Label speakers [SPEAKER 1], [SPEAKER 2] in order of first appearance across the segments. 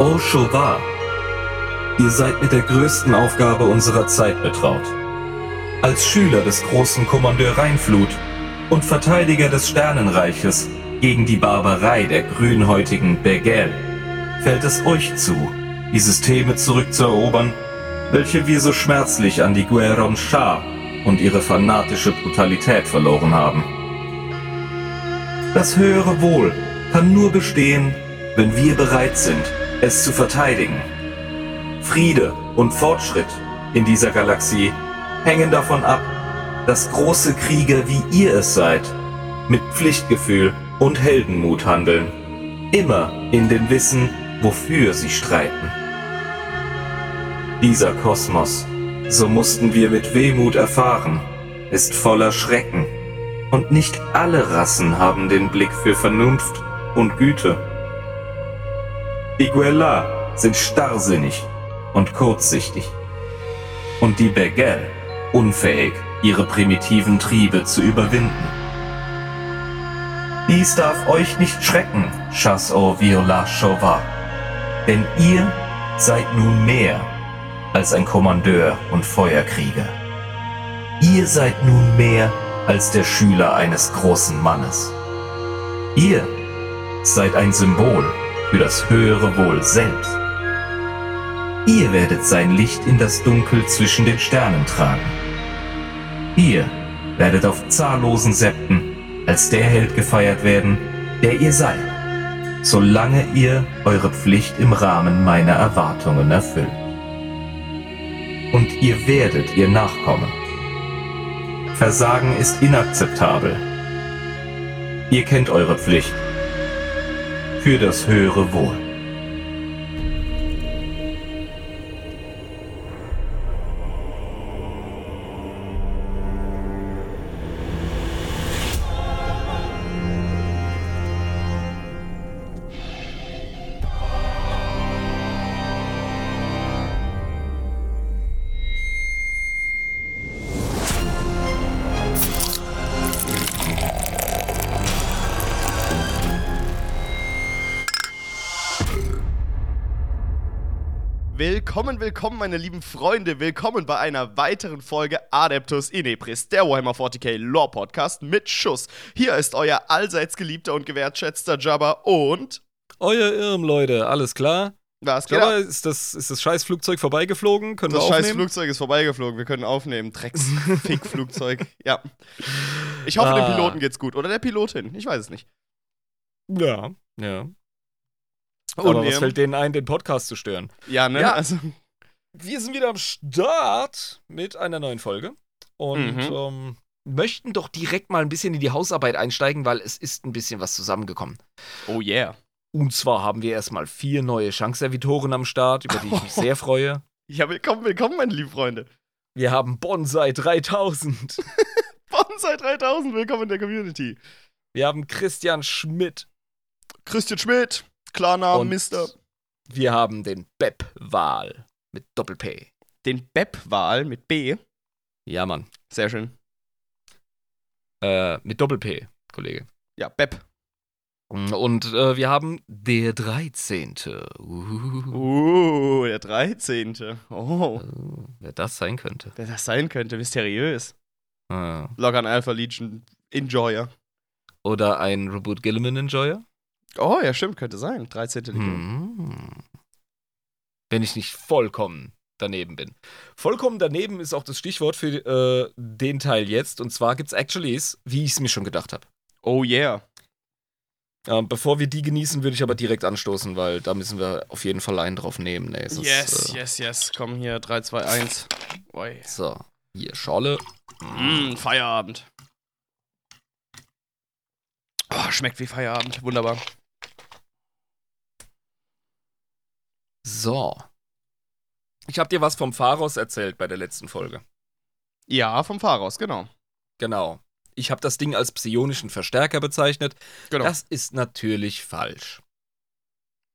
[SPEAKER 1] O Shovar, ihr seid mit der größten Aufgabe unserer Zeit betraut. Als Schüler des großen Kommandeur Rheinflut und Verteidiger des Sternenreiches gegen die Barbarei der grünhäutigen Begel fällt es euch zu, die Systeme zurückzuerobern, welche wir so schmerzlich an die Gueron Shah und ihre fanatische Brutalität verloren haben. Das höhere Wohl kann nur bestehen, wenn wir bereit sind, es zu verteidigen. Friede und Fortschritt in dieser Galaxie hängen davon ab, dass große Krieger wie ihr es seid, mit Pflichtgefühl und Heldenmut handeln. Immer in dem Wissen, wofür sie streiten. Dieser Kosmos, so mussten wir mit Wehmut erfahren, ist voller Schrecken. Und nicht alle Rassen haben den Blick für Vernunft und Güte. Die Guella sind starrsinnig und kurzsichtig. Und die Begel unfähig, ihre primitiven Triebe zu überwinden. Dies darf euch nicht schrecken, Chasse-au Viola Chauvin, denn ihr seid nun mehr als ein Kommandeur und Feuerkrieger. Ihr seid nun mehr als der Schüler eines großen Mannes. Ihr seid ein Symbol für das höhere Wohl selbst. Ihr werdet sein Licht in das Dunkel zwischen den Sternen tragen. Ihr werdet auf zahllosen Septen als der Held gefeiert werden, der ihr seid, solange ihr eure Pflicht im Rahmen meiner Erwartungen erfüllt. Und ihr werdet ihr nachkommen. Versagen ist inakzeptabel. Ihr kennt eure Pflicht. Für das höhere Wohl.
[SPEAKER 2] Willkommen, willkommen, meine lieben Freunde. Willkommen bei einer weiteren Folge Adeptus Inepris, der Warhammer 40k Lore Podcast mit Schuss. Hier ist euer allseits geliebter und gewertschätzter Jabba und.
[SPEAKER 3] Euer Irm, Leute, alles klar?
[SPEAKER 2] Was geht
[SPEAKER 3] Jabba,
[SPEAKER 2] ab?
[SPEAKER 3] ist das, ist das scheiß Flugzeug vorbeigeflogen? Können
[SPEAKER 2] Das
[SPEAKER 3] wir
[SPEAKER 2] scheiß
[SPEAKER 3] aufnehmen?
[SPEAKER 2] Flugzeug ist vorbeigeflogen. Wir können aufnehmen. Drecks-Fick-Flugzeug. ja. Ich hoffe, dem
[SPEAKER 3] Ah.
[SPEAKER 2] Piloten geht's gut. Oder der Pilotin. Ich weiß es nicht.
[SPEAKER 3] Ja, ja.
[SPEAKER 2] Und
[SPEAKER 3] Aber was fällt denen ein, den Podcast zu stören?
[SPEAKER 2] Ja, ne?
[SPEAKER 3] Ja.
[SPEAKER 2] Also,
[SPEAKER 3] Wir sind wieder am Start mit einer neuen Folge und
[SPEAKER 2] Mhm.
[SPEAKER 3] ähm, möchten doch direkt mal ein bisschen in die Hausarbeit einsteigen, weil es ist ein bisschen was zusammengekommen.
[SPEAKER 2] oh yeah.
[SPEAKER 3] Und zwar haben wir erstmal vier neue Chance-Servitoren am Start, über die ich mich sehr freue.
[SPEAKER 2] Ja, willkommen, willkommen, meine lieben Freunde.
[SPEAKER 3] Wir haben Bonsai 3000.
[SPEAKER 2] Bonsai 3000, willkommen in der Community.
[SPEAKER 3] Wir haben Christian Schmidt.
[SPEAKER 2] Christian Schmidt, Klarname,
[SPEAKER 3] Und
[SPEAKER 2] Mister.
[SPEAKER 3] wir haben den Beb-Wahl mit Doppel-P.
[SPEAKER 2] Den Beb-Wahl mit B.
[SPEAKER 3] Ja, Mann.
[SPEAKER 2] Sehr schön.
[SPEAKER 3] Äh, mit Doppel-P, Kollege.
[SPEAKER 2] Ja, Beb.
[SPEAKER 3] Und äh, wir haben der 13. Uh,
[SPEAKER 2] Uh, der 13. Oh,
[SPEAKER 3] äh, wer das sein könnte.
[SPEAKER 2] wer das sein könnte, mysteriös.
[SPEAKER 3] Äh,
[SPEAKER 2] Log an Alpha Legion Enjoyer.
[SPEAKER 3] oder ein Reboot Gilliman Enjoyer.
[SPEAKER 2] Oh, ja, stimmt, könnte sein. 13. Legion.
[SPEAKER 3] Hm. Wenn ich nicht vollkommen daneben bin. Vollkommen daneben ist auch das Stichwort für äh, den Teil jetzt. Und zwar gibt's Actuallys, wie ich es mir schon gedacht habe.
[SPEAKER 2] Oh yeah.
[SPEAKER 3] Ähm, bevor wir die genießen, würde ich aber direkt anstoßen, weil da müssen wir auf jeden Fall einen drauf nehmen. Nee, sonst,
[SPEAKER 2] yes,
[SPEAKER 3] äh,
[SPEAKER 2] yes, yes. Komm hier, 3, 2, 1. Oi.
[SPEAKER 3] So, hier, Schorle.
[SPEAKER 2] Mm, Feierabend. Oh, schmeckt wie Feierabend. Wunderbar.
[SPEAKER 3] So. Ich habe dir was vom Pharos erzählt bei der letzten Folge.
[SPEAKER 2] Ja, vom Pharos, genau.
[SPEAKER 3] Genau. Ich habe das Ding als psionischen Verstärker bezeichnet.
[SPEAKER 2] Genau.
[SPEAKER 3] Das ist natürlich falsch.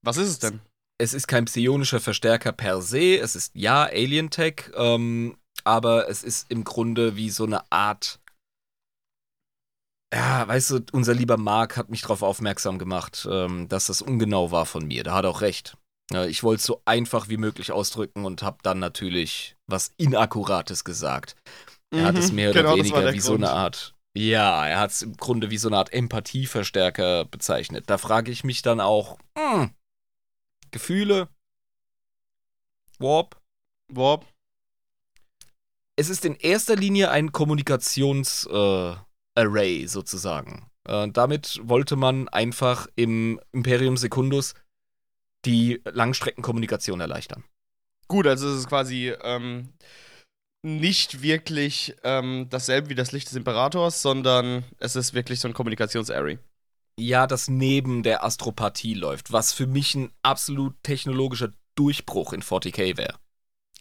[SPEAKER 2] Was ist es denn?
[SPEAKER 3] Es ist kein psionischer Verstärker per se. Es ist ja Alien Tech, ähm, aber es ist im Grunde wie so eine Art. Ja, weißt du, unser lieber Mark hat mich darauf aufmerksam gemacht, ähm, dass das ungenau war von mir. Da hat er auch recht. Ich wollte es so einfach wie möglich ausdrücken und habe dann natürlich was Inakkurates gesagt. Er hat es
[SPEAKER 2] Mhm,
[SPEAKER 3] mehr oder
[SPEAKER 2] genau, war
[SPEAKER 3] weniger wie so
[SPEAKER 2] Grund.
[SPEAKER 3] eine Art. Ja, er hat es im Grunde wie so eine Art Empathieverstärker bezeichnet. Da frage ich mich dann auch, hm, Gefühle, Warp.
[SPEAKER 2] Warp.
[SPEAKER 3] Es ist in erster Linie ein Kommunikations-Array sozusagen. Äh, damit wollte man einfach im Imperium Secundus die Langstreckenkommunikation erleichtern.
[SPEAKER 2] Gut, also es ist quasi ähm, nicht wirklich ähm, dasselbe wie das Licht des Imperators, sondern es ist wirklich so ein Kommunikations-Array.
[SPEAKER 3] ja, das neben der Astropathie läuft, was für mich ein absolut technologischer Durchbruch in 40k wäre.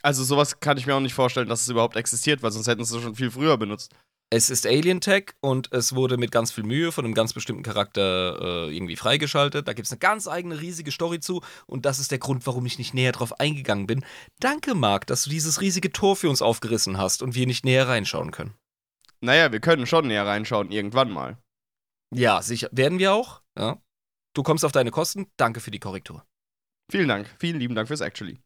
[SPEAKER 2] Also sowas kann ich mir auch nicht vorstellen, dass es überhaupt existiert, weil sonst hätten sie es schon viel früher benutzt.
[SPEAKER 3] Es ist Alien Tech und es wurde mit ganz viel Mühe von einem ganz bestimmten Charakter äh, irgendwie freigeschaltet. Da gibt es eine ganz eigene riesige Story zu und das ist der Grund, warum ich nicht näher drauf eingegangen bin. Danke, Marc, dass du dieses riesige Tor für uns aufgerissen hast und wir nicht näher reinschauen können.
[SPEAKER 2] Naja, wir können schon näher reinschauen, irgendwann mal.
[SPEAKER 3] Ja, sicher. Werden wir auch. Ja. Du kommst auf deine Kosten. Danke für die Korrektur.
[SPEAKER 2] Vielen Dank. Vielen lieben Dank fürs Actually.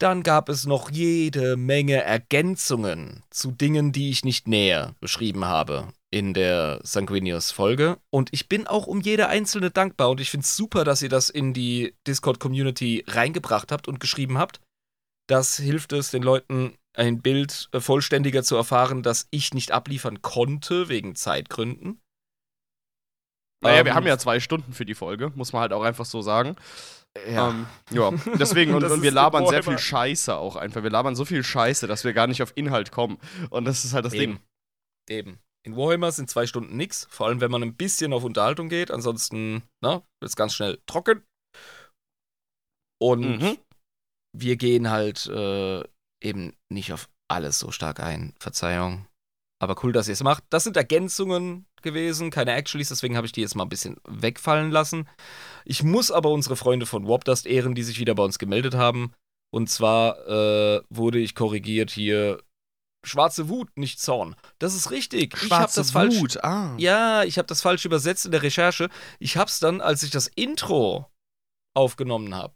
[SPEAKER 3] Dann gab es noch jede Menge Ergänzungen zu Dingen, die ich nicht näher beschrieben habe in der Sanguinius-Folge. Und ich bin auch um jede einzelne dankbar. Und ich finde es super, dass ihr das in die Discord-Community reingebracht habt und geschrieben habt. Das hilft es den Leuten, ein Bild äh, vollständiger zu erfahren, das ich nicht abliefern konnte, wegen Zeitgründen.
[SPEAKER 2] Naja,
[SPEAKER 3] Ähm,
[SPEAKER 2] wir haben ja zwei Stunden für die Folge, muss man halt auch einfach so sagen.
[SPEAKER 3] Ja.
[SPEAKER 2] Ähm, ja, deswegen, und, und wir labern sehr viel Scheiße auch einfach. Wir labern so viel Scheiße, dass wir gar nicht auf Inhalt kommen. Und das ist halt das Ding.
[SPEAKER 3] Eben. Eben. In Warhammer sind zwei Stunden nix, vor allem wenn man ein bisschen auf Unterhaltung geht. Ansonsten, na, wird es ganz schnell trocken. Und
[SPEAKER 2] Mhm.
[SPEAKER 3] wir gehen halt äh, eben nicht auf alles so stark ein. Verzeihung. Aber cool, dass ihr es macht. Das sind Ergänzungen gewesen, keine Actuallys, deswegen habe ich die jetzt mal ein bisschen wegfallen lassen. Ich muss aber unsere Freunde von Warpdust ehren, die sich wieder bei uns gemeldet haben. Und zwar äh, wurde ich korrigiert hier. Schwarze Wut, nicht Zorn. Das ist richtig. ich habe das falsch.
[SPEAKER 2] Wut, ah.
[SPEAKER 3] Ja, ich habe das falsch übersetzt in der Recherche. Ich habe es dann, als ich das Intro aufgenommen habe,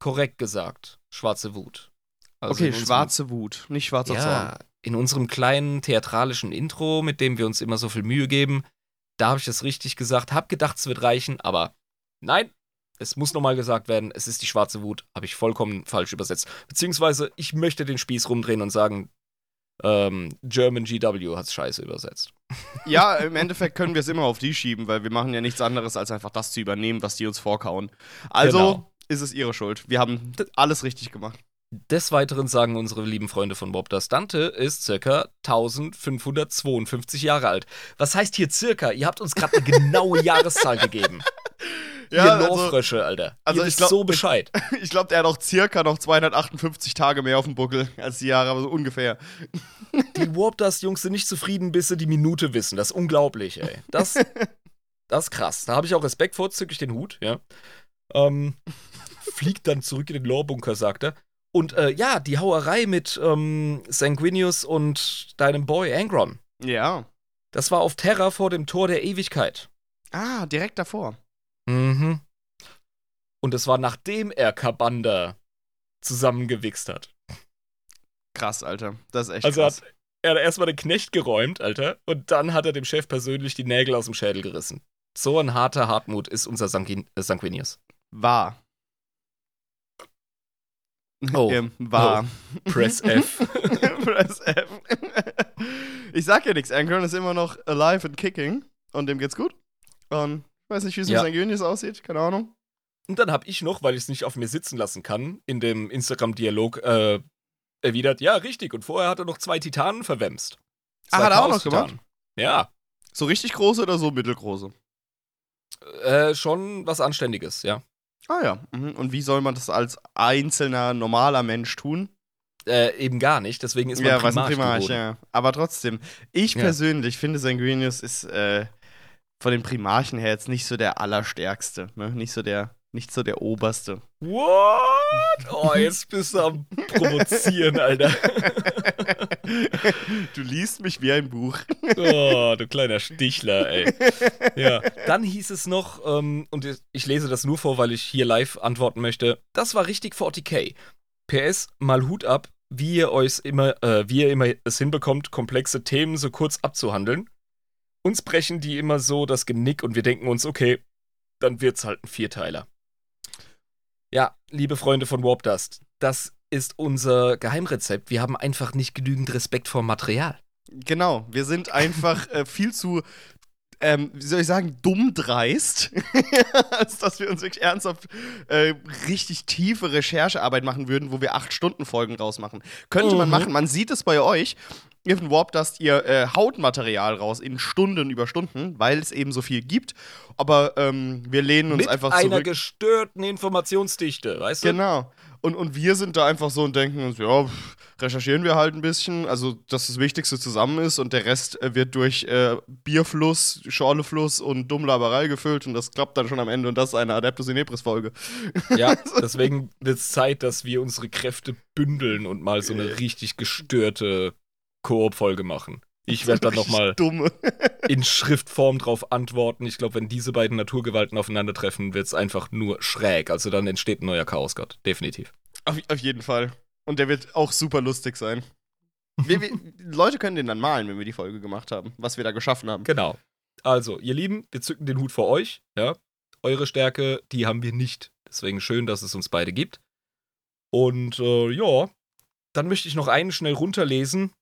[SPEAKER 3] korrekt gesagt. Schwarze Wut. Also
[SPEAKER 2] okay, schwarze Wut, nicht schwarzer
[SPEAKER 3] ja,
[SPEAKER 2] Zorn.
[SPEAKER 3] In unserem kleinen theatralischen Intro, mit dem wir uns immer so viel Mühe geben, da habe ich das richtig gesagt, hab gedacht, es wird reichen, aber nein, es muss nochmal gesagt werden, es ist die schwarze Wut, habe ich vollkommen falsch übersetzt. Beziehungsweise, ich möchte den Spieß rumdrehen und sagen, ähm, German GW hat es scheiße übersetzt.
[SPEAKER 2] Ja, im Endeffekt können wir es immer auf die schieben, weil wir machen ja nichts anderes, als einfach das zu übernehmen, was die uns vorkauen. Also
[SPEAKER 3] Genau.
[SPEAKER 2] ist es ihre Schuld. Wir haben alles richtig gemacht.
[SPEAKER 3] Des Weiteren sagen unsere lieben Freunde von Bob das Dante ist circa 1552 Jahre alt. Was heißt hier circa? Ihr habt uns gerade eine genaue Jahreszahl gegeben.
[SPEAKER 2] Ja,
[SPEAKER 3] Ihr
[SPEAKER 2] also-
[SPEAKER 3] Lohrfrösche, Alter.
[SPEAKER 2] also
[SPEAKER 3] Ihr
[SPEAKER 2] ich
[SPEAKER 3] wisst
[SPEAKER 2] glaub-
[SPEAKER 3] so Bescheid.
[SPEAKER 2] Ich glaube, der hat auch circa noch 258 Tage mehr auf dem Buckel als die Jahre, aber so ungefähr.
[SPEAKER 3] Die Warpdust-Jungs sind nicht zufrieden, bis sie die Minute wissen. Das ist unglaublich, ey. Das, das ist krass. Da habe ich auch Respekt vor, zück ich den Hut, ja. Ähm, fliegt dann zurück in den Lorbunker, sagt er. Und äh, ja, die Hauerei mit ähm, Sanguinius und deinem Boy Angron.
[SPEAKER 2] Ja.
[SPEAKER 3] Das war auf Terra vor dem Tor der Ewigkeit.
[SPEAKER 2] Ah, direkt davor.
[SPEAKER 3] Mhm. Und es war nachdem er Kabanda zusammengewichst hat.
[SPEAKER 2] Krass, Alter. Das ist echt
[SPEAKER 3] Also
[SPEAKER 2] krass.
[SPEAKER 3] hat er hat erstmal den Knecht geräumt, Alter, und dann hat er dem Chef persönlich die Nägel aus dem Schädel gerissen. So ein harter Hartmut ist unser Sanguin äh, Sanguinius.
[SPEAKER 2] War.
[SPEAKER 3] Oh.
[SPEAKER 2] Ähm, war.
[SPEAKER 3] Press F.
[SPEAKER 2] Press F. ich sag ja nichts. Angron ist immer noch alive and kicking. Und dem geht's gut. Und ich weiß nicht, wie es
[SPEAKER 3] Ja.
[SPEAKER 2] mit Sanguinius aussieht. Keine Ahnung.
[SPEAKER 3] Und dann habe ich noch, weil ich es nicht auf mir sitzen lassen kann, in dem Instagram-Dialog äh, erwidert, ja, richtig. Und vorher hat er noch zwei Titanen verwemst.
[SPEAKER 2] Ah,
[SPEAKER 3] Zwei
[SPEAKER 2] hat er auch noch
[SPEAKER 3] Chaos-Titanen. Ja,
[SPEAKER 2] So richtig große oder so mittelgroße?
[SPEAKER 3] äh, schon was Anständiges, ja.
[SPEAKER 2] Ah ja. Mhm. Und wie soll man das als einzelner, normaler Mensch tun?
[SPEAKER 3] Äh, eben gar nicht, deswegen ist man
[SPEAKER 2] ja, was ein
[SPEAKER 3] Primarch
[SPEAKER 2] Primarch, ja. Aber trotzdem, ich
[SPEAKER 3] Ja.
[SPEAKER 2] persönlich finde, Sanguinius ist äh, von den Primarchen her jetzt nicht so der allerstärkste. Ne? Nicht so der, nicht so der oberste.
[SPEAKER 3] What? Oh, jetzt bist du am Provozieren, Alter.
[SPEAKER 2] Du liest mich wie ein Buch.
[SPEAKER 3] Oh, du kleiner Stichler, ey. Ja, dann hieß es noch, ähm, und ich lese das nur vor, weil ich hier live antworten möchte, das war richtig 40k. PS, mal Hut ab, wie ihr euch immer, äh, wie ihr immer es hinbekommt, komplexe Themen so kurz abzuhandeln. Uns brechen die immer so das Genick und wir denken uns, okay, dann wird's halt ein Vierteiler. Liebe Freunde von Warp Dust, das ist unser Geheimrezept. Wir haben einfach nicht genügend Respekt vor Material.
[SPEAKER 2] Genau, wir sind einfach äh, viel zu, ähm, wie soll ich sagen, dumm dreist, als dass wir uns wirklich ernsthaft äh, richtig tiefe Recherchearbeit machen würden, wo wir acht Stunden Folgen rausmachen. Könnte man
[SPEAKER 3] Mhm.
[SPEAKER 2] machen, man sieht es bei euch. Ihr von Warp Dust, ihr äh, haut Material raus in Stunden über Stunden, weil es eben so viel gibt. Aber ähm, wir lehnen uns
[SPEAKER 3] Mit
[SPEAKER 2] einfach
[SPEAKER 3] einer
[SPEAKER 2] zurück.
[SPEAKER 3] gestörten Informationsdichte, weißt du?
[SPEAKER 2] Genau. Und, und wir sind da einfach so und denken uns, ja, pff, recherchieren wir halt ein bisschen, also dass das Wichtigste zusammen ist und der Rest äh, wird durch äh, Bierfluss, Schorlefluss und Dummlaberei gefüllt und das klappt dann schon am Ende und das ist eine Adeptus Inepris-Folge.
[SPEAKER 3] Ja, deswegen wird es Zeit, dass wir unsere Kräfte bündeln und mal so eine richtig gestörte Koop-Folge machen. Ich werde dann nochmal in Schriftform drauf antworten. Ich glaube, wenn diese beiden Naturgewalten aufeinandertreffen, wird es einfach nur schräg. Also dann entsteht ein neuer Chaosgott. Definitiv.
[SPEAKER 2] Auf, auf jeden Fall. Und der wird auch super lustig sein. Wir, wir, Leute können den dann malen, wenn wir die Folge gemacht haben, was wir da geschaffen haben.
[SPEAKER 3] Genau. Also, ihr Lieben, wir zücken den Hut vor euch. Ja. Eure Stärke, die haben wir nicht. Deswegen schön, dass es uns beide gibt. Und äh, ja, dann möchte ich noch einen schnell runterlesen,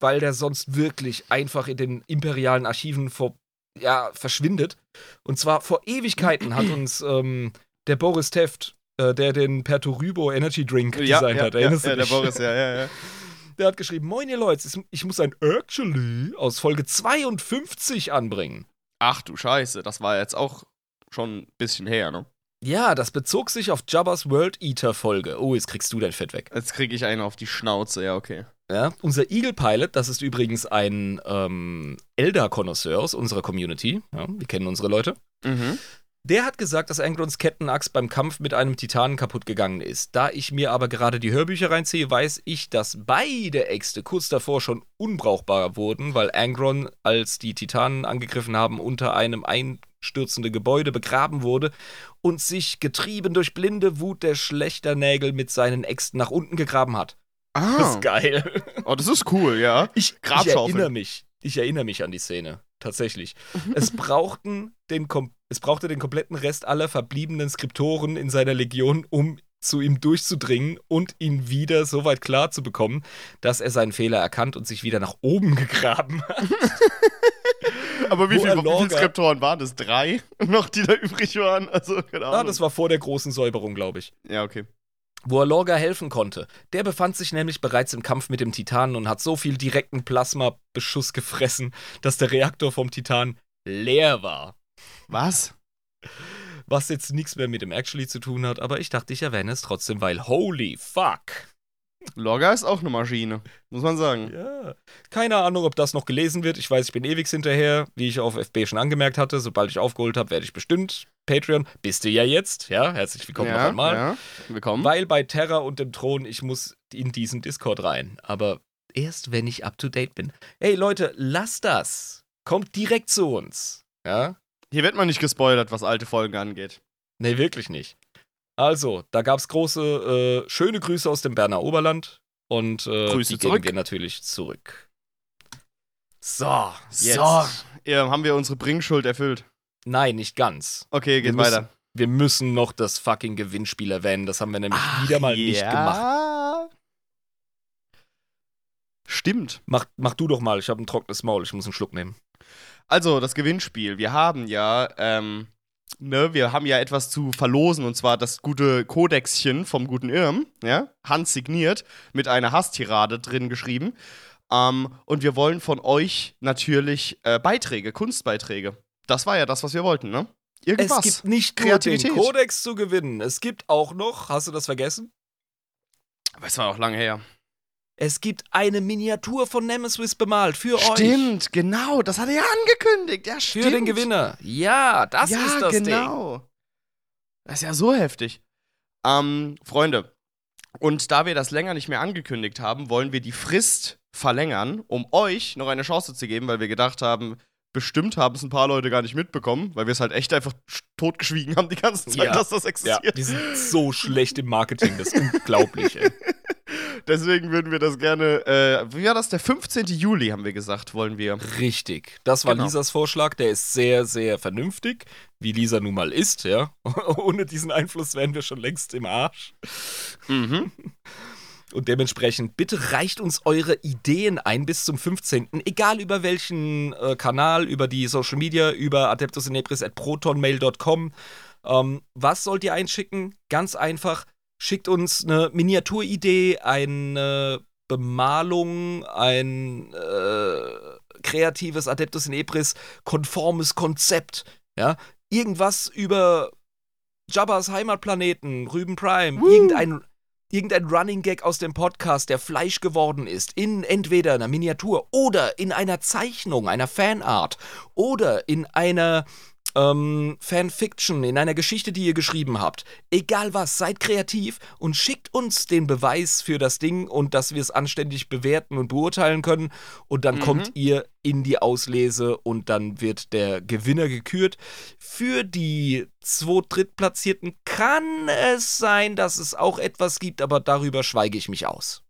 [SPEAKER 3] weil der sonst wirklich einfach in den imperialen Archiven vor, ja, verschwindet. Und zwar vor Ewigkeiten hat uns ähm, der Boris Teft, äh, der den Perturubo Energy Drink designt hat,
[SPEAKER 2] ja,
[SPEAKER 3] erinnerst
[SPEAKER 2] ja,
[SPEAKER 3] du
[SPEAKER 2] der
[SPEAKER 3] dich?
[SPEAKER 2] Boris, ja, ja, ja.
[SPEAKER 3] Der hat geschrieben, moin ihr Leute, ich muss ein Actually aus Folge 52 anbringen.
[SPEAKER 2] Ach du Scheiße, das war jetzt auch schon ein bisschen her, ne?
[SPEAKER 3] Ja, das bezog sich auf Jabba's World Eater Folge. Oh, jetzt kriegst du dein Fett weg.
[SPEAKER 2] Jetzt kriege ich einen auf die Schnauze, ja, okay.
[SPEAKER 3] Ja, unser Eagle Pilot, das ist übrigens ein ähm, Elder-Konnoisseur aus unserer Community. Ja, wir kennen unsere Leute.
[SPEAKER 2] Mhm.
[SPEAKER 3] Der hat gesagt, dass Angrons Kettenachs beim Kampf mit einem Titanen kaputt gegangen ist. Da ich mir aber gerade die Hörbücher reinziehe, weiß ich, dass beide Äxte kurz davor schon unbrauchbar wurden, weil Angron, als die Titanen angegriffen haben, unter einem einstürzenden Gebäude begraben wurde und sich getrieben durch blinde Wut der Schlechternägel mit seinen Äxten nach unten gegraben hat. Das
[SPEAKER 2] Ah,
[SPEAKER 3] ist geil.
[SPEAKER 2] oh, das ist cool, ja.
[SPEAKER 3] Ich, ich erinnere mich. Ich erinnere mich an die Szene. Tatsächlich. Es, brauchten den, kom es brauchte den kompletten Rest aller verbliebenen Skriptoren in seiner Legion, um zu ihm durchzudringen und ihn wieder so weit klar zu bekommen, dass er seinen Fehler erkannt und sich wieder nach oben gegraben hat.
[SPEAKER 2] Aber wie, viel, wie viele Skriptoren waren das? Drei noch, die da übrig waren? Also, keine Ahnung.
[SPEAKER 3] Ah, das war vor der großen Säuberung, glaube ich.
[SPEAKER 2] ja, okay.
[SPEAKER 3] Wo er Lorga helfen konnte. Der befand sich nämlich bereits im Kampf mit dem Titanen und hat so viel direkten Plasmabeschuss gefressen, dass der Reaktor vom Titan leer war.
[SPEAKER 2] Was?
[SPEAKER 3] Was jetzt nichts mehr mit dem Actually zu tun hat, aber ich dachte, ich erwähne es trotzdem, weil holy fuck.
[SPEAKER 2] Logger ist auch eine Maschine, muss man sagen.
[SPEAKER 3] Ja. Keine Ahnung, ob das noch gelesen wird. Ich weiß, ich bin ewig hinterher, wie ich auf FB schon angemerkt hatte. Sobald ich aufgeholt habe, werde ich bestimmt Patreon. Bist du ja jetzt, ja? Herzlich willkommen
[SPEAKER 2] ja,
[SPEAKER 3] noch einmal.
[SPEAKER 2] Ja. Willkommen.
[SPEAKER 3] Weil bei Terra und dem Thron, ich muss in diesen Discord rein. Aber erst, wenn ich up to date bin. Ey, Leute, lasst das. Kommt direkt zu uns. Ja?
[SPEAKER 2] Hier wird man nicht gespoilert, was alte Folgen angeht.
[SPEAKER 3] Nee, wirklich nicht. Also, da gab es große, äh, schöne Grüße aus dem Berner Oberland. Und äh,
[SPEAKER 2] Grüße
[SPEAKER 3] die
[SPEAKER 2] zurück.
[SPEAKER 3] geben wir natürlich zurück. So, jetzt.
[SPEAKER 2] So, ja, haben wir unsere Bringschuld erfüllt.
[SPEAKER 3] Nein, nicht ganz.
[SPEAKER 2] Okay, geht
[SPEAKER 3] Wir müssen-
[SPEAKER 2] weiter.
[SPEAKER 3] Wir müssen noch das fucking Gewinnspiel erwähnen. Das haben wir nämlich wieder mal nicht gemacht.
[SPEAKER 2] Stimmt.
[SPEAKER 3] Mach, mach du doch mal. Ich habe ein trockenes Maul. Ich muss einen Schluck nehmen.
[SPEAKER 2] Also, das Gewinnspiel. Wir haben ja, ähm, ne, wir haben ja etwas zu verlosen und zwar das gute Kodexchen vom guten Irm, ja, handsigniert, mit einer Hasstirade drin geschrieben. Ähm, und wir wollen von euch natürlich äh, Beiträge, Kunstbeiträge. Das war ja das, was wir wollten, ne? Irgendwas.
[SPEAKER 3] Es gibt nicht nur
[SPEAKER 2] Kreativität.
[SPEAKER 3] den Kodex zu gewinnen. Es gibt auch noch, hast du das vergessen?
[SPEAKER 2] Aber es war auch lange her.
[SPEAKER 3] Es gibt eine Miniatur von Nemesis bemalt für euch.
[SPEAKER 2] Stimmt, genau, das hat er ja angekündigt. Ja, stimmt.
[SPEAKER 3] Für den Gewinner. Ja, das
[SPEAKER 2] ja,
[SPEAKER 3] ist das Ding.
[SPEAKER 2] genau. Das ist ja so heftig. Ähm, Freunde, und da wir das länger nicht mehr angekündigt haben, wollen wir die Frist verlängern, um euch noch eine Chance zu geben, weil wir gedacht haben, bestimmt haben es ein paar Leute gar nicht mitbekommen, weil wir es halt echt einfach totgeschwiegen haben die ganze Zeit,
[SPEAKER 3] Ja.
[SPEAKER 2] dass das
[SPEAKER 3] Ja,
[SPEAKER 2] existiert.
[SPEAKER 3] die sind so schlecht im Marketing, das ist unglaublich, ey.
[SPEAKER 2] Deswegen würden wir das gerne, äh, wie war das? Der 15. Juli, haben wir gesagt, wollen wir.
[SPEAKER 3] Richtig. Das war
[SPEAKER 2] Genau.
[SPEAKER 3] Lisas Vorschlag, der ist sehr, sehr vernünftig, wie Lisa nun mal ist, ja. Ohne diesen Einfluss wären wir schon längst im Arsch.
[SPEAKER 2] Mhm.
[SPEAKER 3] Und dementsprechend, bitte reicht uns eure Ideen ein bis zum 15. Egal über welchen äh, Kanal, über die Social Media, über adeptusinepris.protonmail.com. Ähm, was sollt ihr einschicken? Ganz einfach, schickt uns eine Miniaturidee, eine Bemalung, ein äh, kreatives Adeptus in Ebris konformes Konzept. Ja? Irgendwas über Jabba's Heimatplaneten, Rüben Prime,
[SPEAKER 2] Woo.
[SPEAKER 3] irgendein irgendein Running Gag aus dem Podcast, der Fleisch geworden ist, in entweder einer Miniatur oder in einer Zeichnung, einer Fanart oder in einer ähm, Fanfiction, in einer Geschichte, die ihr geschrieben habt. Egal was, seid kreativ und schickt uns den Beweis für das Ding und dass wir es anständig bewerten und beurteilen können. Und dann
[SPEAKER 2] Mhm.
[SPEAKER 3] kommt ihr in die Auslese und dann wird der Gewinner gekürt. Für die zwei Drittplatzierten kann es sein, dass es auch etwas gibt, aber darüber schweige ich mich aus.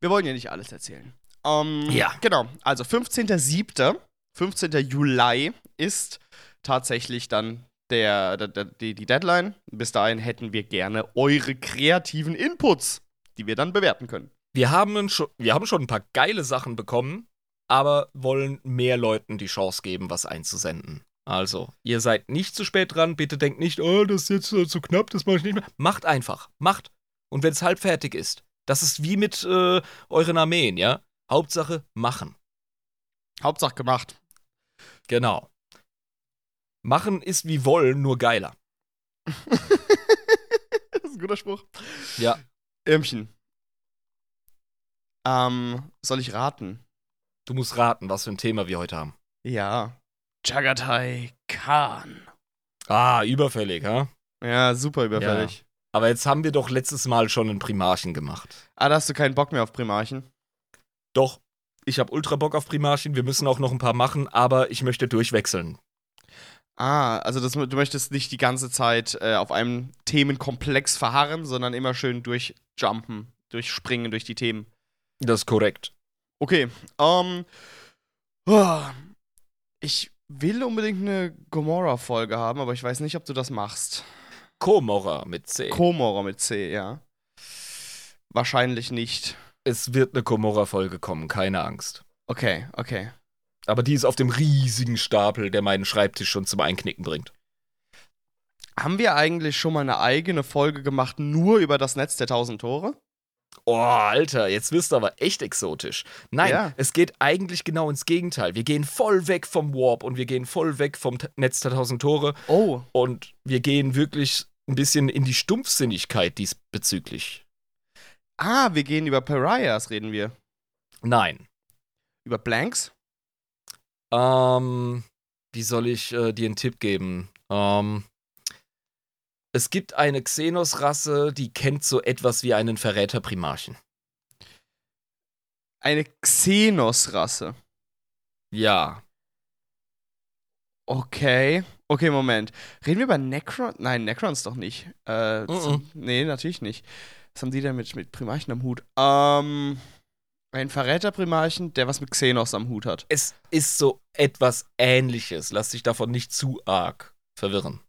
[SPEAKER 2] Wir wollen ja nicht alles erzählen. Ähm,
[SPEAKER 3] Ja.
[SPEAKER 2] Genau. Also 15.07., 15. Juli ist tatsächlich dann der, der, der, die, die Deadline. Bis dahin hätten wir gerne eure kreativen Inputs, die wir dann bewerten können.
[SPEAKER 3] Wir haben, schon, wir haben schon ein paar geile Sachen bekommen, aber wollen mehr Leuten die Chance geben, was einzusenden. Also, ihr seid nicht zu spät dran. Bitte denkt nicht, oh, das ist jetzt äh, zu knapp, das mache ich nicht mehr. Macht einfach. Macht. Und wenn es halb fertig ist, das ist wie mit äh, euren Armeen, ja? Hauptsache machen.
[SPEAKER 2] Hauptsache gemacht.
[SPEAKER 3] Genau. Machen ist wie wollen, nur geiler.
[SPEAKER 2] das ist ein guter Spruch.
[SPEAKER 3] Ja.
[SPEAKER 2] Irmchen. Ähm, soll ich raten?
[SPEAKER 3] Du musst raten, was für ein Thema wir heute haben.
[SPEAKER 2] Ja. Jagatai Khan.
[SPEAKER 3] Ah, überfällig, ha?
[SPEAKER 2] Ja, super überfällig.
[SPEAKER 3] Aber jetzt haben wir doch letztes Mal schon einen Primarchen gemacht.
[SPEAKER 2] Ah, da hast du keinen Bock mehr auf Primarchen.
[SPEAKER 3] Doch, ich habe ultra Bock auf Primarchen. Wir müssen auch noch ein paar machen, aber ich möchte durchwechseln.
[SPEAKER 2] Ah, also das, du möchtest nicht die ganze Zeit äh, auf einem Themenkomplex verharren, sondern immer schön durchjumpen, durchspringen durch die Themen.
[SPEAKER 3] Das ist korrekt.
[SPEAKER 2] Okay, ähm. oh, ich will unbedingt eine Gomorra-Folge haben, aber ich weiß nicht, ob du das machst.
[SPEAKER 3] Komorra mit C.
[SPEAKER 2] Komorra mit C, ja. Wahrscheinlich nicht.
[SPEAKER 3] es wird eine Komorra-Folge kommen, keine Angst.
[SPEAKER 2] Okay, okay.
[SPEAKER 3] Aber die ist auf dem riesigen Stapel, der meinen Schreibtisch schon zum Einknicken bringt.
[SPEAKER 2] Haben wir eigentlich schon mal eine eigene Folge gemacht, nur über das Netz der tausend Tore?
[SPEAKER 3] Oh, Alter, jetzt wirst du aber echt exotisch. Nein,
[SPEAKER 2] Ja.
[SPEAKER 3] es geht eigentlich genau ins Gegenteil. Wir gehen voll weg vom Warp und wir gehen voll weg vom T Netz der tausend Tore
[SPEAKER 2] Oh.
[SPEAKER 3] und wir gehen wirklich ein bisschen in die Stumpfsinnigkeit diesbezüglich.
[SPEAKER 2] Ah, wir gehen über Pariahs, reden wir.
[SPEAKER 3] Nein.
[SPEAKER 2] Über Blanks?
[SPEAKER 3] Ähm, wie soll ich äh, dir einen Tipp geben? Ähm, es gibt eine Xenos-Rasse, die kennt so etwas wie einen Verräter-Primarchen.
[SPEAKER 2] Eine Xenos-Rasse.
[SPEAKER 3] Ja.
[SPEAKER 2] Okay. Okay, Moment. Reden wir über Necron? Nein, Necrons doch nicht. Äh,
[SPEAKER 3] Mhm.
[SPEAKER 2] zum- nee, natürlich nicht. Was haben die denn mit, mit Primarchen am Hut? Ähm, ein Verräter-Primarchen, der was mit Xenos am Hut hat.
[SPEAKER 3] Es ist so etwas Ähnliches. Lass dich davon nicht zu arg verwirren.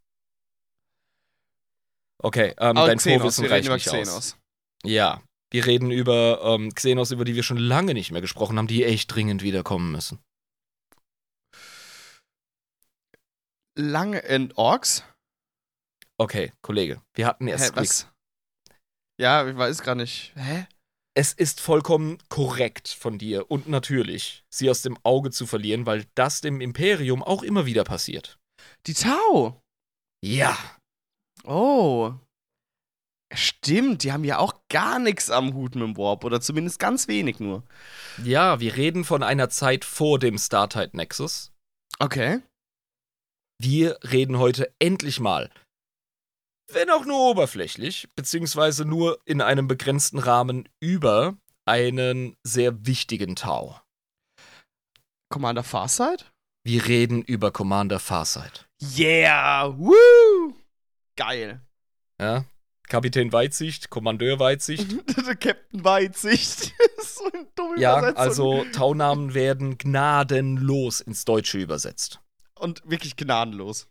[SPEAKER 3] Okay, ähm, dein
[SPEAKER 2] Xenos,
[SPEAKER 3] Vorwissen
[SPEAKER 2] wir
[SPEAKER 3] reicht
[SPEAKER 2] über
[SPEAKER 3] nicht aus.
[SPEAKER 2] Xenos.
[SPEAKER 3] Ja, wir reden über ähm, Xenos, über die wir schon lange nicht mehr gesprochen haben, die echt dringend wiederkommen müssen.
[SPEAKER 2] Lange in Orks?
[SPEAKER 3] Okay, Kollege, wir hatten erst
[SPEAKER 2] Hä, was? Ja, ich weiß gerade nicht. Hä?
[SPEAKER 3] Es ist vollkommen korrekt von dir und natürlich, sie aus dem Auge zu verlieren, weil das dem Imperium auch immer wieder passiert.
[SPEAKER 2] Die Tau.
[SPEAKER 3] Ja.
[SPEAKER 2] Oh. Stimmt, die haben ja auch gar nichts am Hut mit dem Warp. Oder zumindest ganz wenig nur.
[SPEAKER 3] Ja, wir reden von einer Zeit vor dem Startide Nexus.
[SPEAKER 2] Okay.
[SPEAKER 3] Wir reden heute endlich mal wenn auch nur oberflächlich, beziehungsweise nur in einem begrenzten Rahmen über einen sehr wichtigen Tau.
[SPEAKER 2] Commander Farsight?
[SPEAKER 3] Wir reden über Commander Farsight.
[SPEAKER 2] Yeah! Woo! Geil.
[SPEAKER 3] Ja? Kapitän Weitsicht, Kommandeur Weitsicht.
[SPEAKER 2] Captain Weitsicht. so eine dumme
[SPEAKER 3] Ja, also Taunamen werden gnadenlos ins Deutsche übersetzt.
[SPEAKER 2] Und wirklich gnadenlos.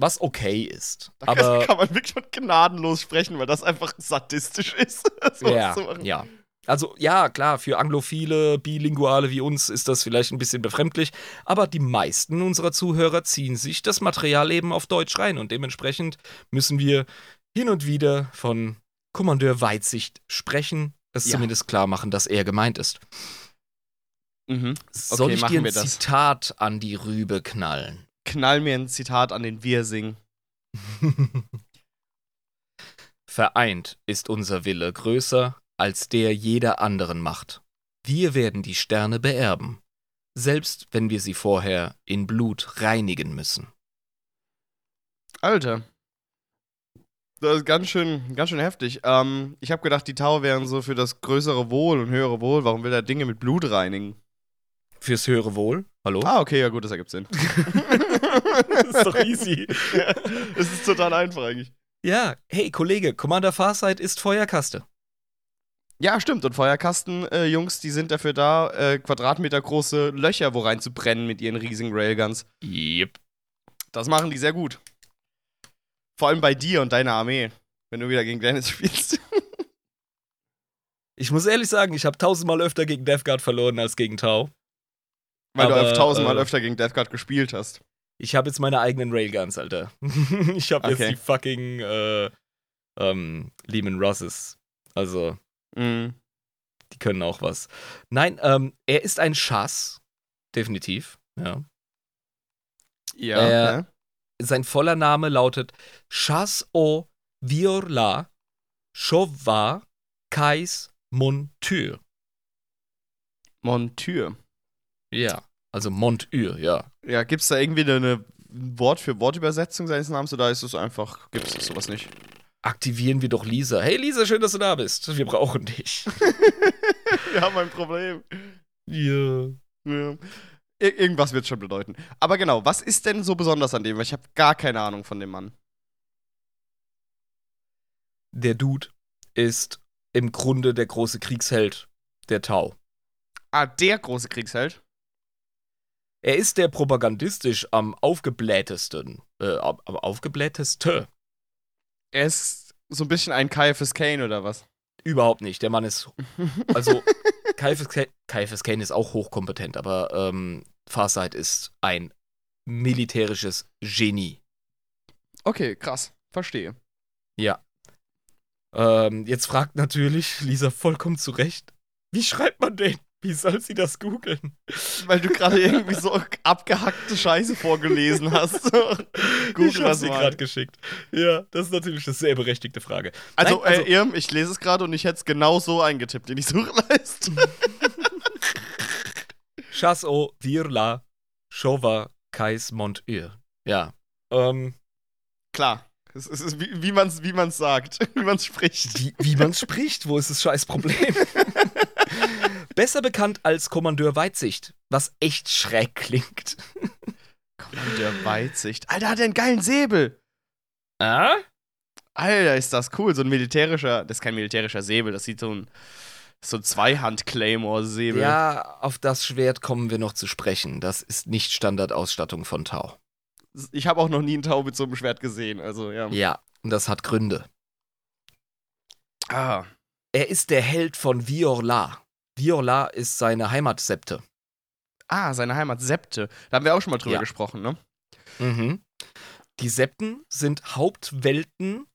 [SPEAKER 3] Was okay ist.
[SPEAKER 2] Da
[SPEAKER 3] Aber
[SPEAKER 2] kann man wirklich von gnadenlos sprechen, weil das einfach sadistisch ist. so
[SPEAKER 3] ja, ja. Also ja, klar, für Anglophile, Bilinguale wie uns ist das vielleicht ein bisschen befremdlich, aber die meisten unserer Zuhörer ziehen sich das Material eben auf Deutsch rein und dementsprechend müssen wir hin und wieder von Kommandeur Weitsicht sprechen, es
[SPEAKER 2] Ja.
[SPEAKER 3] zumindest klar machen, dass er gemeint ist.
[SPEAKER 2] Mhm.
[SPEAKER 3] Soll ich
[SPEAKER 2] machen
[SPEAKER 3] dir ein. Zitat an die Rübe knallen?
[SPEAKER 2] Knall mir ein Zitat an den Wirsing.
[SPEAKER 3] Vereint ist unser Wille größer als der jeder anderen Macht. Wir werden die Sterne beerben, selbst wenn wir sie vorher in Blut reinigen müssen.
[SPEAKER 2] Alter. Das ist ganz schön, ganz schön heftig. Ähm, ich habe gedacht, die Tau wären so für das größere Wohl und höhere Wohl. Warum will er Dinge mit Blut reinigen?
[SPEAKER 3] Fürs höhere Wohl? Hallo?
[SPEAKER 2] Ah, okay, ja gut, das ergibt Sinn.
[SPEAKER 3] das ist doch easy.
[SPEAKER 2] ja, das ist total einfach eigentlich.
[SPEAKER 3] Ja, hey Kollege, Commander Farsight ist Feuerkaste.
[SPEAKER 2] Ja, stimmt. Und Feuerkasten-Jungs, die sind dafür da, äh, Quadratmeter große Löcher wo rein zu brennen mit ihren riesigen Railguns.
[SPEAKER 3] Yep.
[SPEAKER 2] Das machen die sehr gut. Vor allem bei dir und deiner Armee, wenn du wieder gegen Dennis spielst.
[SPEAKER 3] Ich muss ehrlich sagen, ich habe tausendmal öfter gegen Death Guard verloren als gegen Tau.
[SPEAKER 2] Weil
[SPEAKER 3] Aber,
[SPEAKER 2] du tausendmal
[SPEAKER 3] äh,
[SPEAKER 2] öfter gegen Death Guard gespielt hast.
[SPEAKER 3] Ich habe jetzt meine eigenen Railguns, Alter. ich habe
[SPEAKER 2] Okay.
[SPEAKER 3] jetzt die fucking äh, ähm, Lehman Rosses. Also,
[SPEAKER 2] Mhm.
[SPEAKER 3] die können auch was. Nein, ähm, er ist ein Schass. Definitiv, ja.
[SPEAKER 2] Ja.
[SPEAKER 3] Äh,
[SPEAKER 2] ja.
[SPEAKER 3] Sein voller Name lautet Chasse au Viola Chauva Kais Monture.
[SPEAKER 2] Monture.
[SPEAKER 3] Ja, also Monture, ja.
[SPEAKER 2] Ja, gibt's da irgendwie eine Wort für Wortübersetzung seines Namens oder ist es einfach, gibt's das sowas nicht?
[SPEAKER 3] Aktivieren wir doch Lisa. Hey Lisa, schön, dass du da bist. Wir brauchen dich.
[SPEAKER 2] Wir haben ein Problem.
[SPEAKER 3] ja.
[SPEAKER 2] Ja. Ir irgendwas wird schon bedeuten. Aber genau, was ist denn so besonders an dem? Weil ich habe gar keine Ahnung von dem Mann.
[SPEAKER 3] Der Dude ist im Grunde der große Kriegsheld der Tau.
[SPEAKER 2] Ah, der große Kriegsheld.
[SPEAKER 3] Er ist der propagandistisch am aufgeblähtesten, äh, am aufgeblähteste.
[SPEAKER 2] Er ist so ein bisschen ein Caiaphas Kane oder was?
[SPEAKER 3] Überhaupt nicht. Der Mann ist, also Caiaphas Ca- Caiaphas Kane ist auch hochkompetent, aber ähm, Farsight ist ein militärisches Genie.
[SPEAKER 2] Okay, krass. Verstehe.
[SPEAKER 3] Ja. Ähm, jetzt fragt natürlich Lisa vollkommen zu Recht, wie schreibt man den? Wie soll sie das googeln?
[SPEAKER 2] Weil du gerade irgendwie so abgehackte Scheiße vorgelesen hast. Google
[SPEAKER 3] dir
[SPEAKER 2] mal.
[SPEAKER 3] gerade geschickt. Ja, das ist natürlich eine sehr berechtigte Frage.
[SPEAKER 2] Also,
[SPEAKER 3] Nein,
[SPEAKER 2] äh, Irm, ich lese es gerade und ich hätte es genau so eingetippt in die Suchleiste.
[SPEAKER 3] Chasse au Virla Chauva Kais Monture. Ja. Ähm,
[SPEAKER 2] Klar. Es ist, es wie, wie man es wie man's sagt, wie man es spricht.
[SPEAKER 3] wie, wie man spricht, wo ist das scheiß Problem? Besser bekannt als Kommandeur Weitsicht, was echt schräg klingt.
[SPEAKER 2] Kommandeur Weitsicht. Alter, hat er einen geilen Säbel.
[SPEAKER 3] Ah?
[SPEAKER 2] Alter, ist das cool. So ein militärischer, das ist kein militärischer Säbel, das sieht so ein, so ein Zweihand-Claymore-Säbel.
[SPEAKER 3] Ja, auf das Schwert kommen wir noch zu sprechen. Das ist nicht Standardausstattung von Tau.
[SPEAKER 2] Ich habe auch noch nie einen Tau mit so einem Schwert gesehen, also ja.
[SPEAKER 3] Ja, und das hat Gründe.
[SPEAKER 2] Ah.
[SPEAKER 3] Er ist der Held von Viorla. Viorla ist seine Heimatsepte.
[SPEAKER 2] ah, seine Heimat Septe. Da haben wir auch schon mal drüber
[SPEAKER 3] Ja.
[SPEAKER 2] gesprochen, ne?
[SPEAKER 3] Mhm. Die Septen sind Hauptwelten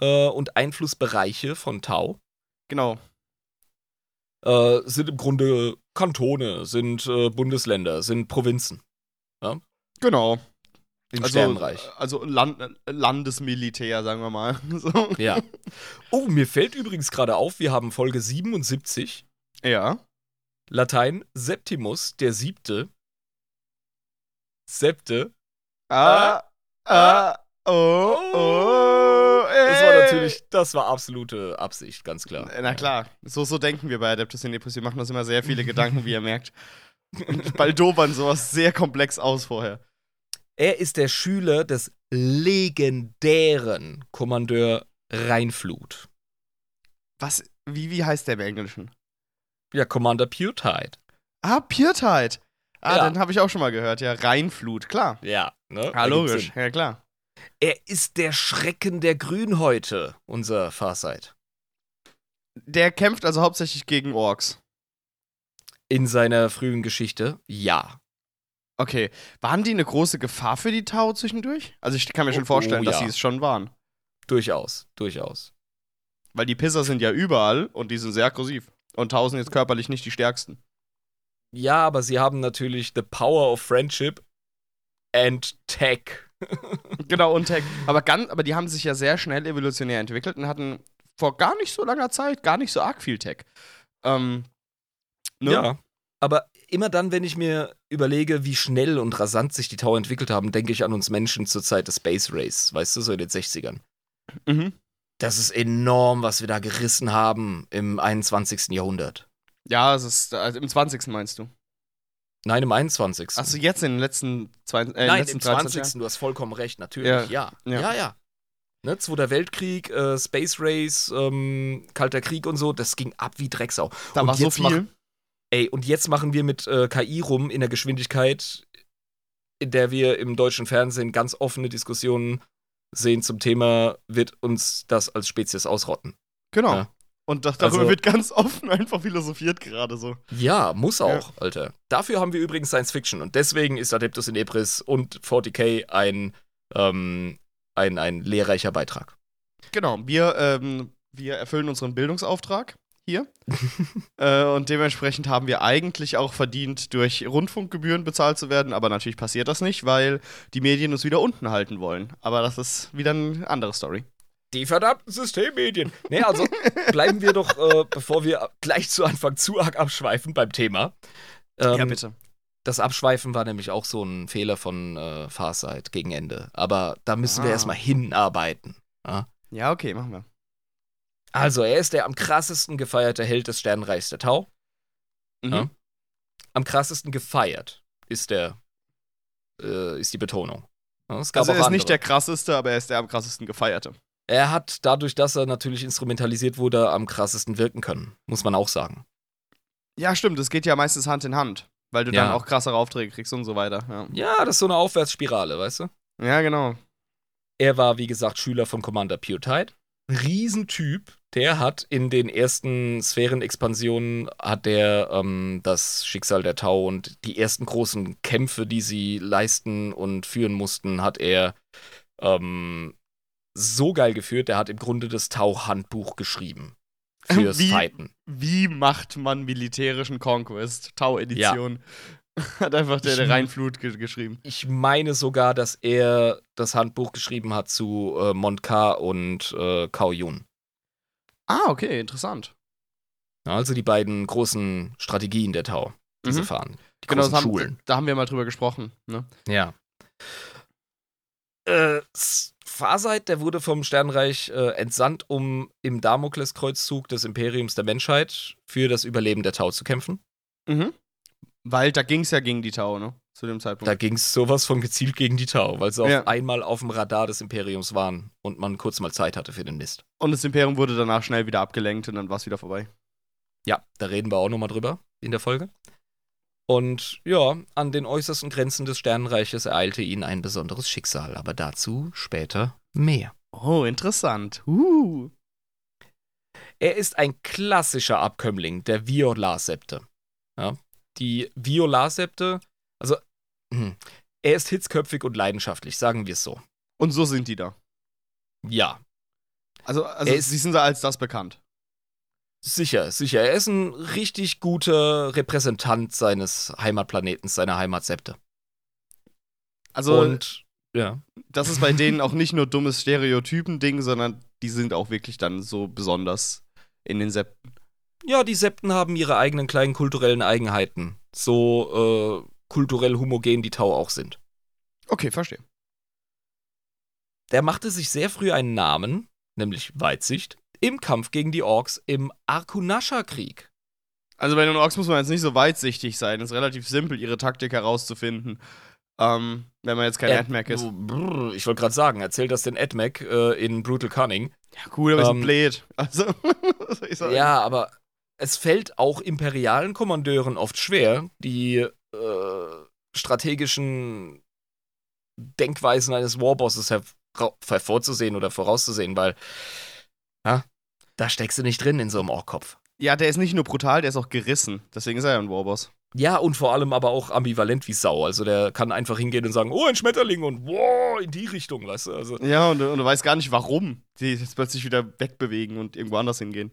[SPEAKER 3] äh, und Einflussbereiche von Tau.
[SPEAKER 2] Genau.
[SPEAKER 3] Äh, sind im Grunde Kantone, sind äh, Bundesländer, sind Provinzen
[SPEAKER 2] Genau.
[SPEAKER 3] im
[SPEAKER 2] Also,
[SPEAKER 3] Sternenreich.
[SPEAKER 2] also Land, Landesmilitär, sagen wir mal. So.
[SPEAKER 3] Ja. Oh, mir fällt übrigens gerade auf, wir haben Folge 77,
[SPEAKER 2] Ja.
[SPEAKER 3] Latein Septimus, der siebte. Septe.
[SPEAKER 2] Ah, ah, oh, oh.
[SPEAKER 3] natürlich, das war absolute Absicht, ganz klar.
[SPEAKER 2] Na klar, so, so denken wir bei Adeptus Inepris. Wir machen uns immer sehr viele Gedanken, wie ihr merkt. Und baldobern sowas sehr komplex aus vorher.
[SPEAKER 3] Er ist der Schüler des legendären Kommandeur Rheinflut.
[SPEAKER 2] Was, wie, wie heißt der im Englischen?
[SPEAKER 3] Ja, Commander Puretide.
[SPEAKER 2] Ah, Puretide. Ah,
[SPEAKER 3] Ja.
[SPEAKER 2] den habe ich auch schon mal gehört. Ja, Rheinflut, klar.
[SPEAKER 3] Ja, ne?
[SPEAKER 2] Ah, logisch. Ja, klar.
[SPEAKER 3] Er ist der Schrecken der Grünhäute, unser Farsight.
[SPEAKER 2] Der kämpft also hauptsächlich gegen Orks.
[SPEAKER 3] In seiner frühen Geschichte, ja.
[SPEAKER 2] Okay. Waren die eine große Gefahr für die Tau zwischendurch? Also ich kann mir schon
[SPEAKER 3] Oh,
[SPEAKER 2] vorstellen,
[SPEAKER 3] oh,
[SPEAKER 2] dass
[SPEAKER 3] ja.
[SPEAKER 2] sie es schon waren.
[SPEAKER 3] Durchaus, durchaus.
[SPEAKER 2] Weil die Pisser sind ja überall und die sind sehr aggressiv. Und Tau sind jetzt körperlich nicht die stärksten.
[SPEAKER 3] Ja, aber sie haben natürlich the power of friendship and tech.
[SPEAKER 2] Genau, und Tech. Aber, ganz, aber die haben sich ja sehr schnell evolutionär entwickelt und hatten vor gar nicht so langer Zeit gar nicht so arg viel Tech. Ähm, ne?
[SPEAKER 3] Ja. Aber immer dann, wenn ich mir überlege, wie schnell und rasant sich die Tau entwickelt haben, denke ich an uns Menschen zur Zeit des Space Race, weißt du, so in den 60ern.
[SPEAKER 2] Mhm.
[SPEAKER 3] Das ist enorm, was wir da gerissen haben im 21. Jahrhundert.
[SPEAKER 2] Ja, es ist also im 20. meinst du.
[SPEAKER 3] Nein, im 21.
[SPEAKER 2] Achso, jetzt in den letzten, zwei, äh,
[SPEAKER 3] Nein,
[SPEAKER 2] letzten
[SPEAKER 3] im
[SPEAKER 2] 13
[SPEAKER 3] 20.
[SPEAKER 2] Jahren?
[SPEAKER 3] Du hast vollkommen recht, natürlich. Ja,
[SPEAKER 2] Ja,
[SPEAKER 3] ja,
[SPEAKER 2] ja.
[SPEAKER 3] ja. Ne, Zweiter Weltkrieg, äh, Space Race, ähm, Kalter Krieg und so, das ging ab wie Drecksau.
[SPEAKER 2] Da war so viel.
[SPEAKER 3] Ey, und jetzt machen wir mit äh, KI rum in der Geschwindigkeit, in der wir im deutschen Fernsehen ganz offene Diskussionen sehen zum Thema, wird uns das als Spezies ausrotten.
[SPEAKER 2] Genau.
[SPEAKER 3] Ja.
[SPEAKER 2] Und das, darüber
[SPEAKER 3] Also-
[SPEAKER 2] wird ganz offen einfach philosophiert gerade so.
[SPEAKER 3] Ja, muss auch, Alter. Dafür haben wir übrigens Science Fiction und deswegen ist Adeptus in Ebris und 40k ein, ähm, ein, ein lehrreicher Beitrag.
[SPEAKER 2] Genau, wir, ähm, wir erfüllen unseren Bildungsauftrag hier. äh, und dementsprechend haben wir eigentlich auch verdient, durch Rundfunkgebühren bezahlt zu werden. Aber natürlich passiert das nicht, weil die Medien uns wieder unten halten wollen. Aber das ist wieder eine andere Story.
[SPEAKER 3] Die verdammten Systemmedien. Nee, also bleiben wir doch, äh, bevor wir gleich zu Anfang zu arg abschweifen beim Thema. Ähm,
[SPEAKER 2] ja, bitte.
[SPEAKER 3] Das Abschweifen war nämlich auch so ein Fehler von äh, Farsight gegen Ende. Aber da müssen wir
[SPEAKER 2] Ah.
[SPEAKER 3] erstmal hinarbeiten.
[SPEAKER 2] Ja, okay, machen wir.
[SPEAKER 3] Also, er ist der am krassesten gefeierte Held des Sternenreichs der Tau.
[SPEAKER 2] Mhm.
[SPEAKER 3] Ja. Am krassesten gefeiert ist der, äh, ist die Betonung. Ja,
[SPEAKER 2] Also er ist
[SPEAKER 3] andere.
[SPEAKER 2] nicht der krasseste, aber er ist der am krassesten gefeierte.
[SPEAKER 3] Er hat dadurch, dass er natürlich instrumentalisiert wurde, am krassesten wirken können. Muss man auch sagen.
[SPEAKER 2] Ja, stimmt, es geht ja meistens Hand in Hand, weil du
[SPEAKER 3] Ja.
[SPEAKER 2] dann auch krassere Aufträge kriegst und so weiter. Ja,
[SPEAKER 3] Ja, das ist so eine Aufwärtsspirale, weißt du?
[SPEAKER 2] ja genau.
[SPEAKER 3] Er war, wie gesagt, Schüler von Commander Riesentyp. Der hat in den ersten Sphärenexpansionen hat der ähm, das Schicksal der Tau und die ersten großen Kämpfe, die sie leisten und führen mussten, hat er ähm, so geil geführt. Der hat im Grunde das Tau-Handbuch geschrieben. Fürs
[SPEAKER 2] Wie-
[SPEAKER 3] Fighten.
[SPEAKER 2] Wie macht man militärischen Conquest? Tau-Edition. Hat einfach der, der Rheinflut ge geschrieben.
[SPEAKER 3] Ich meine sogar, dass er das Handbuch geschrieben hat zu äh, Montkar und äh, Kao Yun.
[SPEAKER 2] Ah, okay, interessant.
[SPEAKER 3] Also die beiden großen Strategien der Tau, die sie
[SPEAKER 2] Mhm.
[SPEAKER 3] fahren. Die
[SPEAKER 2] Genau,
[SPEAKER 3] großen
[SPEAKER 2] das haben,
[SPEAKER 3] Schulen.
[SPEAKER 2] da haben wir mal drüber gesprochen. Ne?
[SPEAKER 3] Ja. Äh, Farsight, der wurde vom Sternreich äh, entsandt, um im Damokleskreuzzug des Imperiums der Menschheit für das Überleben der Tau zu kämpfen.
[SPEAKER 2] Mhm. Weil da ging es ja gegen die Tau, ne? Zu dem Zeitpunkt.
[SPEAKER 3] Da ging es sowas von gezielt gegen die Tau, weil sie auf
[SPEAKER 2] Ja.
[SPEAKER 3] einmal auf dem Radar des Imperiums waren und man kurz mal Zeit hatte für den Mist.
[SPEAKER 2] und das Imperium wurde danach schnell wieder abgelenkt und dann war es wieder vorbei.
[SPEAKER 3] Ja, da reden wir auch nochmal drüber in der Folge. Und ja, an den äußersten Grenzen des Sternenreiches ereilte ihn ein besonderes Schicksal, aber dazu später mehr.
[SPEAKER 2] Oh, interessant. Uh.
[SPEAKER 3] Er ist ein klassischer Abkömmling der Violar-Septe. Ja, die Violar-Septe, also hm, er ist hitzköpfig und leidenschaftlich, sagen wir es so.
[SPEAKER 2] Und so sind die da.
[SPEAKER 3] Ja,
[SPEAKER 2] Also, also
[SPEAKER 3] ist-
[SPEAKER 2] sie sind da als das bekannt.
[SPEAKER 3] sicher, sicher. Er ist ein richtig guter Repräsentant seines Heimatplanetens, seiner Heimatsepte.
[SPEAKER 2] Also,
[SPEAKER 3] und ja.
[SPEAKER 2] das ist bei denen auch nicht nur dummes Stereotypen-Ding, sondern die sind auch wirklich dann so besonders in den Septen.
[SPEAKER 3] Ja, die Septen haben ihre eigenen kleinen kulturellen Eigenheiten. So äh, kulturell homogen die Tau auch sind.
[SPEAKER 2] Okay, verstehe.
[SPEAKER 3] Der machte sich sehr früh einen Namen nämlich Weitsicht, im Kampf gegen die Orks im Arkunascha-Krieg.
[SPEAKER 2] Also bei den Orks muss man jetzt nicht so weitsichtig sein. Es ist relativ simpel, ihre Taktik herauszufinden. Ähm, wenn man jetzt kein AdMac ist.
[SPEAKER 3] brr, Ich wollte gerade sagen, erzähl das den AdMac äh, in Brutal Cunning.
[SPEAKER 2] Ja, cool, aber
[SPEAKER 3] ähm.
[SPEAKER 2] Also, was soll ich sagen?
[SPEAKER 3] Ja, aber es fällt auch imperialen Kommandeuren oft schwer, die äh, strategischen Denkweisen eines Warbosses hervor- hervorzusehen oder vorauszusehen, weil ja, da steckst du nicht drin in so einem Orkkopf.
[SPEAKER 2] Ja, der ist nicht nur brutal, der ist auch gerissen. Deswegen ist er ja ein Warboss.
[SPEAKER 3] Ja, und vor allem aber auch ambivalent wie Sau. Also der kann einfach hingehen und sagen, oh, ein Schmetterling und wow, in die Richtung, weißt du? Also,
[SPEAKER 2] Ja, und, und du weißt gar nicht, warum die jetzt plötzlich wieder wegbewegen und irgendwo anders hingehen.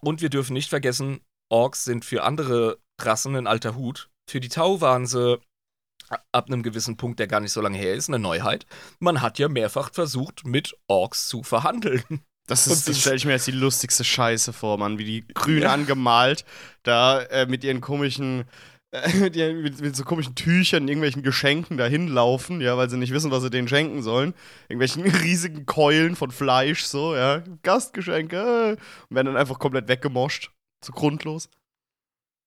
[SPEAKER 3] Und wir dürfen nicht vergessen, Orks sind für andere Rassen ein alter Hut. Für die Tau waren sie ab einem gewissen Punkt, der gar nicht so lange her ist, eine Neuheit. Man hat ja mehrfach versucht, mit Orks zu verhandeln.
[SPEAKER 2] Das, ist, das stelle ich mir jetzt die lustigste Scheiße vor, Mann. Wie die grün
[SPEAKER 3] Ja.
[SPEAKER 2] angemalt, da äh, mit ihren komischen, mit, ihren, mit, mit so komischen Tüchern, irgendwelchen Geschenken dahin laufen, ja, weil sie nicht wissen, was sie denen schenken sollen. Irgendwelchen riesigen Keulen von Fleisch, so, ja. Gastgeschenke. Äh, und werden dann einfach komplett weggemoscht. So grundlos.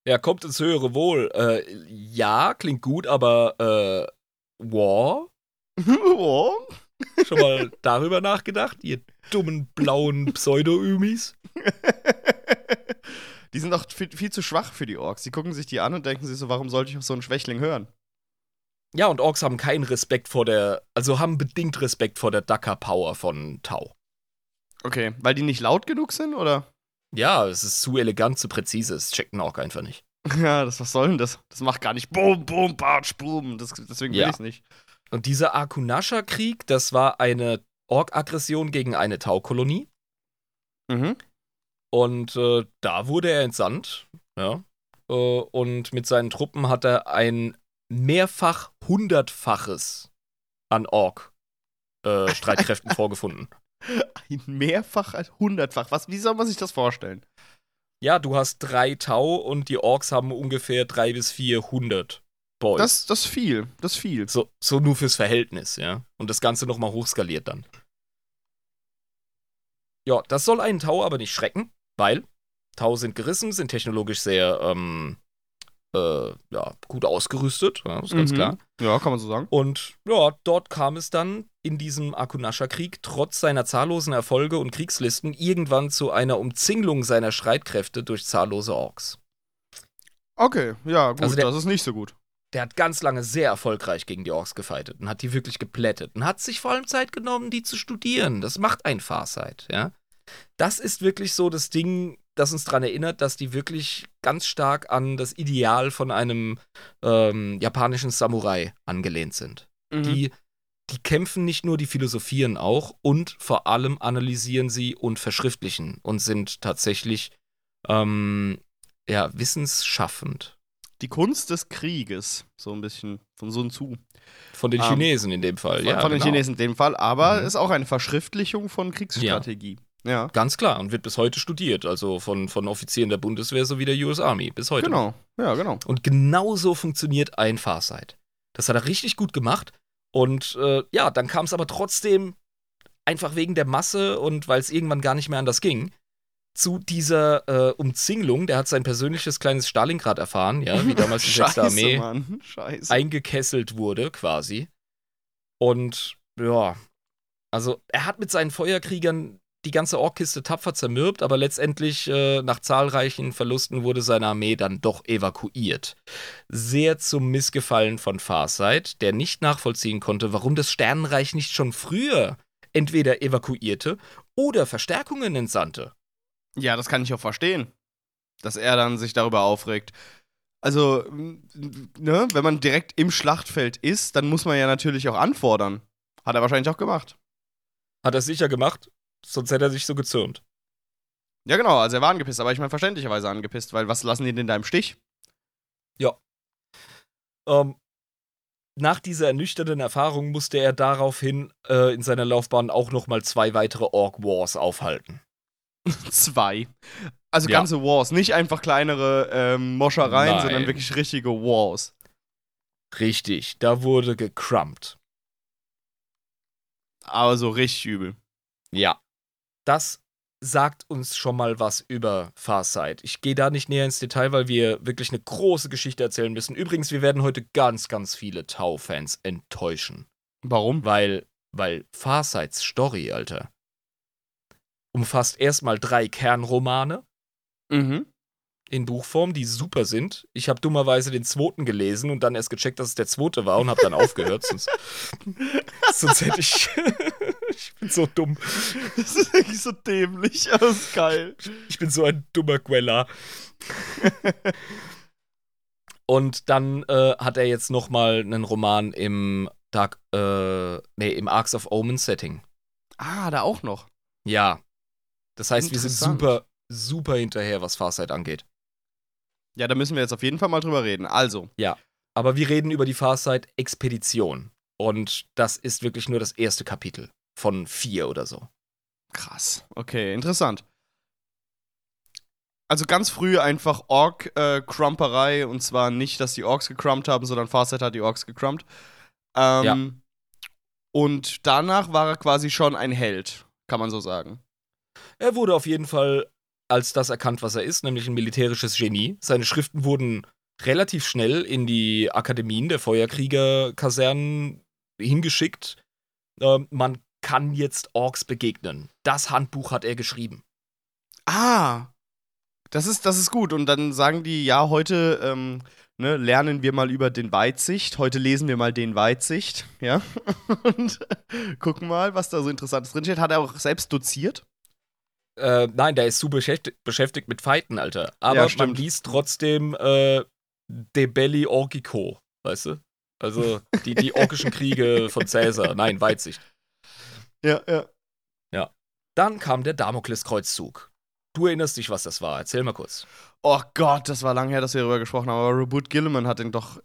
[SPEAKER 3] Ja, kommt ins höhere Wohl. Äh, ja, klingt gut, aber äh, War?
[SPEAKER 2] oh.
[SPEAKER 3] Schon mal darüber nachgedacht, ihr dummen blauen Pseudo-Ümis?
[SPEAKER 2] Die sind doch viel, viel zu schwach für die Orks. Die gucken sich die an und denken sich so, warum sollte ich auf so einen Schwächling hören?
[SPEAKER 3] Ja, und Orks haben keinen Respekt vor der, also haben bedingt Respekt vor der Dakar-Power von Tau.
[SPEAKER 2] Okay, weil die nicht laut genug sind, oder?
[SPEAKER 3] Ja, es ist zu elegant, zu präzise, es checkt ein Ork einfach nicht.
[SPEAKER 2] Ja, das, was soll denn das? Das macht gar nicht Boom, Boom, Batsch, Boom. Das, deswegen will
[SPEAKER 3] Ja.
[SPEAKER 2] ich's nicht.
[SPEAKER 3] Und dieser Akunascha-Krieg, das war eine Ork-Aggression gegen eine Tau-Kolonie.
[SPEAKER 2] Mhm.
[SPEAKER 3] Und äh, da wurde er entsandt. Ja. Äh, und mit seinen Truppen hat er ein mehrfach hundertfaches an Ork-Streitkräften vorgefunden.
[SPEAKER 2] Ein Mehrfach als hundertfach. Was, wie soll man sich das vorstellen?
[SPEAKER 3] Ja, du hast drei Tau und die Orks haben ungefähr drei bis vierhundert Boys.
[SPEAKER 2] Das, das viel. Das viel.
[SPEAKER 3] so, so nur fürs Verhältnis, ja. Und das Ganze nochmal hochskaliert dann. Ja, das soll einen Tau aber nicht schrecken, weil Tau sind gerissen, sind technologisch sehr ähm, äh, ja, gut ausgerüstet, ja, ist ganz
[SPEAKER 2] Mhm.
[SPEAKER 3] klar.
[SPEAKER 2] Ja, kann man so sagen.
[SPEAKER 3] Und ja, dort kam es dann in diesem Akunascha-Krieg trotz seiner zahllosen Erfolge und Kriegslisten irgendwann zu einer Umzinglung seiner Streitkräfte durch zahllose Orks.
[SPEAKER 2] Okay, ja, gut,
[SPEAKER 3] Also der-
[SPEAKER 2] das ist nicht so gut.
[SPEAKER 3] Der hat ganz lange sehr erfolgreich gegen die Orks gefightet und hat die wirklich geplättet und hat sich vor allem Zeit genommen, die zu studieren. Das macht ein Farsight, ja. Das ist wirklich so das Ding, das uns daran erinnert, dass die wirklich ganz stark an das Ideal von einem ähm, japanischen Samurai angelehnt sind.
[SPEAKER 2] Mhm.
[SPEAKER 3] Die, die kämpfen nicht nur, die philosophieren auch und vor allem analysieren sie und verschriftlichen und sind tatsächlich ähm, ja, wissensschaffend.
[SPEAKER 2] Die Kunst des Krieges. So ein bisschen von Sun Tzu.
[SPEAKER 3] Von den
[SPEAKER 2] Ähm,
[SPEAKER 3] Chinesen in dem Fall,
[SPEAKER 2] Von,
[SPEAKER 3] ja.
[SPEAKER 2] von den
[SPEAKER 3] genau.
[SPEAKER 2] Chinesen in dem Fall. Aber
[SPEAKER 3] Mhm.
[SPEAKER 2] ist auch eine Verschriftlichung von Kriegsstrategie. Ja.
[SPEAKER 3] Ganz klar und wird bis heute studiert, also von, von Offizieren der Bundeswehr sowie der US Army bis heute.
[SPEAKER 2] Genau. Ja, genau.
[SPEAKER 3] Und genau so funktioniert ein Farsight. Das hat er richtig gut gemacht. Und äh, ja, dann kam es aber trotzdem einfach wegen der Masse und weil es irgendwann gar nicht mehr anders ging, zu dieser äh, Umzinglung. Der hat sein persönliches kleines Stalingrad erfahren, ja, wie damals die 6.
[SPEAKER 2] Scheiße,
[SPEAKER 3] Armee eingekesselt wurde, quasi. Und ja, also er hat mit seinen Feuerkriegern die ganze Orkkiste tapfer zermürbt, aber letztendlich äh, nach zahlreichen Verlusten wurde seine Armee dann doch evakuiert. Sehr zum Missgefallen von Farsight, der nicht nachvollziehen konnte, warum das Sternenreich nicht schon früher entweder evakuierte oder Verstärkungen entsandte.
[SPEAKER 2] Ja, das kann ich auch verstehen. Dass er dann sich darüber aufregt. Also, ne, wenn man direkt im Schlachtfeld ist, dann muss man ja natürlich auch antfordern. Hat er wahrscheinlich auch gemacht.
[SPEAKER 3] Hat er sicher gemacht, sonst hätte er sich so gezürnt.
[SPEAKER 2] Ja, genau, also er war angepisst, aber ich meine verständlicherweise angepisst, weil was lassen die denn da im Stich?
[SPEAKER 3] Ähm, nach dieser ernüchternden Erfahrung musste er daraufhin äh, in seiner Laufbahn auch nochmal zwei weitere Orc Wars aufhalten.
[SPEAKER 2] Zwei. Also
[SPEAKER 3] Ja.
[SPEAKER 2] ganze Wars, nicht einfach kleinere ähm, Moschereien,
[SPEAKER 3] Nein.
[SPEAKER 2] sondern wirklich richtige Wars.
[SPEAKER 3] Richtig, da wurde gecrumpt.
[SPEAKER 2] Aber so richtig übel.
[SPEAKER 3] Ja. Das sagt uns schon mal was über Farsight. Ich gehe da nicht näher ins Detail, weil wir wirklich eine große Geschichte erzählen müssen. Übrigens, wir werden heute ganz, ganz viele Tau-Fans enttäuschen.
[SPEAKER 2] Warum?
[SPEAKER 3] Weil, weil Farsights Story, Alter, umfasst erstmal drei Kernromane
[SPEAKER 2] Mhm.
[SPEAKER 3] In Buchform, die super sind. Ich habe dummerweise den zweiten gelesen und dann erst gecheckt, dass es der zweite war und habe dann aufgehört. Sonst, sonst hätte ich. ich bin so dumm.
[SPEAKER 2] Das ist eigentlich so dämlich, aber ist geil.
[SPEAKER 3] Ich bin so ein dummer Queller. und dann äh, hat er jetzt noch mal einen Roman im Dark, äh, nee, im Arcs of Omen Setting.
[SPEAKER 2] Ah, da auch noch.
[SPEAKER 3] Ja. Das heißt, wir sind super, super hinterher, was Farsight angeht.
[SPEAKER 2] Ja, da müssen wir jetzt auf jeden Fall mal drüber reden. Also,
[SPEAKER 3] Aber wir reden über die Farsight-Expedition. Und das ist wirklich nur das erste Kapitel von vier oder so.
[SPEAKER 2] krass. Okay, interessant. Also ganz früh einfach Ork-Crumperei und zwar nicht, dass die Orks gecrumpt haben, sondern Farsight hat die Orks gecrumpt. Ähm, Und danach war er quasi schon ein Held, kann man so sagen.
[SPEAKER 3] Er wurde auf jeden Fall als das erkannt, was er ist, nämlich ein militärisches Genie. Seine Schriften wurden relativ schnell in die Akademien der Feuerkriegerkasernen hingeschickt. Ähm, man kann jetzt Orks begegnen. Das Handbuch hat er geschrieben.
[SPEAKER 2] Ah, das ist, das ist gut. Und dann sagen die, ja, heute ähm, ne, lernen wir mal über den Weitsicht. Heute lesen wir mal den Weitsicht. Ja. Und gucken mal, was da so Interessantes drinsteht. Hat er auch selbst doziert?
[SPEAKER 3] Äh, nein, der ist zu beschäftigt, mit Fighten, Alter. Aber
[SPEAKER 2] Ja,
[SPEAKER 3] man liest trotzdem äh, De Belli Orgico, weißt du? Also die, die orkischen Kriege von Caesar. Nein, Weitsicht.
[SPEAKER 2] Ja, ja.
[SPEAKER 3] Dann kam der Damokleskreuzzug. Du erinnerst dich, was das war. Erzähl mal kurz.
[SPEAKER 2] Oh Gott, das war lange her, dass wir darüber gesprochen haben. Aber Robert Gilliman hat den doch.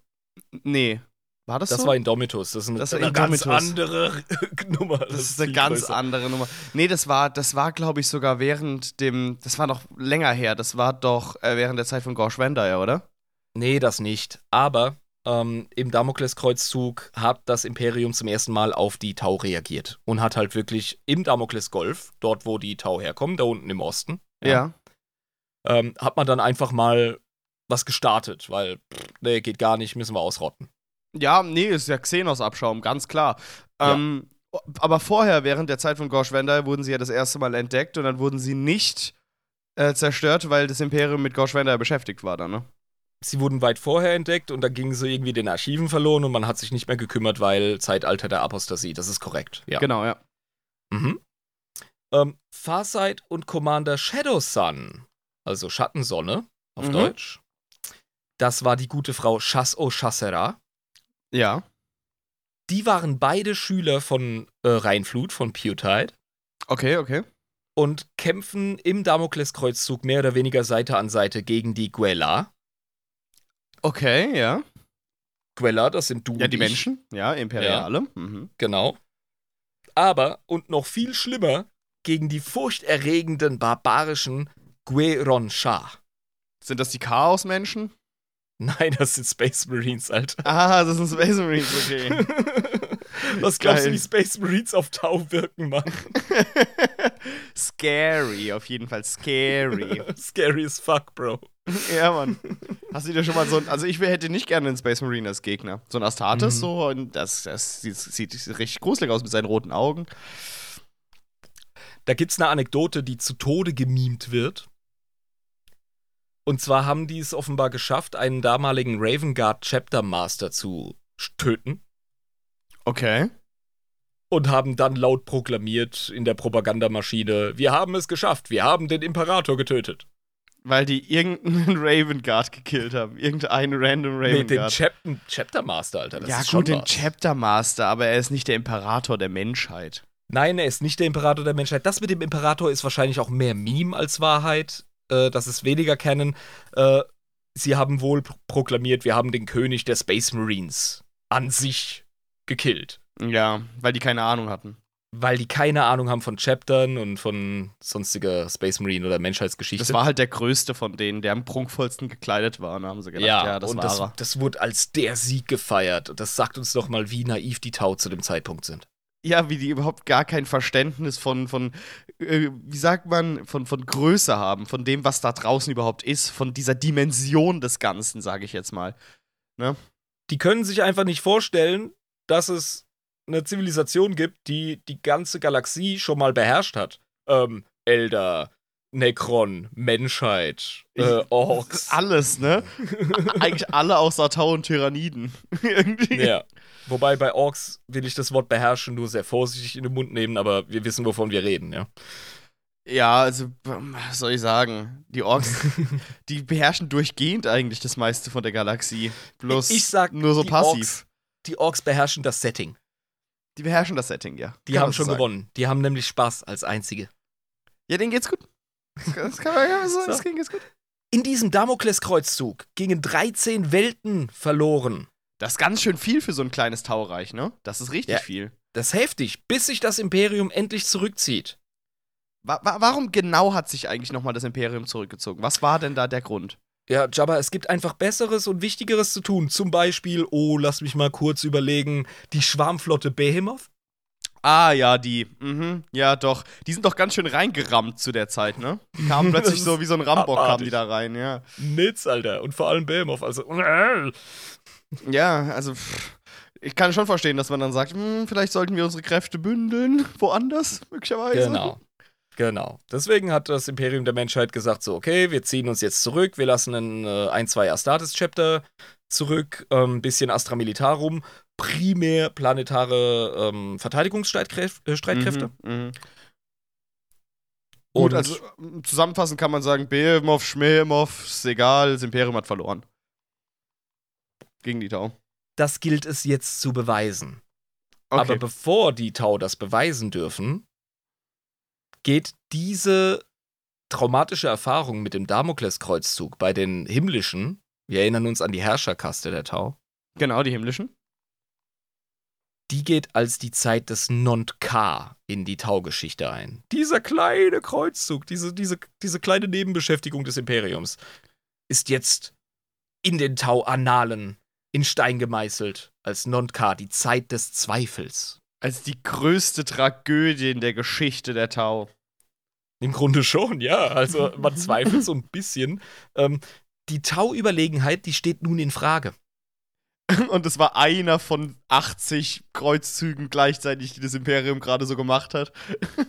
[SPEAKER 2] Nee. War das,
[SPEAKER 3] Das
[SPEAKER 2] so?
[SPEAKER 3] war Indomitus. Das ist eine,
[SPEAKER 2] Das
[SPEAKER 3] eine ganz andere Nummer.
[SPEAKER 2] Das ist eine ganz
[SPEAKER 3] größer.
[SPEAKER 2] andere Nummer. Nee, das war, das war, glaube ich, sogar während dem. Das war noch länger her. Das war doch äh, während der Zeit von Gorsh Vendaya, oder?
[SPEAKER 3] Nee, das nicht. Aber ähm, im Damokleskreuzzug hat das Imperium zum ersten Mal auf die Tau reagiert und hat halt wirklich im Damoklesgolf, dort wo die Tau herkommen, da unten im Osten,
[SPEAKER 2] Ja.
[SPEAKER 3] ähm, hat man dann einfach mal was gestartet, weil, pff, nee, geht gar nicht, müssen wir ausrotten.
[SPEAKER 2] Ja, nee, ist ja Xenos-Abschaum, ganz klar.
[SPEAKER 3] Ja.
[SPEAKER 2] Ähm, aber vorher, während der Zeit von Gorsh Vendaya, wurden sie ja das erste Mal entdeckt und dann wurden sie nicht äh, zerstört, weil das Imperium mit Gorsh Vendaya beschäftigt war dann, ne?
[SPEAKER 3] Sie wurden weit vorher entdeckt und dann gingen sie irgendwie den Archiven verloren und man hat sich nicht mehr gekümmert, weil Zeitalter der Apostasie, das ist korrekt. Ja.
[SPEAKER 2] Genau, ja.
[SPEAKER 3] Mhm. Ähm, Farsight und Commander Shadow Sun, also Schattensonne auf
[SPEAKER 2] Mhm.
[SPEAKER 3] Deutsch. Das war die gute Frau Chas-O Chassera.
[SPEAKER 2] Ja.
[SPEAKER 3] Die waren beide Schüler von äh, Rheinflut, von Pewtide
[SPEAKER 2] Okay, okay.
[SPEAKER 3] und kämpfen im Damokleskreuzzug mehr oder weniger Seite an Seite gegen die Guella.
[SPEAKER 2] Okay, ja.
[SPEAKER 3] Guella, das sind du
[SPEAKER 2] Ja, die
[SPEAKER 3] ich.
[SPEAKER 2] Menschen. Ja, Imperiale. Mhm.
[SPEAKER 3] Genau. Aber, und noch viel schlimmer, gegen die furchterregenden, barbarischen Gueron Shah.
[SPEAKER 2] Sind das die Chaos-Menschen?
[SPEAKER 3] Nein, das sind Space Marines, Alter.
[SPEAKER 2] Ah, das sind Space Marines, okay.
[SPEAKER 3] Was glaubst du,
[SPEAKER 2] Geil.
[SPEAKER 3] wie Space Marines auf Tau wirken, Mann?
[SPEAKER 2] scary, auf jeden Fall scary.
[SPEAKER 3] Scary as fuck, Bro.
[SPEAKER 2] ja, Mann. Hast du dir schon mal so ein. Also, ich hätte nicht gerne einen Space Marine als Gegner. So ein Astartes,
[SPEAKER 3] Mhm.
[SPEAKER 2] so. Und das, das sieht, sieht richtig gruselig aus mit seinen roten Augen.
[SPEAKER 3] Da gibt's eine Anekdote, die zu Tode gemimt wird. Und zwar haben die es offenbar geschafft, einen damaligen Raven Guard Chapter Master zu töten.
[SPEAKER 2] Okay.
[SPEAKER 3] und haben dann laut proklamiert in der Propagandamaschine, wir haben es geschafft, wir haben den Imperator getötet.
[SPEAKER 2] Weil die irgendeinen Raven Guard gekillt haben. Irgendeinen random Raven
[SPEAKER 3] nee, den
[SPEAKER 2] Guard.
[SPEAKER 3] Chapter, Chapter Master, Alter. Das
[SPEAKER 2] ja,
[SPEAKER 3] ist schon
[SPEAKER 2] gut, den
[SPEAKER 3] was.
[SPEAKER 2] Chapter Master, aber er ist nicht der Imperator der Menschheit.
[SPEAKER 3] Nein, er ist nicht der Imperator der Menschheit. Das mit dem Imperator ist wahrscheinlich auch mehr Meme als Wahrheit. Äh, das ist weniger Canon. Äh, sie haben wohl pro- proklamiert, wir haben den König der Space Marines an sich gekillt.
[SPEAKER 2] Ja, weil die keine Ahnung hatten.
[SPEAKER 3] Weil die keine Ahnung haben von Chaptern und von sonstiger Space Marine oder Menschheitsgeschichte.
[SPEAKER 2] Das war halt der größte von denen, der am prunkvollsten gekleidet war. Und haben sie gedacht, ja, das
[SPEAKER 3] und
[SPEAKER 2] war
[SPEAKER 3] das,
[SPEAKER 2] er.
[SPEAKER 3] das wurde als der Sieg gefeiert. Und das sagt uns doch mal, wie naiv die Tau zu dem Zeitpunkt sind.
[SPEAKER 2] Ja, wie die überhaupt gar kein Verständnis von, von äh, wie sagt man, von, von Größe haben, von dem, was da draußen überhaupt ist, von dieser Dimension des Ganzen, sage ich jetzt mal. Ne?
[SPEAKER 3] Die können sich einfach nicht vorstellen, dass es eine Zivilisation gibt, die die ganze Galaxie schon mal beherrscht hat. Ähm, Elder, Necron, Menschheit, äh, Orks.
[SPEAKER 2] Alles, ne? Eigentlich alle außer Tau und Tyranniden. Irgendwie.
[SPEAKER 3] Ja. Wobei bei Orks will ich das Wort beherrschen nur sehr vorsichtig in den Mund nehmen, aber wir wissen, wovon wir reden, ja.
[SPEAKER 2] Ja, also, was soll ich sagen? Die Orks, die beherrschen durchgehend eigentlich das meiste von der Galaxie. Bloß
[SPEAKER 3] ich sag
[SPEAKER 2] nur so
[SPEAKER 3] die
[SPEAKER 2] passiv.
[SPEAKER 3] Orks, die Orks beherrschen das Setting.
[SPEAKER 2] Die beherrschen das Setting, ja.
[SPEAKER 3] Die
[SPEAKER 2] Kann
[SPEAKER 3] haben
[SPEAKER 2] so
[SPEAKER 3] schon
[SPEAKER 2] sagen.
[SPEAKER 3] gewonnen. Die haben nämlich Spaß als einzige.
[SPEAKER 2] Ja, denen geht's gut. Das kann man ja so,
[SPEAKER 3] So.
[SPEAKER 2] das ging jetzt gut.
[SPEAKER 3] In diesem Damokleskreuzzug gingen 13 Welten verloren.
[SPEAKER 2] Das ist ganz schön viel für so ein kleines Taureich, ne? Das ist richtig
[SPEAKER 3] Ja.
[SPEAKER 2] viel.
[SPEAKER 3] Das ist heftig, bis sich das Imperium endlich zurückzieht.
[SPEAKER 2] Wa wa warum genau hat sich eigentlich nochmal das Imperium zurückgezogen? Was war denn da der Grund?
[SPEAKER 3] Ja, Jabba, es gibt einfach Besseres und Wichtigeres zu tun. Zum Beispiel, oh, lass mich mal kurz überlegen, die Schwarmflotte Behemoth?
[SPEAKER 2] Ah, ja, die. Mhm, ja, doch. Die sind doch ganz schön reingerammt zu der Zeit, ne? Die kamen plötzlich so wie so ein Rambock kamen die da rein, ja.
[SPEAKER 3] Nitz, Alter. Und vor allem Behemoth. Also.
[SPEAKER 2] Ja, also pff, ich kann schon verstehen, dass man dann sagt, hm, vielleicht sollten wir unsere Kräfte bündeln, woanders möglicherweise.
[SPEAKER 3] Genau. Genau. Deswegen hat das Imperium der Menschheit gesagt: so, okay, wir ziehen uns jetzt zurück, wir lassen ein, äh, ein zwei Astartes-Chapter zurück, ein ähm, bisschen Astra Militarum, primär planetare ähm, Verteidigungsstreitkräfte. Äh.
[SPEAKER 2] Mhm, mhm. Gut,
[SPEAKER 3] Und
[SPEAKER 2] also ähm, zusammenfassend kann man sagen, Behemoth, Schmehemoth, ist egal, das Imperium hat verloren. Gegen die Tau.
[SPEAKER 3] das gilt es jetzt zu beweisen.
[SPEAKER 2] Okay.
[SPEAKER 3] Aber bevor die Tau das beweisen dürfen, geht diese traumatische Erfahrung mit dem Damokleskreuzzug bei den Himmlischen, wir erinnern uns an die Herrscherkaste der Tau,
[SPEAKER 2] genau, die himmlischen.
[SPEAKER 3] die geht als die Zeit des Nont-K in die Tau-Geschichte ein. Dieser kleine Kreuzzug, diese, diese, diese kleine Nebenbeschäftigung des Imperiums, ist jetzt in den Tau-Annalen in Stein gemeißelt als Nont-K, die Zeit des Zweifels.
[SPEAKER 2] Als die größte Tragödie in der Geschichte der Tau.
[SPEAKER 3] Im Grunde schon, ja. Also man zweifelt so ein bisschen. Ähm, die Tau-Überlegenheit, die steht nun in Frage.
[SPEAKER 2] Und es war einer von 80 Kreuzzügen gleichzeitig, die das Imperium gerade so gemacht hat.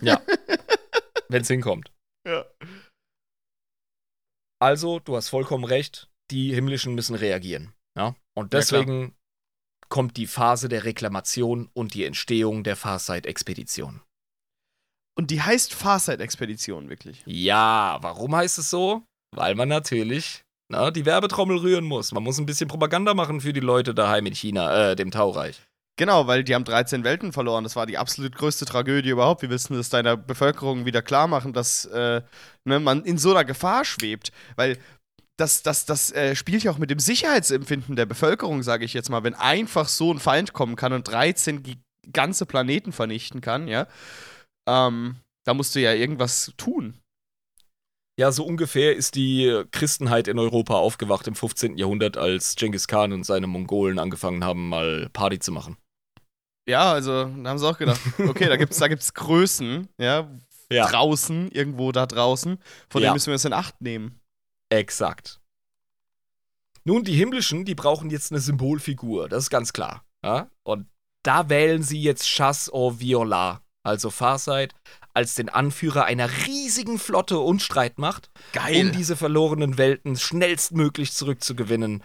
[SPEAKER 3] wenn es hinkommt.
[SPEAKER 2] Ja.
[SPEAKER 3] Also, du hast vollkommen recht, die Himmlischen müssen reagieren. Ja? Und
[SPEAKER 2] Ja,
[SPEAKER 3] deswegen kommt die Phase der Reklamation und die Entstehung der Farsight-Expedition.
[SPEAKER 2] Und die heißt Farsight-Expedition, wirklich.
[SPEAKER 3] Ja, warum heißt es so? Weil man natürlich na, die Werbetrommel rühren muss. Man muss ein bisschen Propaganda machen für die Leute daheim in China, äh, dem Taureich.
[SPEAKER 2] Genau, weil die haben 13 Welten verloren. Das war die absolut größte Tragödie überhaupt. Wir wissen es deiner Bevölkerung wieder klar machen, dass äh, ne, man in so einer Gefahr schwebt. Weil das, das, das äh, spielt ja auch mit dem Sicherheitsempfinden der Bevölkerung, sage ich jetzt mal. Wenn einfach so ein Feind kommen kann und 13 gi- ganze Planeten vernichten kann, ja, ähm, da musst du ja irgendwas tun.
[SPEAKER 3] Ja, so ungefähr ist die Christenheit in Europa aufgewacht im 15. Jahrhundert, als Genghis Khan und seine Mongolen angefangen haben, mal Party zu machen.
[SPEAKER 2] Ja, also, da haben sie auch gedacht, okay, da gibt's, da gibt's Größen, ja,
[SPEAKER 3] Ja.
[SPEAKER 2] draußen, irgendwo da draußen, von
[SPEAKER 3] Ja.
[SPEAKER 2] denen müssen wir uns in Acht nehmen.
[SPEAKER 3] Exakt. Nun, die Himmlischen, die brauchen jetzt eine Symbolfigur, das ist ganz klar. Ja? Und da wählen sie jetzt Chasse au Viola, also Farsight, als den Anführer einer riesigen Flotte und Streitmacht, um diese verlorenen Welten schnellstmöglich zurückzugewinnen.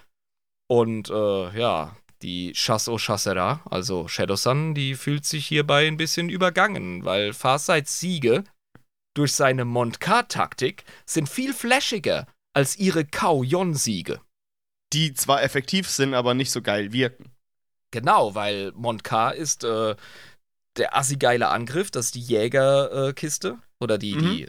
[SPEAKER 3] Und äh, ja, die Chasse au Chassera, also Shadow Sun, die fühlt sich hierbei ein bisschen übergangen, weil Farsights Siege durch seine Mont-K-Taktik sind viel flashiger als ihre Kau-Yon-Siege.
[SPEAKER 2] die zwar effektiv sind, aber nicht so geil wirken.
[SPEAKER 3] Genau, weil Mont-K ist äh, der assi-geile Angriff, das ist die Jägerkiste. oder die,
[SPEAKER 2] Mhm.
[SPEAKER 3] die,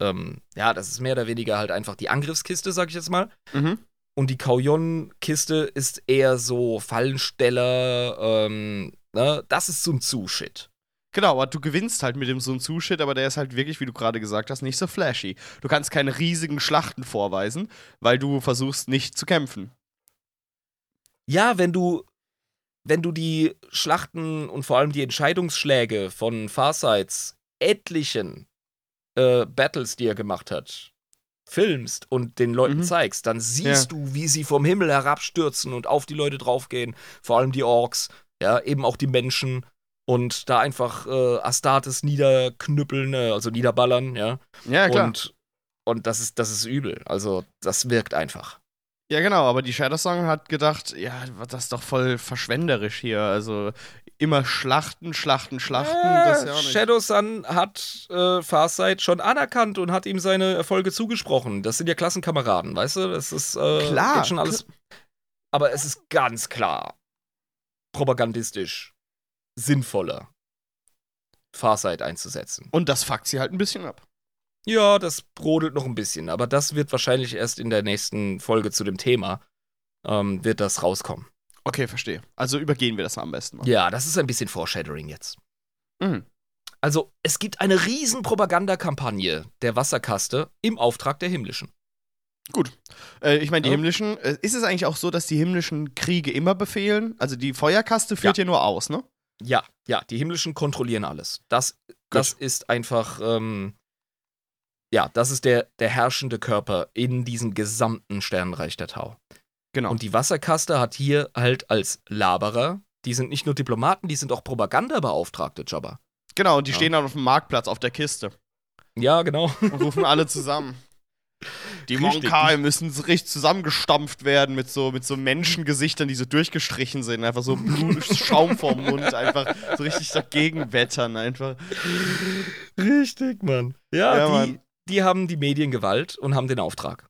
[SPEAKER 3] ähm, ja, das ist mehr oder weniger halt einfach die Angriffskiste, sag ich jetzt mal.
[SPEAKER 2] Mhm.
[SPEAKER 3] Und die Kauyon-Kiste ist eher so Fallensteller, ähm, ne? Das ist Sun Tzu-Shit.
[SPEAKER 2] Genau, aber du gewinnst halt mit dem Sun Tzu-Shit, aber der ist halt wirklich, wie du gerade gesagt hast, nicht so flashy. Du kannst keine riesigen Schlachten vorweisen, weil du versuchst nicht zu kämpfen.
[SPEAKER 3] Ja, wenn du, wenn du die Schlachten und vor allem die Entscheidungsschläge von Farsights etlichen äh, Battles, die er gemacht hat, filmst und den Leuten
[SPEAKER 2] Mhm.
[SPEAKER 3] zeigst, dann siehst du, wie sie vom Himmel herabstürzen und auf die Leute draufgehen. Vor allem die Orks, ja, eben auch die Menschen und da einfach äh, Astartes niederknüppeln, äh, also niederballern, ja.
[SPEAKER 2] Ja, klar.
[SPEAKER 3] Und, und das ist, das ist übel. Also, das wirkt einfach.
[SPEAKER 2] ja, genau, aber die Shadowsong hat gedacht, ja, das ist doch voll verschwenderisch hier. Also immer Schlachten, Schlachten, Schlachten. ja nicht.
[SPEAKER 3] Shadow Sun hat äh, Farsight schon anerkannt und hat ihm seine Erfolge zugesprochen. Das sind ja Klassenkameraden, weißt du? Das ist äh,
[SPEAKER 2] Klar,
[SPEAKER 3] schon alles. Aber es ist ganz klar propagandistisch sinnvoller, Farsight einzusetzen.
[SPEAKER 2] Und das fuckt sie halt ein bisschen ab.
[SPEAKER 3] Ja, das brodelt noch ein bisschen, aber das wird wahrscheinlich erst in der nächsten Folge zu dem Thema ähm, wird das rauskommen.
[SPEAKER 2] Okay, verstehe. Also übergehen wir das am besten mal.
[SPEAKER 3] Ja, das ist ein bisschen Foreshadowing jetzt.
[SPEAKER 2] Mhm.
[SPEAKER 3] Also, es gibt eine riesen Propagandakampagne der Wasserkaste im Auftrag der Himmlischen.
[SPEAKER 2] Gut. Äh, ich meine, die
[SPEAKER 3] Ja.
[SPEAKER 2] himmlischen, äh, ist es eigentlich auch so, dass die himmlischen Kriege immer befehlen? Also die Feuerkaste führt ja, nur aus, ne?
[SPEAKER 3] Ja, ja, die Himmlischen kontrollieren alles. Das, das ist einfach, ähm, ja, das ist der, der herrschende Körper in diesem gesamten Sternenreich der Tau.
[SPEAKER 2] Genau.
[SPEAKER 3] Und die Wasserkaste hat hier halt als Laberer, die sind nicht nur Diplomaten, die sind auch Propagandabeauftragte, Jabba.
[SPEAKER 2] genau, und die
[SPEAKER 3] Ja.
[SPEAKER 2] stehen dann auf dem Marktplatz auf der Kiste
[SPEAKER 3] Ja, genau.
[SPEAKER 2] und rufen alle zusammen. Die. Monkai müssen so richtig zusammengestampft werden mit so, mit so Menschengesichtern, die so durchgestrichen sind. Einfach so Schaum vorm Mund, einfach so richtig dagegen wettern. Einfach.
[SPEAKER 3] Richtig, Mann. Ja,
[SPEAKER 2] Ja,
[SPEAKER 3] die,
[SPEAKER 2] Mann.
[SPEAKER 3] die haben die Mediengewalt und haben den Auftrag.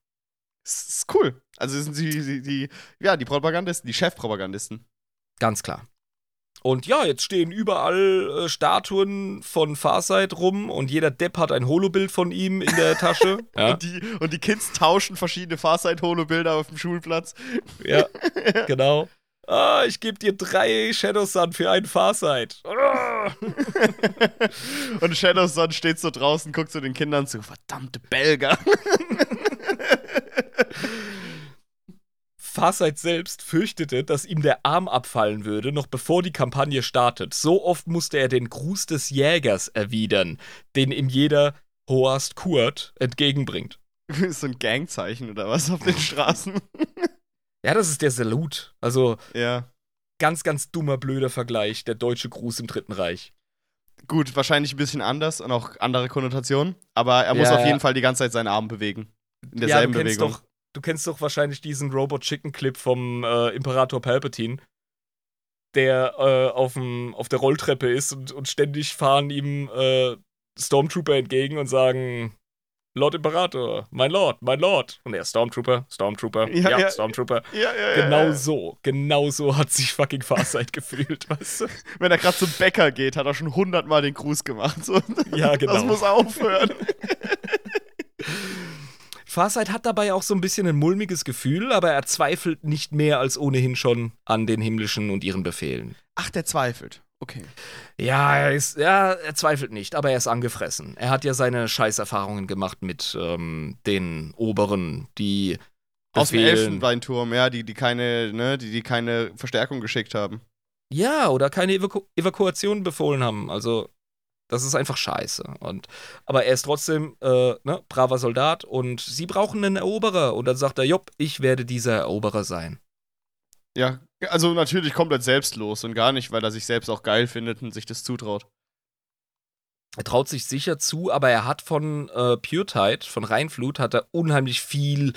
[SPEAKER 2] Das ist cool. Also sind die, die, die, ja, die Propagandisten, die Chefpropagandisten.
[SPEAKER 3] Ganz klar. Und ja, jetzt stehen überall äh, Statuen von Farsight rum und jeder Depp hat ein Holobild von ihm in der Tasche. ja,
[SPEAKER 2] Und, die, und die Kids tauschen verschiedene Farsight-Holo-Bilder auf dem Schulplatz.
[SPEAKER 3] ja, genau. Ah, ich gebe dir drei Shadow Sun für einen Farsight.
[SPEAKER 2] Und Shadowson steht so draußen, guckt zu den Kindern zu. Verdammte Belger.
[SPEAKER 3] Farsight selbst fürchtete, dass ihm der Arm abfallen würde, noch bevor die Kampagne startet. So oft musste er den Gruß des Jägers erwidern, den ihm jeder Hoast Kurt entgegenbringt.
[SPEAKER 2] so ein Gangzeichen oder was auf den Straßen.
[SPEAKER 3] Ja, das ist der Salut. Also
[SPEAKER 2] ja.
[SPEAKER 3] ganz, ganz dummer, blöder Vergleich, der deutsche Gruß im Dritten Reich.
[SPEAKER 2] Gut, wahrscheinlich ein bisschen anders und auch andere Konnotationen. Aber er muss
[SPEAKER 3] Ja,
[SPEAKER 2] auf jeden
[SPEAKER 3] ja.
[SPEAKER 2] Fall die ganze Zeit seinen Arm bewegen. In
[SPEAKER 3] ja,
[SPEAKER 2] derselben
[SPEAKER 3] du kennst
[SPEAKER 2] Bewegung.
[SPEAKER 3] doch, du kennst doch wahrscheinlich diesen Robot Chicken Clip vom äh, Imperator Palpatine, der äh, auf'm- auf der Rolltreppe ist und, und ständig fahren ihm äh, Stormtrooper entgegen und sagen Lord Imperator, mein Lord, mein Lord. Und er Stormtrooper, Stormtrooper,
[SPEAKER 2] Ja,
[SPEAKER 3] ja,
[SPEAKER 2] ja.
[SPEAKER 3] Stormtrooper.
[SPEAKER 2] Ja, ja,
[SPEAKER 3] Genau so, genau so hat sich fucking Farsight gefühlt, weißt du?
[SPEAKER 2] Wenn er gerade zum Bäcker geht, hat er schon hundertmal den Gruß gemacht. So.
[SPEAKER 3] Ja, genau.
[SPEAKER 2] Das muss aufhören.
[SPEAKER 3] Farsight hat dabei auch so ein bisschen ein mulmiges Gefühl, aber er zweifelt nicht mehr als ohnehin schon an den Himmlischen und ihren Befehlen.
[SPEAKER 2] Ach, der zweifelt. Okay.
[SPEAKER 3] Ja, er ist, ja, er zweifelt nicht, aber er ist angefressen. Er hat ja seine Scheißerfahrungen gemacht mit ähm, den Oberen, die
[SPEAKER 2] Aus dem. Elfenbeinturm, ja, die, die keine, ne, die, die keine Verstärkung geschickt haben.
[SPEAKER 3] Ja, oder keine Evaku Evakuation befohlen haben. Also, das ist einfach scheiße. Und, aber er ist trotzdem äh, ne, braver Soldat und sie brauchen einen Eroberer. Und dann sagt er, Jopp, ich werde dieser Eroberer sein.
[SPEAKER 2] Ja, also natürlich komplett selbstlos und gar nicht, weil er sich selbst auch geil findet und sich das zutraut.
[SPEAKER 3] Er traut sich sicher zu, aber er hat von äh, PureTide, von Rheinflut, hat er unheimlich viel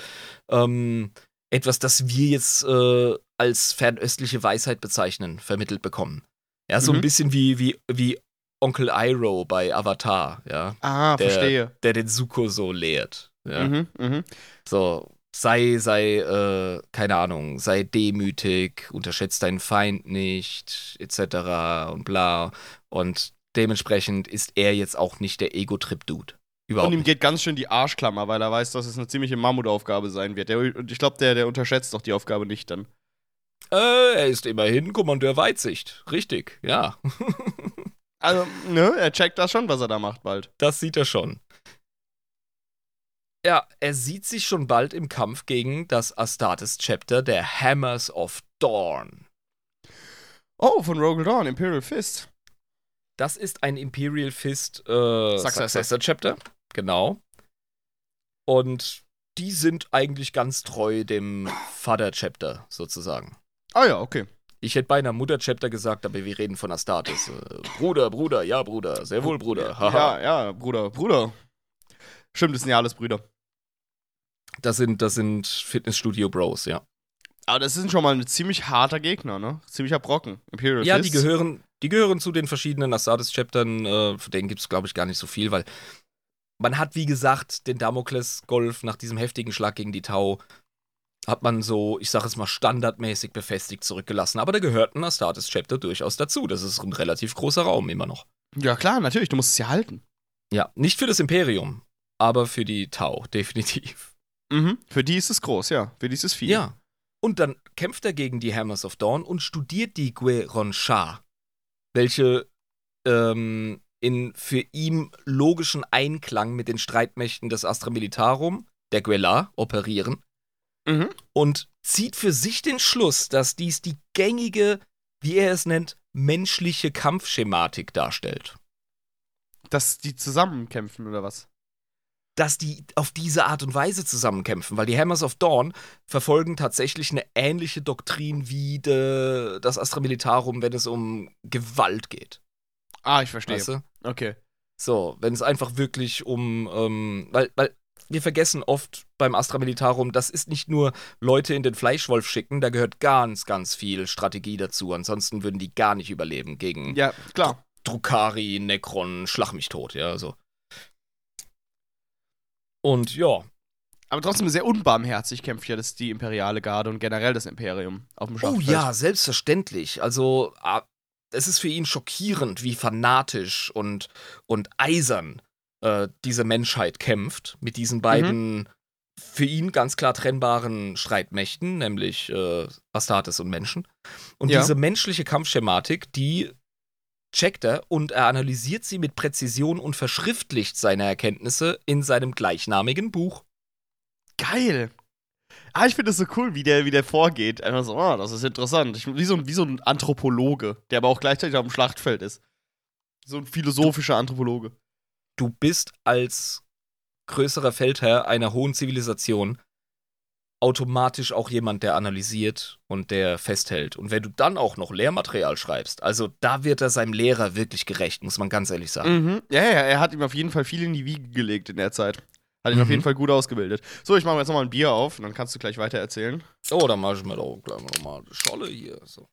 [SPEAKER 3] ähm, etwas, das wir jetzt äh, als fernöstliche Weisheit bezeichnen, vermittelt bekommen. Ja, so
[SPEAKER 2] Mhm.
[SPEAKER 3] ein bisschen wie, wie, wie Onkel Iroh bei Avatar, ja,
[SPEAKER 2] Ah,
[SPEAKER 3] Der-
[SPEAKER 2] verstehe.
[SPEAKER 3] der den Suko so lehrt. Ja.
[SPEAKER 2] Mhm, mhm.
[SPEAKER 3] So, sei, sei, äh, keine Ahnung, sei demütig, unterschätzt deinen Feind nicht, etc. und bla. Und dementsprechend ist er jetzt auch nicht der Ego-Trip-Dude. Überhaupt
[SPEAKER 2] Und ihm geht ganz schön die Arschklammer, weil er weiß, dass es eine ziemliche Mammutaufgabe sein wird. Und ich glaube, der, der unterschätzt doch die Aufgabe nicht dann.
[SPEAKER 3] Äh, er ist immerhin Kommandeur Weitsicht. Richtig, ja.
[SPEAKER 2] Also, ne, er checkt das schon, was er da macht bald.
[SPEAKER 3] Das sieht er schon. Ja, er sieht sich schon bald im Kampf gegen das Astartes-Chapter der Hammers of Dawn.
[SPEAKER 2] Oh, von Rogue Dawn, Imperial Fist.
[SPEAKER 3] Das ist ein Imperial Fist äh,
[SPEAKER 2] Successor.
[SPEAKER 3] Successor Chapter. Genau. Und die sind eigentlich ganz treu dem Vater Chapter sozusagen.
[SPEAKER 2] Ah ja, okay.
[SPEAKER 3] Ich hätte beinahe Mutter Chapter gesagt, aber wir reden von Astartes. Äh, Bruder, Bruder, ja, Bruder, sehr wohl, Bruder. Haha.
[SPEAKER 2] Ja, ja, Bruder, Bruder. Stimmt, das sind ja alles Brüder.
[SPEAKER 3] Das sind, das sind Fitnessstudio Bros, ja.
[SPEAKER 2] Aber das ist schon mal ein ziemlich harter Gegner, ne? Ziemlicher Brocken. Imperial
[SPEAKER 3] Ja, die gehören, die gehören zu den verschiedenen Astartes-Chaptern. Äh, von denen gibt es, glaube ich, gar nicht so viel, weil man hat, wie gesagt, den Damokles-Golf nach diesem heftigen Schlag gegen die Tau hat man so, ich sage es mal, standardmäßig befestigt zurückgelassen. Aber da gehört ein Astartes-Chapter durchaus dazu. Das ist ein relativ großer Raum immer noch.
[SPEAKER 2] Ja, klar, natürlich. Du musst es ja halten.
[SPEAKER 3] Ja, nicht für das Imperium, aber für die Tau, definitiv.
[SPEAKER 2] Mhm. Für die ist es groß, ja. Für die ist es viel.
[SPEAKER 3] Ja. Und dann kämpft er gegen die Hammers of Dawn und studiert die Gueron Shah, welche ähm, in für ihn logischen Einklang mit den Streitmächten des Astra Militarum, der Guelar, operieren
[SPEAKER 2] Mhm.
[SPEAKER 3] und zieht für sich den Schluss, dass dies die gängige, wie er es nennt, menschliche Kampfschematik darstellt.
[SPEAKER 2] Dass die zusammenkämpfen oder was?
[SPEAKER 3] dass die auf diese Art und Weise zusammenkämpfen, weil die Hammers of Dawn verfolgen tatsächlich eine ähnliche Doktrin wie de, das Astra Militarum, wenn es um Gewalt geht.
[SPEAKER 2] Ah, ich verstehe.
[SPEAKER 3] Weißt du?
[SPEAKER 2] Okay.
[SPEAKER 3] So, wenn es einfach wirklich um, ähm, weil, weil wir vergessen oft beim Astra Militarum, das ist nicht nur Leute in den Fleischwolf schicken, da gehört ganz, ganz viel Strategie dazu. Ansonsten würden die gar nicht überleben gegen
[SPEAKER 2] Ja, klar.
[SPEAKER 3] Drukari, Necron, Schlag mich tot, ja, so. Und ja,
[SPEAKER 2] Aber trotzdem sehr unbarmherzig kämpft ja das die imperiale Garde und generell das Imperium auf dem
[SPEAKER 3] Oh
[SPEAKER 2] Schlachtfeld.
[SPEAKER 3] ja, selbstverständlich. Also, ah, es ist für ihn schockierend, wie fanatisch und, und eisern äh, diese Menschheit kämpft mit diesen beiden für ihn ganz klar trennbaren Streitmächten, nämlich äh, Astartes und Menschen. Und
[SPEAKER 2] Ja.
[SPEAKER 3] diese menschliche Kampfschematik, die checkt er und er analysiert sie mit Präzision und verschriftlicht seine Erkenntnisse in seinem gleichnamigen Buch.
[SPEAKER 2] Geil. Ah, ich finde das so cool, wie der, wie der vorgeht. Einfach so, ah, das ist interessant. Ich, wie, so, ein- wie so ein Anthropologe, der aber auch gleichzeitig auf dem Schlachtfeld ist. So ein philosophischer Anthropologe.
[SPEAKER 3] Du bist als größerer Feldherr einer hohen Zivilisation automatisch auch jemand, der analysiert und der festhält. Und wenn du dann auch noch Lehrmaterial schreibst, also da wird er seinem Lehrer wirklich gerecht, muss man ganz ehrlich sagen.
[SPEAKER 2] Mhm. Ja, ja, er hat ihm auf jeden Fall viel in die Wiege gelegt in der Zeit. Hat ihn auf
[SPEAKER 3] Mhm.
[SPEAKER 2] jeden Fall gut ausgebildet. So, ich mache mir jetzt nochmal ein Bier auf und dann kannst du gleich weiter erzählen.
[SPEAKER 3] Oh, dann mach ich mir doch gleich nochmal eine Scholle hier. So.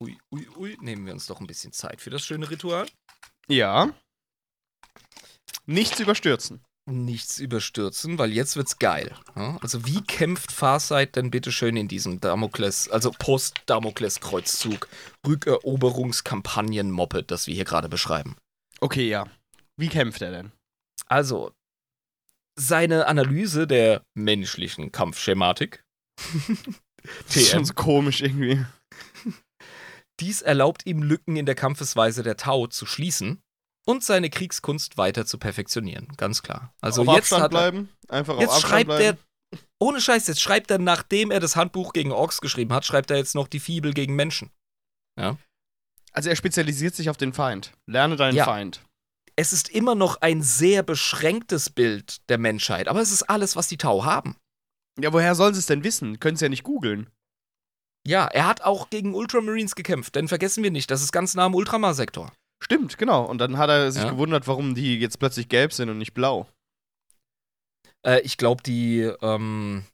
[SPEAKER 3] Ui, ui, ui, nehmen wir uns doch ein bisschen Zeit für das schöne Ritual.
[SPEAKER 2] Ja. Nichts überstürzen.
[SPEAKER 3] nichts überstürzen, weil jetzt wird's geil. Also wie kämpft Farsight denn bitte schön in diesem Damokles, also Post-Damokles-Kreuzzug, Rückeroberungskampagnen-Moped, das wir hier gerade beschreiben?
[SPEAKER 2] Okay, ja. Wie kämpft er denn?
[SPEAKER 3] Also, seine Analyse der menschlichen Kampfschematik,
[SPEAKER 2] Das ist schon so komisch irgendwie.
[SPEAKER 3] Dies erlaubt ihm Lücken in der Kampfesweise der Tau zu schließen und seine Kriegskunst weiter zu perfektionieren, ganz klar. Also
[SPEAKER 2] auf
[SPEAKER 3] jetzt
[SPEAKER 2] Abstand
[SPEAKER 3] er,
[SPEAKER 2] bleiben. Einfach auf
[SPEAKER 3] Jetzt
[SPEAKER 2] Abstand
[SPEAKER 3] schreibt
[SPEAKER 2] bleiben.
[SPEAKER 3] er, ohne Scheiß, jetzt schreibt er, nachdem er das Handbuch gegen Orks geschrieben hat, schreibt er jetzt noch die Fibel gegen Menschen.
[SPEAKER 2] Also er spezialisiert sich auf den Feind. Lerne deinen
[SPEAKER 3] Ja.
[SPEAKER 2] Feind.
[SPEAKER 3] Es ist immer noch ein sehr beschränktes Bild der Menschheit, aber es ist alles, was die Tau haben.
[SPEAKER 2] Ja, woher sollen sie es denn wissen? Können sie ja nicht googeln.
[SPEAKER 3] Ja, er hat auch gegen Ultramarines gekämpft, denn vergessen wir nicht, das ist ganz nah am Ultramar-Sektor.
[SPEAKER 2] Stimmt, genau. Und dann hat er sich
[SPEAKER 3] Ja.
[SPEAKER 2] gewundert, warum die jetzt plötzlich gelb sind und nicht blau.
[SPEAKER 3] Äh, ich glaube, die ähm,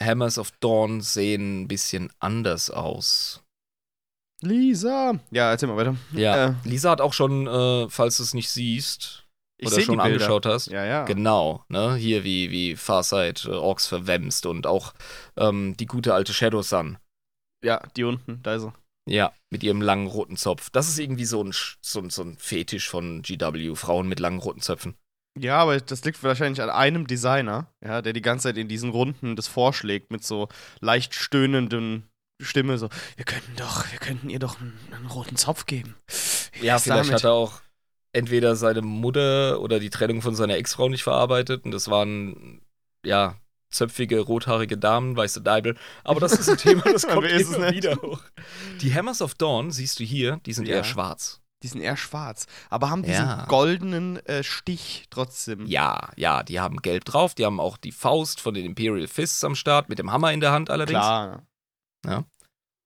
[SPEAKER 3] Hammers of Dawn sehen ein bisschen anders aus.
[SPEAKER 2] Lisa. Ja, erzähl mal weiter.
[SPEAKER 3] Ja,
[SPEAKER 2] Äh.
[SPEAKER 3] Lisa hat auch schon, äh, falls du es nicht siehst
[SPEAKER 2] Ich
[SPEAKER 3] oder schon angeschaut hast,
[SPEAKER 2] Ja, ja.
[SPEAKER 3] Genau, ne? Hier wie, wie Farsight äh, Orks verwemst und auch ähm, die gute alte Shadow Sun.
[SPEAKER 2] Ja, die unten, da ist er.
[SPEAKER 3] Ja, mit ihrem langen roten Zopf. Das ist irgendwie so ein, so, ein- so ein Fetisch von GW, Frauen mit langen roten Zöpfen.
[SPEAKER 2] Ja, aber das liegt wahrscheinlich an einem Designer, ja, der die ganze Zeit in diesen Runden das vorschlägt mit so leicht stöhnenden Stimme, so, wir könnten doch, wir könnten ihr doch einen, einen roten Zopf geben. Wie
[SPEAKER 3] Ja, vielleicht
[SPEAKER 2] damit?
[SPEAKER 3] hat er auch entweder seine Mutter oder die Trennung von seiner Ex-Frau nicht verarbeitet und das waren, ja, zöpfige, rothaarige Damen, weiße Deibel. Aber das ist ein Thema, das kommt immer wieder hoch. Die Hammers of Dawn, siehst du hier, die sind
[SPEAKER 2] Ja.
[SPEAKER 3] eher schwarz.
[SPEAKER 2] Die sind eher schwarz, aber haben diesen
[SPEAKER 3] Ja.
[SPEAKER 2] goldenen äh, Stich trotzdem.
[SPEAKER 3] Ja, ja, die haben gelb drauf, die haben auch die Faust von den Imperial Fists am Start, mit dem Hammer in der Hand allerdings.
[SPEAKER 2] Klar.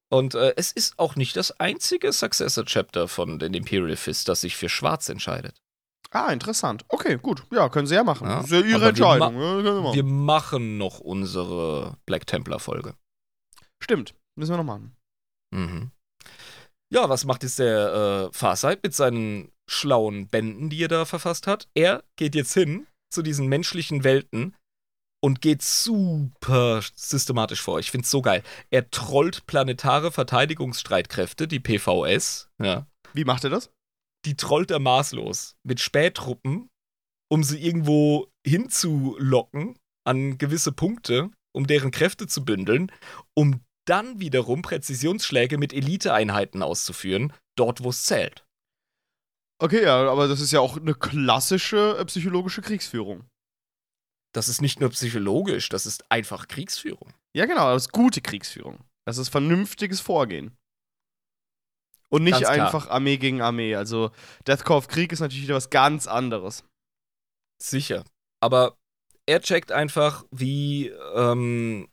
[SPEAKER 3] Und äh, es ist auch nicht das einzige Successor-Chapter von den Imperial Fists, das sich für schwarz entscheidet.
[SPEAKER 2] Ah, interessant. Okay, gut. Ja, können sie ja machen.
[SPEAKER 3] Ja,
[SPEAKER 2] Das ist ja ihre
[SPEAKER 3] aber wir
[SPEAKER 2] Entscheidung.
[SPEAKER 3] ma-
[SPEAKER 2] Ja, sie machen.
[SPEAKER 3] Wir machen noch unsere Black Templar-Folge.
[SPEAKER 2] Stimmt. Müssen wir noch machen.
[SPEAKER 3] Mhm. Ja, was macht jetzt der äh, Farsight mit seinen schlauen Bänden, die er da verfasst hat? Er geht jetzt hin zu diesen menschlichen Welten und geht super systematisch vor. Ich find's so geil. Er trollt planetare Verteidigungsstreitkräfte, die PVS, ja.
[SPEAKER 2] Wie macht er das?
[SPEAKER 3] Die trollt er maßlos mit Spähtruppen, um sie irgendwo hinzulocken an gewisse Punkte, um deren Kräfte zu bündeln, um dann wiederum Präzisionsschläge mit Eliteeinheiten auszuführen, dort wo es zählt.
[SPEAKER 2] Okay, ja, aber das ist ja auch eine klassische äh, psychologische Kriegsführung.
[SPEAKER 3] Das ist nicht nur psychologisch, das ist einfach Kriegsführung.
[SPEAKER 2] Ja, genau, das ist gute Kriegsführung. Das ist vernünftiges Vorgehen. Und nicht
[SPEAKER 3] Ganz klar.
[SPEAKER 2] einfach Armee gegen Armee. Also Deathcore of Krieg ist natürlich wieder was ganz anderes.
[SPEAKER 3] Sicher. Aber er checkt einfach, wie ähm,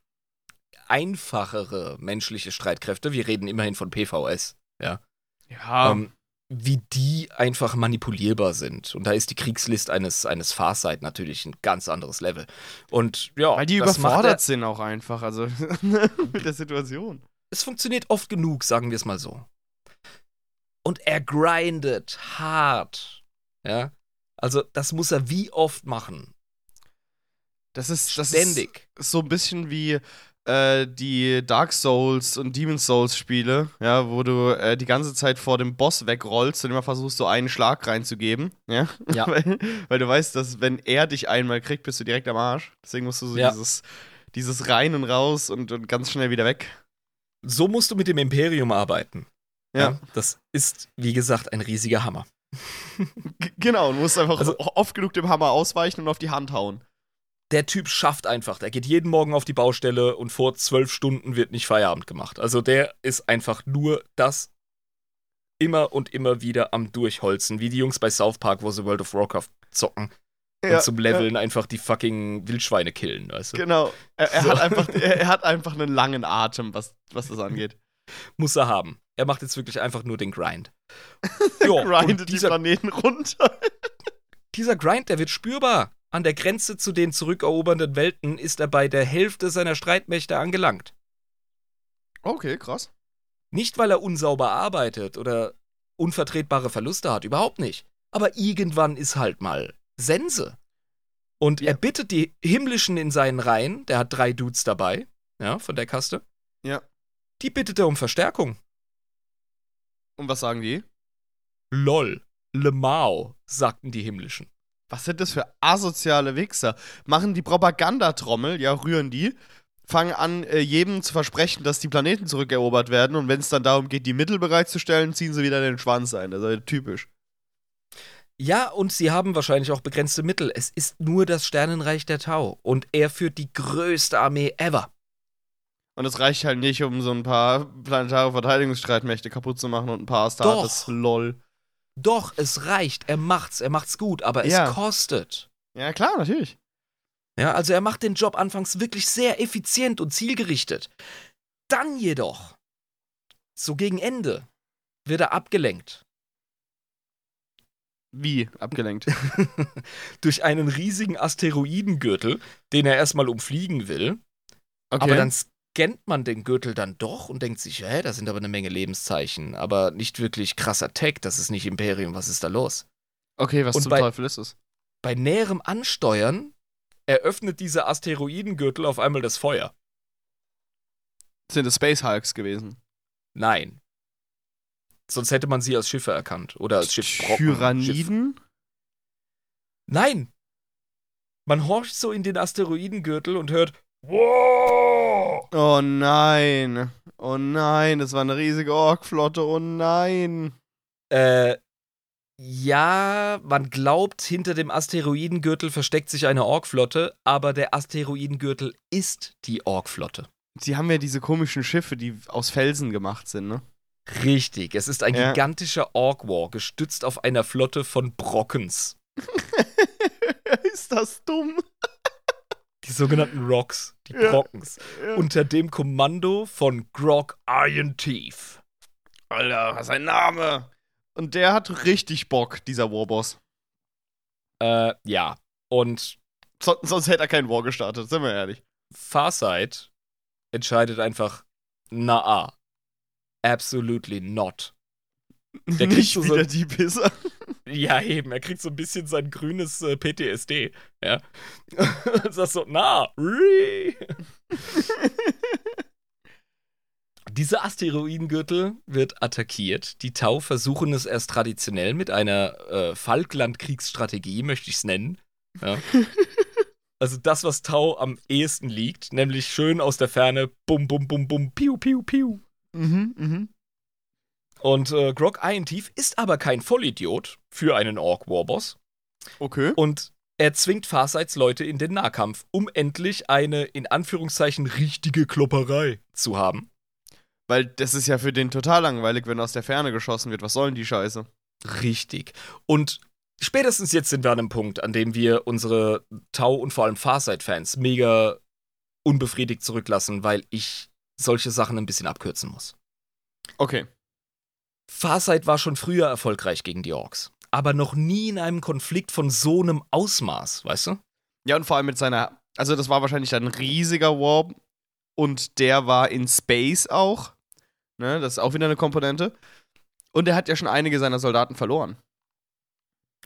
[SPEAKER 3] einfachere menschliche Streitkräfte, wir reden immerhin von PVS,
[SPEAKER 2] Ja.
[SPEAKER 3] ähm, wie die einfach manipulierbar sind. Und da ist die Kriegslist eines, eines Farsight natürlich ein ganz anderes Level. Und ja,
[SPEAKER 2] weil die überfordert
[SPEAKER 3] er,
[SPEAKER 2] sind auch einfach, also mit der Situation.
[SPEAKER 3] es funktioniert oft genug, sagen wir es mal so. Und er grindet hart. Ja. Also, das muss er wie oft machen.
[SPEAKER 2] Das ist, das
[SPEAKER 3] Ständig.
[SPEAKER 2] ist so ein bisschen wie äh, die Dark Souls und Demon Souls Spiele, ja, wo du äh, die ganze Zeit vor dem Boss wegrollst und immer versuchst, so einen Schlag reinzugeben, ja.
[SPEAKER 3] Ja.
[SPEAKER 2] weil, weil du weißt, dass wenn er dich einmal kriegt, bist du direkt am Arsch. Deswegen musst du so
[SPEAKER 3] Ja.
[SPEAKER 2] dieses, dieses rein und raus und, und ganz schnell wieder weg.
[SPEAKER 3] So musst du mit dem Imperium arbeiten.
[SPEAKER 2] Ja.
[SPEAKER 3] Das ist, wie gesagt, ein riesiger Hammer.
[SPEAKER 2] Genau, du musst einfach
[SPEAKER 3] Also-
[SPEAKER 2] oft genug dem Hammer ausweichen und auf die Hand hauen.
[SPEAKER 3] Der Typ schafft einfach. Der geht jeden Morgen auf die Baustelle und vor zwölf Stunden wird nicht Feierabend gemacht. Also der ist einfach nur das immer und immer wieder am Durchholzen. Wie die Jungs bei South Park, wo sie World of Warcraft zocken
[SPEAKER 2] Ja,
[SPEAKER 3] und zum Leveln einfach die fucking Wildschweine killen, weißt du?
[SPEAKER 2] Genau. Er, er,
[SPEAKER 3] So.
[SPEAKER 2] hat einfach, er, er hat einfach einen langen Atem, was, was das angeht.
[SPEAKER 3] Muss er haben. Er macht jetzt wirklich einfach nur den Grind. Jo,
[SPEAKER 2] Grindet die
[SPEAKER 3] dieser,
[SPEAKER 2] Planeten runter.
[SPEAKER 3] dieser Grind, der wird spürbar. An der Grenze zu den zurückerobernden Welten ist er bei der Hälfte seiner Streitmächte angelangt.
[SPEAKER 2] Okay, krass.
[SPEAKER 3] Nicht, weil er unsauber arbeitet oder unvertretbare Verluste hat, überhaupt nicht. Aber irgendwann ist halt mal Sense. Und
[SPEAKER 2] Ja.
[SPEAKER 3] er bittet die Himmlischen in seinen Reihen, der hat drei Dudes dabei, ja, von der Kaste.
[SPEAKER 2] Ja.
[SPEAKER 3] Die bittet er um Verstärkung.
[SPEAKER 2] Und was sagen die?
[SPEAKER 3] LOL, Le Mao, sagten die Himmlischen.
[SPEAKER 2] Was sind das für asoziale Wichser? Machen die Propagandatrommel, ja, rühren die, fangen an, äh, jedem zu versprechen, dass die Planeten zurückerobert werden und wenn es dann darum geht, die Mittel bereitzustellen, ziehen sie wieder den Schwanz ein. Das ist typisch.
[SPEAKER 3] Ja, und sie haben wahrscheinlich auch begrenzte Mittel. Es ist nur das Sternenreich der Tau. Und er führt die größte Armee ever.
[SPEAKER 2] Und es reicht halt nicht, um so ein paar planetare Verteidigungsstreitmächte kaputt zu machen und ein paar Astartes. Lol.
[SPEAKER 3] Doch, es reicht. Er macht's. Er macht's gut. Aber
[SPEAKER 2] Ja.
[SPEAKER 3] es kostet.
[SPEAKER 2] Ja, klar, natürlich.
[SPEAKER 3] Ja, also er macht den Job anfangs wirklich sehr effizient und zielgerichtet. Dann jedoch, so gegen Ende, wird er abgelenkt.
[SPEAKER 2] Wie? Abgelenkt.
[SPEAKER 3] Durch einen riesigen Asteroidengürtel, den er erstmal umfliegen will.
[SPEAKER 2] Okay.
[SPEAKER 3] Aber dann scannt man den Gürtel dann doch und denkt sich, hä, da sind aber eine Menge Lebenszeichen. Aber nicht wirklich krasser Tech, das ist nicht Imperium, was ist da los?
[SPEAKER 2] okay, was
[SPEAKER 3] und
[SPEAKER 2] zum
[SPEAKER 3] bei-
[SPEAKER 2] Teufel ist es?
[SPEAKER 3] Bei näherem Ansteuern eröffnet dieser Asteroidengürtel auf einmal das Feuer.
[SPEAKER 2] Sind es Space Hulks gewesen?
[SPEAKER 3] Nein. Sonst hätte man sie als Schiffe erkannt. Oder als Schiffbrocken. Schiff.
[SPEAKER 2] Tyranniden?
[SPEAKER 3] Nein! Man horcht so in den Asteroidengürtel und hört Wow!
[SPEAKER 2] Oh nein. Oh nein, das war eine riesige Orkflotte. Oh nein.
[SPEAKER 3] Äh, Ja, man glaubt, hinter dem Asteroidengürtel versteckt sich eine Orkflotte, aber der Asteroidengürtel ist die Orkflotte.
[SPEAKER 2] Sie haben ja diese komischen Schiffe, die aus Felsen gemacht sind, ne?
[SPEAKER 3] Richtig, es ist ein
[SPEAKER 2] Ja.
[SPEAKER 3] gigantischer Ork-War, gestützt auf einer Flotte von Brockens.
[SPEAKER 2] ist das dumm?
[SPEAKER 3] Die sogenannten Rocks, die
[SPEAKER 2] Ja.
[SPEAKER 3] Brockens.
[SPEAKER 2] Ja.
[SPEAKER 3] Unter dem Kommando von Grog Iron Teeth.
[SPEAKER 2] Alter, was ein Name. Und der hat richtig Bock, dieser Warboss.
[SPEAKER 3] Äh, ja. Und
[SPEAKER 2] So, sonst hätte er keinen War gestartet, sind wir ehrlich.
[SPEAKER 3] Farsight entscheidet einfach, na ah, absolutely not. Der kriegt
[SPEAKER 2] Nicht
[SPEAKER 3] so so-
[SPEAKER 2] wieder die Pisser.
[SPEAKER 3] Ja, eben, er kriegt so ein bisschen sein grünes äh, PTSD, ja. Und sagt so, na. Dieser Asteroidengürtel wird attackiert. Die Tau versuchen es erst traditionell mit einer äh, Falkland-Kriegsstrategie, möchte ich es nennen. Ja. Also das, was Tau am ehesten liegt, nämlich schön aus der Ferne, bum, bum, bum, bum, piu, piu, piu.
[SPEAKER 2] Mhm, mhm.
[SPEAKER 3] Und äh, Grog Iron Teeth ist aber kein Vollidiot für einen Ork-Warboss.
[SPEAKER 2] Okay.
[SPEAKER 3] Und er zwingt Farsights Leute in den Nahkampf, um endlich eine, in Anführungszeichen, richtige Klopperei zu haben.
[SPEAKER 2] Weil das ist ja für den total langweilig, wenn aus der Ferne geschossen wird. Was sollen die Scheiße?
[SPEAKER 3] Richtig. Und spätestens jetzt sind wir an einem Punkt, an dem wir unsere Tau- und vor allem Farsight-Fans mega unbefriedigt zurücklassen, weil ich solche Sachen ein bisschen abkürzen muss.
[SPEAKER 2] Okay.
[SPEAKER 3] Farsight war schon früher erfolgreich gegen die Orks, aber noch nie in einem Konflikt von so einem Ausmaß, weißt du?
[SPEAKER 2] Ja, und vor allem mit seiner. Also, das war wahrscheinlich ein riesiger Warp. Und der war in Space auch. Ne, das ist auch wieder eine Komponente. Und er hat ja schon einige seiner Soldaten verloren.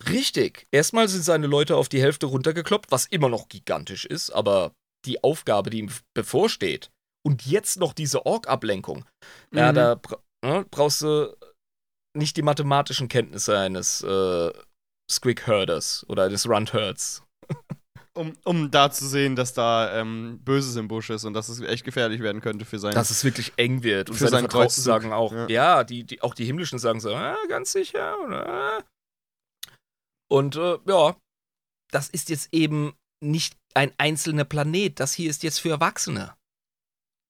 [SPEAKER 3] Richtig. Erstmal sind seine Leute auf die Hälfte runtergekloppt, was immer noch gigantisch ist, aber die Aufgabe, die ihm bevorsteht, und jetzt noch diese Ork-Ablenkung, ja,
[SPEAKER 2] Mhm.
[SPEAKER 3] da bra ne, brauchst du nicht die mathematischen Kenntnisse eines äh, Squig-Herders oder eines Runt-Herds.
[SPEAKER 2] Um, um da zu sehen, dass da ähm, Böses im Busch ist und dass es echt gefährlich werden könnte für seinen.
[SPEAKER 3] Dass es wirklich eng wird. Und
[SPEAKER 2] Für
[SPEAKER 3] seine Vertrauten
[SPEAKER 2] Kreuzzug.
[SPEAKER 3] sagen auch,
[SPEAKER 2] Ja.
[SPEAKER 3] ja, die, die, auch die Himmlischen sagen so, ah, ganz sicher. Oder? Und äh, ja, das ist jetzt eben nicht ein einzelner Planet. Das hier ist jetzt für Erwachsene.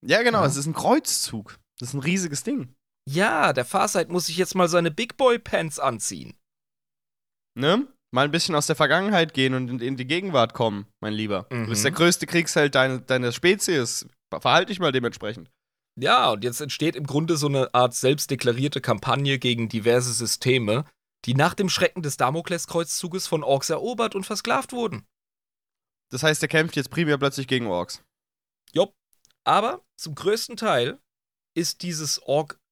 [SPEAKER 2] ja, genau,
[SPEAKER 3] Ja.
[SPEAKER 2] es ist ein Kreuzzug. Das ist ein riesiges Ding.
[SPEAKER 3] Ja, der Farsight muss sich jetzt mal seine Big Boy Pants anziehen.
[SPEAKER 2] Ne? Mal ein bisschen aus der Vergangenheit gehen und in, die Gegenwart kommen, mein Lieber. Du bist
[SPEAKER 3] Mhm.
[SPEAKER 2] der größte Kriegsheld deine, deiner Spezies. Verhalte dich mal dementsprechend.
[SPEAKER 3] Ja, und jetzt entsteht im Grunde so eine Art selbstdeklarierte Kampagne gegen diverse Systeme, die nach dem Schrecken des Damokleskreuzzuges von Orks erobert und versklavt wurden.
[SPEAKER 2] Das heißt, er kämpft jetzt primär plötzlich gegen Orks.
[SPEAKER 3] Jopp. Aber zum größten Teil ist dieses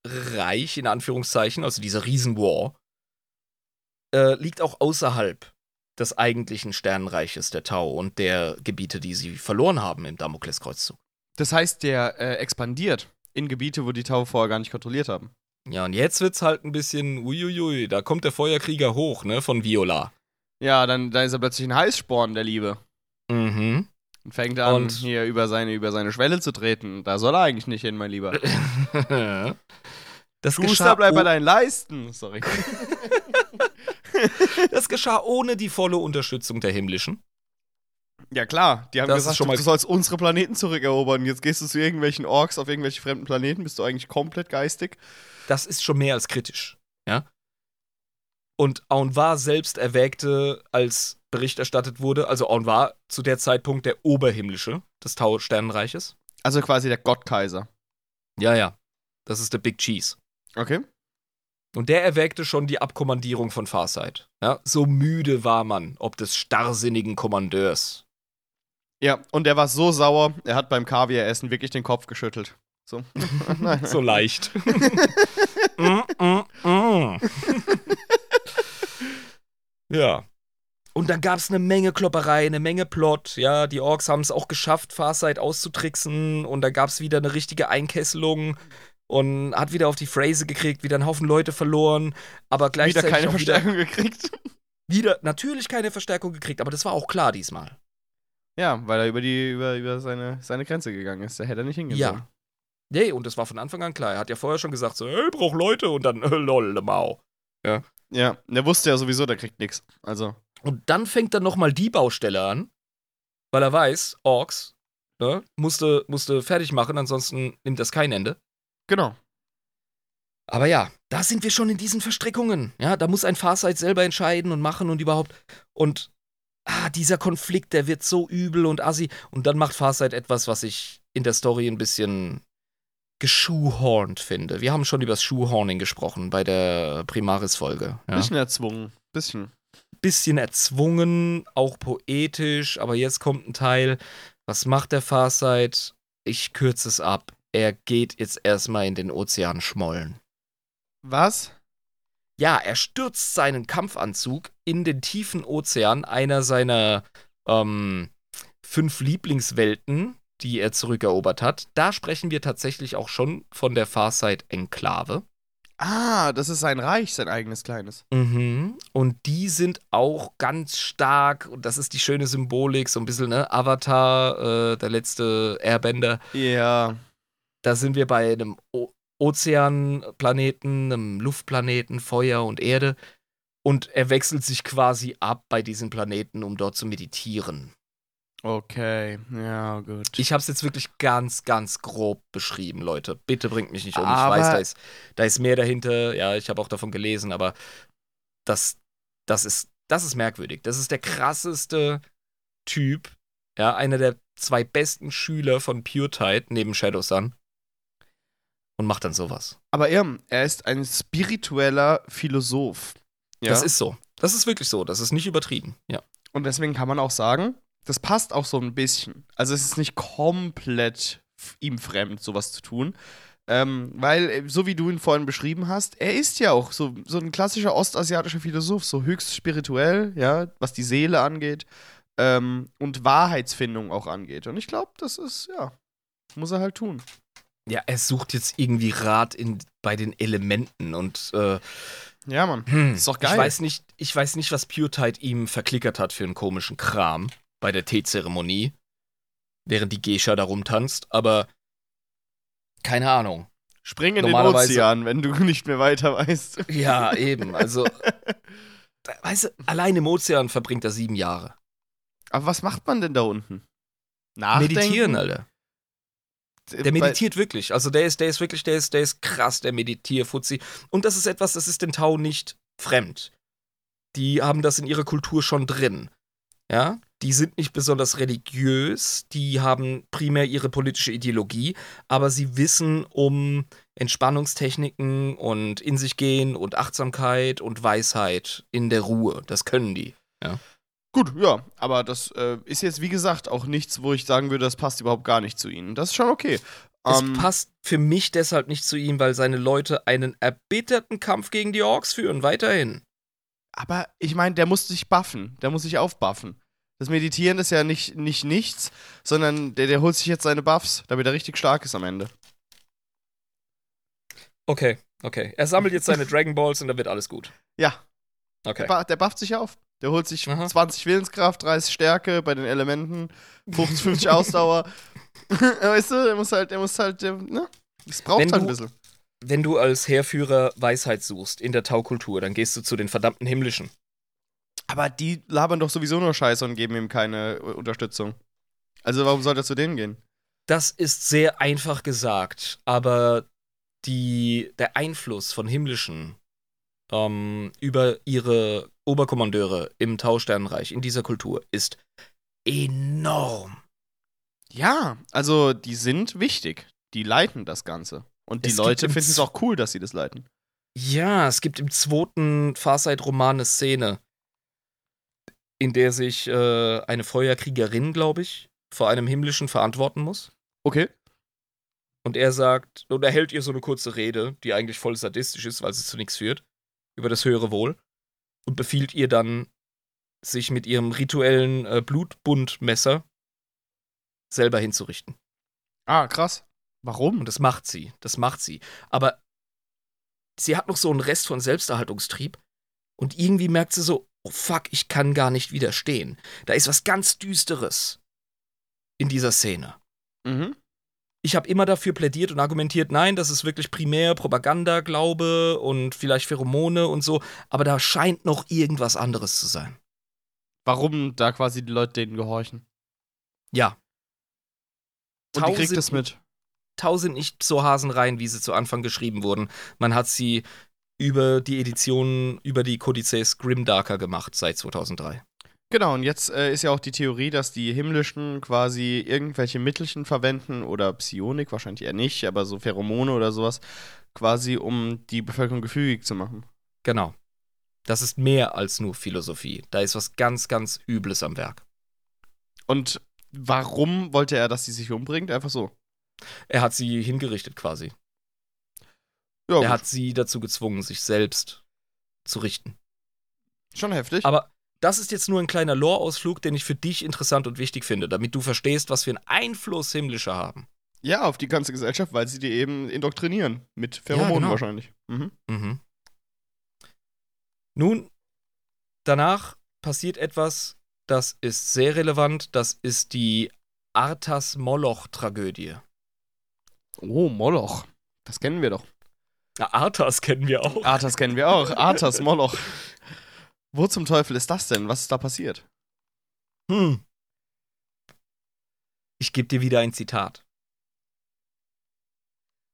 [SPEAKER 3] Ork-Reich, in Anführungszeichen, also dieser Riesenwar, äh, liegt auch außerhalb des eigentlichen Sternenreiches der Tau und der Gebiete, die sie verloren haben im Damokleskreuzzug.
[SPEAKER 2] Das heißt, der äh, expandiert in Gebiete, wo die Tau vorher gar nicht kontrolliert haben.
[SPEAKER 3] Ja, und jetzt wird's halt ein bisschen, uiuiui, da kommt der Feuerkrieger hoch, ne, von Viola.
[SPEAKER 2] Ja, dann, dann ist er plötzlich ein Heißsporn, der Liebe.
[SPEAKER 3] Mhm.
[SPEAKER 2] Und fängt an,
[SPEAKER 3] Und-
[SPEAKER 2] hier über seine, über seine Schwelle zu treten. Da soll er eigentlich nicht hin, mein Lieber.
[SPEAKER 3] das,
[SPEAKER 2] Schuster, bleib bei deinen Leisten. Sorry.
[SPEAKER 3] das geschah ohne die volle Unterstützung der Himmlischen.
[SPEAKER 2] Ja, klar. Die haben
[SPEAKER 3] Das
[SPEAKER 2] gesagt,
[SPEAKER 3] schon mal-
[SPEAKER 2] du sollst unsere Planeten zurückerobern. Jetzt gehst du zu irgendwelchen Orks auf irgendwelche fremden Planeten. Bist du eigentlich komplett geistig?
[SPEAKER 3] Das ist schon mehr als kritisch. Ja. Und Aunvar selbst erwägte, als Bericht erstattet wurde, also Aunvar zu der Zeitpunkt der Oberhimmlische des Tau-Sternenreiches.
[SPEAKER 2] Also quasi der Gottkaiser.
[SPEAKER 3] Ja, ja. Das ist der Big Cheese.
[SPEAKER 2] Okay.
[SPEAKER 3] Und der erwägte schon die Abkommandierung von Farsight. Ja, so müde war man, ob des starrsinnigen Kommandeurs.
[SPEAKER 2] Ja, und er war so sauer, er hat beim Kaviaressen wirklich den Kopf geschüttelt. So.
[SPEAKER 3] So leicht. mm, mm, mm. Ja. Und dann gab es eine Menge Klopperei, eine Menge Plot. Ja, die Orks haben es auch geschafft, Farsight auszutricksen. Und da gab es wieder eine richtige Einkesselung. Und hat wieder auf die Phrase gekriegt, wieder einen Haufen Leute verloren. Aber
[SPEAKER 2] Wieder
[SPEAKER 3] gleichzeitig
[SPEAKER 2] keine
[SPEAKER 3] auch
[SPEAKER 2] Verstärkung gekriegt.
[SPEAKER 3] Wieder, wieder natürlich keine Verstärkung gekriegt, aber das war auch klar diesmal.
[SPEAKER 2] Ja, weil er über, die, über, über seine, seine Grenze gegangen ist. Da hätte er nicht hingehen sollen.
[SPEAKER 3] Ja. Nee, und das war von Anfang an klar. Er hat ja vorher schon gesagt, so, hey, ich brauch Leute und dann, äh, lol, Mau. Ja.
[SPEAKER 2] Ja, der wusste ja sowieso, der kriegt nichts. Also.
[SPEAKER 3] Und dann fängt er nochmal die Baustelle an, weil er weiß, Orks, ne, musste, musste fertig machen, ansonsten nimmt das kein Ende.
[SPEAKER 2] Genau.
[SPEAKER 3] Aber ja, da sind wir schon in diesen Verstrickungen. Ja, da muss ein Farsight selber entscheiden und machen und überhaupt. Und ah, dieser Konflikt, der wird so übel und assi. Und dann macht Farsight etwas, was ich in der Story ein bisschen geschuhhornt finde. Wir haben schon über das Schuhhorning gesprochen bei der Primaris-Folge. Ja?
[SPEAKER 2] Bisschen erzwungen. Bisschen.
[SPEAKER 3] Bisschen erzwungen, auch poetisch, aber jetzt kommt ein Teil. Was macht der Farsight? Ich kürze es ab. Er geht jetzt erstmal in den Ozean schmollen.
[SPEAKER 2] Was?
[SPEAKER 3] Ja, er stürzt seinen Kampfanzug in den tiefen Ozean einer seiner ähm, fünf Lieblingswelten, die er zurückerobert hat. Da sprechen wir tatsächlich auch schon von der Farsight-Enklave.
[SPEAKER 2] Ah, das ist sein Reich, sein eigenes kleines.
[SPEAKER 3] Mhm. Und die sind auch ganz stark, und das ist die schöne Symbolik, so ein bisschen, ne? Avatar, äh, der letzte Airbender.
[SPEAKER 2] Ja.
[SPEAKER 3] Da sind wir bei einem o Ozeanplaneten, einem Luftplaneten, Feuer und Erde. Und er wechselt sich quasi ab bei diesen Planeten, um dort zu meditieren.
[SPEAKER 2] Okay, ja, gut.
[SPEAKER 3] Ich habe es jetzt wirklich ganz, ganz grob beschrieben, Leute. Bitte bringt mich nicht um.
[SPEAKER 2] Aber
[SPEAKER 3] ich weiß, da ist, da ist mehr dahinter. Ja, ich habe auch davon gelesen, aber das, das, ist, das ist merkwürdig. Das ist der krasseste Typ. Ja, einer der zwei besten Schüler von Pure Tide neben Shadow Sun. Und macht dann sowas.
[SPEAKER 2] Aber er, er ist ein spiritueller Philosoph. Ja?
[SPEAKER 3] Das ist so. Das ist wirklich so. Das ist nicht übertrieben. Ja.
[SPEAKER 2] Und deswegen kann man auch sagen, das passt auch so ein bisschen. Also es ist nicht komplett ihm fremd, sowas zu tun. Ähm, weil, äh, so wie du ihn vorhin beschrieben hast, er ist ja auch so, so ein klassischer ostasiatischer Philosoph, so höchst spirituell, ja, was die Seele angeht ähm, und Wahrheitsfindung auch angeht. Und ich glaube, das ist, ja, muss er halt tun.
[SPEAKER 3] Ja, er sucht jetzt irgendwie Rat in, bei den Elementen und äh,
[SPEAKER 2] Ja, Mann.
[SPEAKER 3] hm,
[SPEAKER 2] Ist doch
[SPEAKER 3] Ich
[SPEAKER 2] geil.
[SPEAKER 3] weiß nicht, ich weiß nicht, was Pure Tide ihm verklickert hat für einen komischen Kram bei der Teezeremonie, während die Geisha da rumtanzt, aber keine Ahnung.
[SPEAKER 2] Spring in den Ozean, wenn du nicht mehr weiter weißt.
[SPEAKER 3] Ja, eben, also weißt du, allein im Ozean verbringt er sieben Jahre.
[SPEAKER 2] Aber was macht man denn da unten? Nachdenken?
[SPEAKER 3] Meditieren, Alter.
[SPEAKER 2] Äh,
[SPEAKER 3] Der meditiert wirklich. Also der ist, der ist wirklich, der ist, der ist krass, der Meditierfuzzi. Und das ist etwas, das ist den Tau nicht fremd. Die haben das in ihrer Kultur schon drin. Ja, die sind nicht besonders religiös, die haben primär ihre politische Ideologie, aber sie wissen um Entspannungstechniken und in sich gehen und Achtsamkeit und Weisheit in der Ruhe. Das können die.
[SPEAKER 2] Gut, ja, aber das äh, ist jetzt, wie gesagt, auch nichts, wo ich sagen würde, das passt überhaupt gar nicht zu ihnen. Das ist schon okay.
[SPEAKER 3] Es
[SPEAKER 2] Ähm,
[SPEAKER 3] passt für mich deshalb nicht zu ihm, weil seine Leute einen erbitterten Kampf gegen die Orks führen, weiterhin.
[SPEAKER 2] aber ich meine, der muss sich buffen, der muss sich aufbuffen. Das Meditieren ist ja nicht, nicht nichts, sondern der, der holt sich jetzt seine Buffs, damit er richtig stark ist am Ende.
[SPEAKER 3] Okay, okay. Er sammelt jetzt seine Dragon Balls und dann wird alles gut.
[SPEAKER 2] Ja,
[SPEAKER 3] Okay.
[SPEAKER 2] der, der bufft sich auf. Der holt sich
[SPEAKER 3] Aha.
[SPEAKER 2] 20 Willenskraft, 30 Stärke bei den Elementen, 50, 50 Ausdauer. weißt du, der muss halt, der muss halt, der, ne? Es braucht
[SPEAKER 3] Wenn
[SPEAKER 2] halt ein
[SPEAKER 3] du-
[SPEAKER 2] bisschen.
[SPEAKER 3] Wenn du als Heerführer Weisheit suchst in der Taukultur, dann gehst du zu den verdammten Himmlischen.
[SPEAKER 2] Aber die labern doch sowieso nur Scheiße und geben ihm keine äh, Unterstützung. Also warum soll er zu denen gehen?
[SPEAKER 3] Das ist sehr einfach gesagt, aber die, der Einfluss von Himmlischen ähm, über ihre Oberkommandeure im Tausternenreich in dieser Kultur ist enorm.
[SPEAKER 2] Ja, also die sind wichtig. Die leiten das Ganze. Und die
[SPEAKER 3] Es
[SPEAKER 2] Leute finden es auch cool, dass sie das leiten.
[SPEAKER 3] Ja, es gibt im zweiten Farsight-Roman eine Szene, in der sich äh, eine Feuerkriegerin, glaube ich, vor einem Himmlischen verantworten muss.
[SPEAKER 2] Okay.
[SPEAKER 3] Und er sagt, und er hält ihr so eine kurze Rede, die eigentlich voll sadistisch ist, weil sie zu nichts führt, über das höhere Wohl. Und befiehlt ihr dann, sich mit ihrem rituellen äh, Blutbundmesser selber hinzurichten.
[SPEAKER 2] Ah, krass. Warum?
[SPEAKER 3] Und das macht sie, das macht sie. Aber sie hat noch so einen Rest von Selbsterhaltungstrieb. Und irgendwie merkt sie so, oh fuck, ich kann gar nicht widerstehen. Da ist was ganz Düsteres in dieser Szene.
[SPEAKER 2] Mhm.
[SPEAKER 3] ich habe immer dafür plädiert und argumentiert, nein, das ist wirklich primär Propaganda, Glaube und vielleicht Pheromone und so, aber da scheint noch irgendwas anderes zu sein.
[SPEAKER 2] Warum da quasi die Leute denen gehorchen?
[SPEAKER 3] Ja.
[SPEAKER 2] Und die kriegt es mit.
[SPEAKER 3] Tau sind nicht so Hasenreihen, wie sie zu Anfang geschrieben wurden. Man hat sie über die Editionen, über die Codices Grimdarker gemacht seit 2003.
[SPEAKER 2] Genau, und jetzt äh, ist ja auch die Theorie, dass die Himmlischen quasi irgendwelche Mittelchen verwenden oder Psionik, wahrscheinlich eher nicht, aber so Pheromone oder sowas, quasi um die Bevölkerung gefügig zu machen.
[SPEAKER 3] Genau. Das ist mehr als nur Philosophie. Da ist was ganz, ganz Übles am Werk.
[SPEAKER 2] Und warum wollte er, dass sie sich umbringt? Einfach so.
[SPEAKER 3] Er hat sie hingerichtet quasi.
[SPEAKER 2] Ja,
[SPEAKER 3] er
[SPEAKER 2] gut.
[SPEAKER 3] hat sie dazu gezwungen, sich selbst zu richten.
[SPEAKER 2] schon heftig.
[SPEAKER 3] Aber das ist jetzt nur ein kleiner Lore-Ausflug, den ich für dich interessant und wichtig finde, damit du verstehst, was für einen Einfluss Himmlische haben.
[SPEAKER 2] ja, auf die ganze Gesellschaft, weil sie die eben indoktrinieren. Mit Pheromonen
[SPEAKER 3] genau.
[SPEAKER 2] wahrscheinlich. Mhm.
[SPEAKER 3] Mhm. Nun, danach passiert etwas, das ist sehr relevant. Das ist die Arthas-Moloch-Tragödie.
[SPEAKER 2] Oh, Moloch. Das kennen wir doch.
[SPEAKER 3] Ja, Arthas kennen wir auch.
[SPEAKER 2] Arthas kennen wir auch. Arthas, Moloch. Wo zum Teufel ist das denn? Was ist da passiert?
[SPEAKER 3] Hm. Ich gebe dir wieder ein Zitat.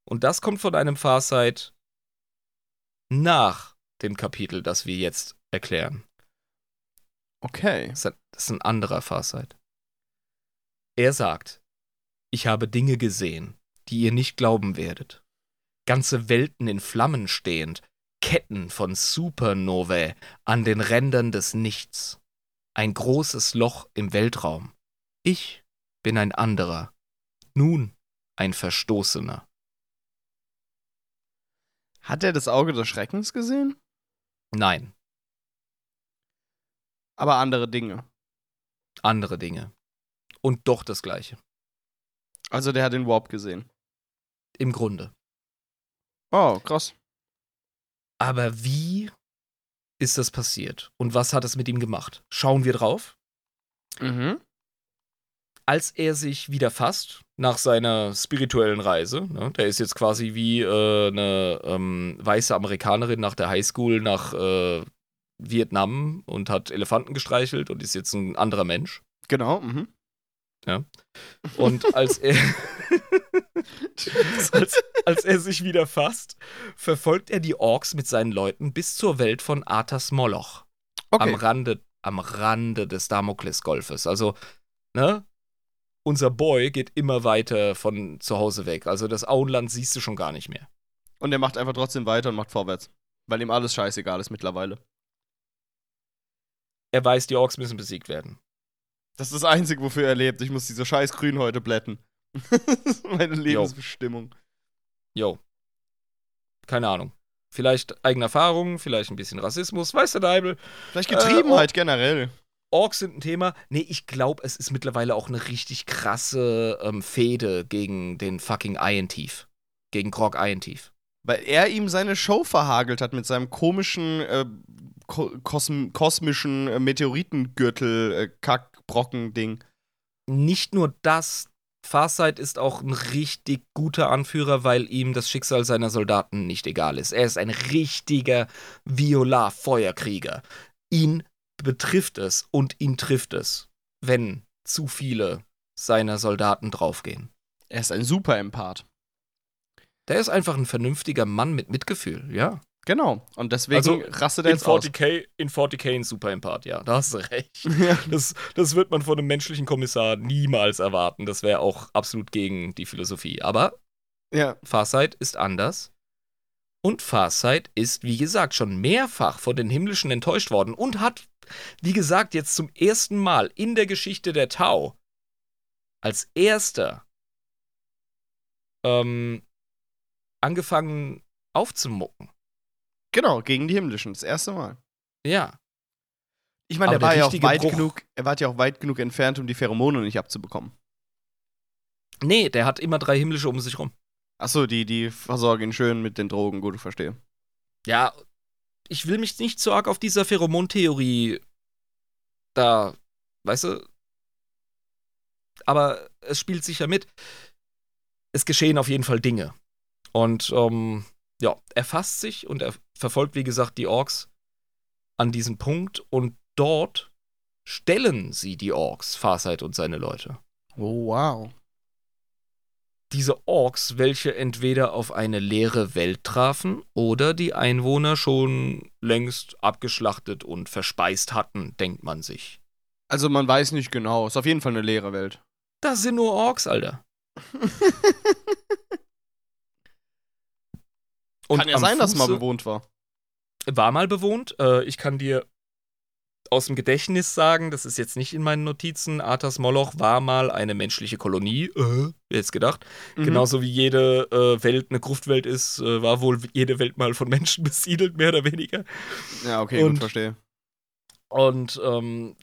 [SPEAKER 3] Und das kommt von einem Farsight nach dem Kapitel, das wir jetzt erklären.
[SPEAKER 2] Okay.
[SPEAKER 3] Das ist ein, das ist ein anderer Farsight. Er sagt, ich habe Dinge gesehen, die ihr nicht glauben werdet. Ganze Welten in Flammen stehend, Ketten von Supernovae an den Rändern des Nichts. Ein großes Loch im Weltraum. Ich bin ein anderer. Nun ein Verstoßener.
[SPEAKER 2] Hat er das Auge des Schreckens gesehen?
[SPEAKER 3] Nein,
[SPEAKER 2] Aber andere Dinge.
[SPEAKER 3] andere Dinge. Und doch das Gleiche.
[SPEAKER 2] Also der hat den Warp gesehen.
[SPEAKER 3] Im Grunde.
[SPEAKER 2] Oh, krass.
[SPEAKER 3] Aber wie ist das passiert? Und was hat es mit ihm gemacht? Schauen wir drauf.
[SPEAKER 2] Mhm.
[SPEAKER 3] Als er sich wieder fasst nach seiner spirituellen Reise, ne, der ist jetzt quasi wie äh, eine ähm, weiße Amerikanerin nach der Highschool nach äh, Vietnam und hat Elefanten gestreichelt und ist jetzt ein anderer Mensch.
[SPEAKER 2] Genau. Mhm.
[SPEAKER 3] Und als er, als, als er sich wieder fasst, verfolgt er die Orks mit seinen Leuten bis zur Welt von Arthas Moloch.
[SPEAKER 2] Okay.
[SPEAKER 3] am Rande, am Rande des Damoklesgolfes. Also, ne? Unser Boy geht immer weiter von zu Hause weg. Also das Auenland siehst du schon gar nicht mehr.
[SPEAKER 2] Und er macht einfach trotzdem weiter und macht vorwärts. Weil ihm alles scheißegal ist mittlerweile.
[SPEAKER 3] Er weiß, die Orks müssen besiegt werden.
[SPEAKER 2] Das ist das Einzige, wofür er lebt. Ich muss diese scheiß Grün heute blätten. meine Lebensbestimmung.
[SPEAKER 3] Jo. Keine Ahnung. Vielleicht eigene Erfahrungen, vielleicht ein bisschen Rassismus, weiß der Deibel.
[SPEAKER 2] Vielleicht Getriebenheit
[SPEAKER 3] Äh,
[SPEAKER 2] generell.
[SPEAKER 3] Orks sind ein Thema. Nee, ich glaube, es ist mittlerweile auch eine richtig krasse ähm, Fehde gegen den fucking Iron Thief. Gegen Grog Iron Thief.
[SPEAKER 2] Weil er ihm seine Show verhagelt hat mit seinem komischen, äh, ko kosm kosmischen äh, Meteoritengürtel-Kackbrocken-Ding.
[SPEAKER 3] nicht nur das, Farsight ist auch ein richtig guter Anführer, weil ihm das Schicksal seiner Soldaten nicht egal ist. Er ist ein richtiger Violar-Feuerkrieger. Ihn betrifft es und ihn trifft es, wenn zu viele seiner Soldaten draufgehen.
[SPEAKER 2] er ist ein super Empath.
[SPEAKER 3] Der ist einfach ein vernünftiger Mann mit Mitgefühl, ja.
[SPEAKER 2] Genau. Und deswegen
[SPEAKER 3] Also,
[SPEAKER 2] rastet er
[SPEAKER 3] In
[SPEAKER 2] jetzt aus.
[SPEAKER 3] 40k, in 40k ein Super Empath, ja, da hast du recht.
[SPEAKER 2] Ja.
[SPEAKER 3] Das, das wird man von einem menschlichen Kommissar niemals erwarten. Das wäre auch absolut gegen die Philosophie. Aber
[SPEAKER 2] ja.
[SPEAKER 3] Farsight ist anders. Und Farsight ist, wie gesagt, schon mehrfach von den Himmlischen enttäuscht worden und hat, wie gesagt, jetzt zum ersten Mal in der Geschichte der Tau als erster ähm, angefangen aufzumucken.
[SPEAKER 2] Genau, gegen die Himmlischen. Das erste Mal.
[SPEAKER 3] Ja.
[SPEAKER 2] Ich meine, er war
[SPEAKER 3] der
[SPEAKER 2] ja auch
[SPEAKER 3] richtige
[SPEAKER 2] weit
[SPEAKER 3] Bruch-
[SPEAKER 2] genug, er war ja auch weit genug entfernt, um die Pheromone nicht abzubekommen.
[SPEAKER 3] Nee, der hat immer drei Himmlische um sich rum.
[SPEAKER 2] Achso, die, die versorgen ihn schön mit den Drogen, gut, ich verstehe.
[SPEAKER 3] Ja, ich will mich nicht so arg auf dieser Pheromontheorie da, weißt du, aber es spielt sicher mit. es geschehen auf jeden Fall Dinge. Und ähm, ja, er fasst sich und er verfolgt, wie gesagt, die Orks an diesen Punkt und dort stellen sie die Orks, Farsight und seine Leute.
[SPEAKER 2] Oh, wow.
[SPEAKER 3] Diese Orks, welche entweder auf eine leere Welt trafen oder die Einwohner schon längst abgeschlachtet und verspeist hatten, denkt man sich.
[SPEAKER 2] Also man weiß nicht genau. Ist auf jeden Fall eine leere Welt.
[SPEAKER 3] Das sind nur Orks, Alter. Und
[SPEAKER 2] Kann ja sein, dass es mal bewohnt war.
[SPEAKER 3] war mal bewohnt. Äh, ich kann dir aus dem Gedächtnis sagen, das ist jetzt nicht in meinen Notizen, Arthas Moloch war mal eine menschliche Kolonie. Äh, hätte gedacht?
[SPEAKER 2] Mhm.
[SPEAKER 3] Genauso wie jede äh, Welt eine Gruftwelt ist, äh, war wohl jede Welt mal von Menschen besiedelt, mehr oder weniger.
[SPEAKER 2] Ja, okay,
[SPEAKER 3] Und-
[SPEAKER 2] gut, verstehe.
[SPEAKER 3] Und ähm,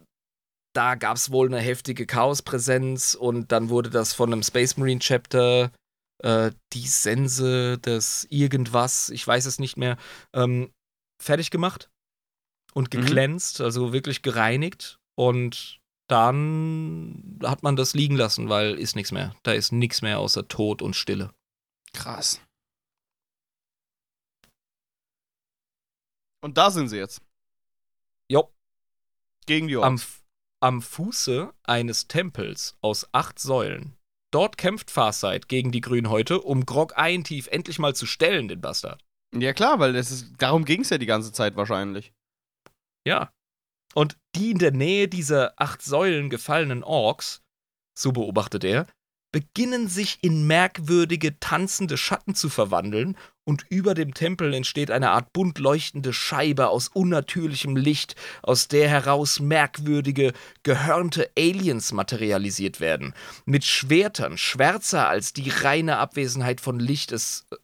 [SPEAKER 3] da gab es wohl eine heftige Chaospräsenz und dann wurde das von einem Space Marine Chapter, äh, die Sense des irgendwas, ich weiß es nicht mehr, ähm, fertig gemacht und
[SPEAKER 2] Mhm.
[SPEAKER 3] geglänzt, also wirklich gereinigt. Und dann hat man das liegen lassen, weil ist nichts mehr. Da ist nichts mehr außer Tod und Stille.
[SPEAKER 2] Krass. Und da sind sie jetzt.
[SPEAKER 3] Jo,
[SPEAKER 2] Gegen die
[SPEAKER 3] am,
[SPEAKER 2] Orks.
[SPEAKER 3] F- am Fuße eines Tempels aus acht Säulen. Dort kämpft Farsight gegen die Grünhäute, um Grog Eintief endlich mal zu stellen, den Bastard.
[SPEAKER 2] Ja, klar, weil das ist, darum ging es ja die ganze Zeit wahrscheinlich.
[SPEAKER 3] Ja. Und die in der Nähe dieser acht Säulen gefallenen Orks, so beobachtet er, beginnen sich in merkwürdige, tanzende Schatten zu verwandeln und über dem Tempel entsteht eine Art bunt leuchtende Scheibe aus unnatürlichem Licht, aus der heraus merkwürdige, gehörnte Aliens materialisiert werden. Mit Schwertern, schwärzer als die reine Abwesenheit von Licht es äh,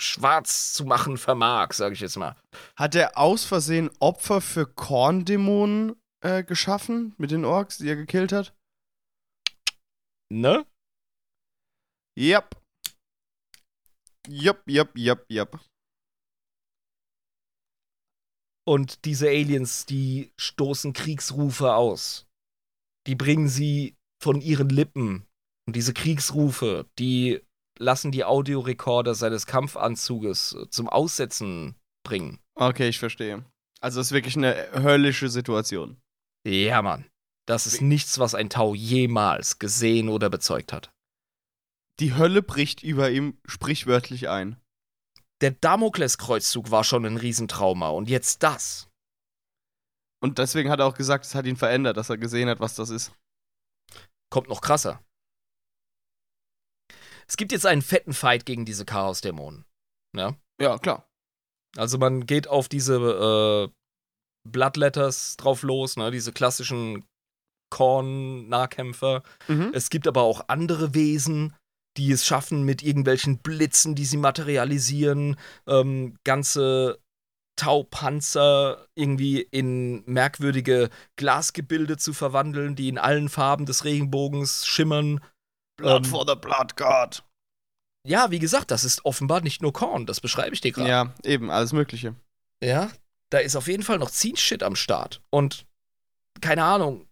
[SPEAKER 3] schwarz zu machen vermag, sage ich jetzt mal.
[SPEAKER 2] Hat er aus Versehen Opfer für Korndämonen äh, geschaffen mit den Orks, die er gekillt hat?
[SPEAKER 3] Ne?
[SPEAKER 2] Yep. Yep, yep, yep, yep.
[SPEAKER 3] Und diese Aliens, die stoßen Kriegsrufe aus. Die bringen sie von ihren Lippen. Und diese Kriegsrufe, die lassen die Audiorekorder seines Kampfanzuges äh, zum Aussetzen bringen.
[SPEAKER 2] Okay, ich verstehe. Also es ist wirklich eine höllische Situation.
[SPEAKER 3] Ja, Mann. Das ist nichts, was ein Tau jemals gesehen oder bezeugt hat.
[SPEAKER 2] Die Hölle bricht über ihm sprichwörtlich ein.
[SPEAKER 3] Der Damokleskreuzzug war schon ein Riesentrauma und jetzt das.
[SPEAKER 2] Und deswegen hat er auch gesagt, es hat ihn verändert, dass er gesehen hat, was das ist.
[SPEAKER 3] Kommt noch krasser. Es gibt jetzt einen fetten Fight gegen diese Chaosdämonen. Ja.
[SPEAKER 2] Ja, klar.
[SPEAKER 3] Also man geht auf diese äh, Bloodletters drauf los, ne, diese klassischen Korn-Nahkämpfer.
[SPEAKER 2] Mhm.
[SPEAKER 3] Es gibt aber auch andere Wesen, die es schaffen, mit irgendwelchen Blitzen, die sie materialisieren, ähm, ganze Taupanzer irgendwie in merkwürdige Glasgebilde zu verwandeln, die in allen Farben des Regenbogens schimmern.
[SPEAKER 2] Blood
[SPEAKER 3] Ähm,
[SPEAKER 2] for the Blood God.
[SPEAKER 3] Ja, wie gesagt, das ist offenbar nicht nur Korn, das beschreibe ich dir gerade.
[SPEAKER 2] Ja, eben, alles Mögliche.
[SPEAKER 3] Ja, da ist auf jeden Fall noch Scene-Shit am Start. Und keine Ahnung,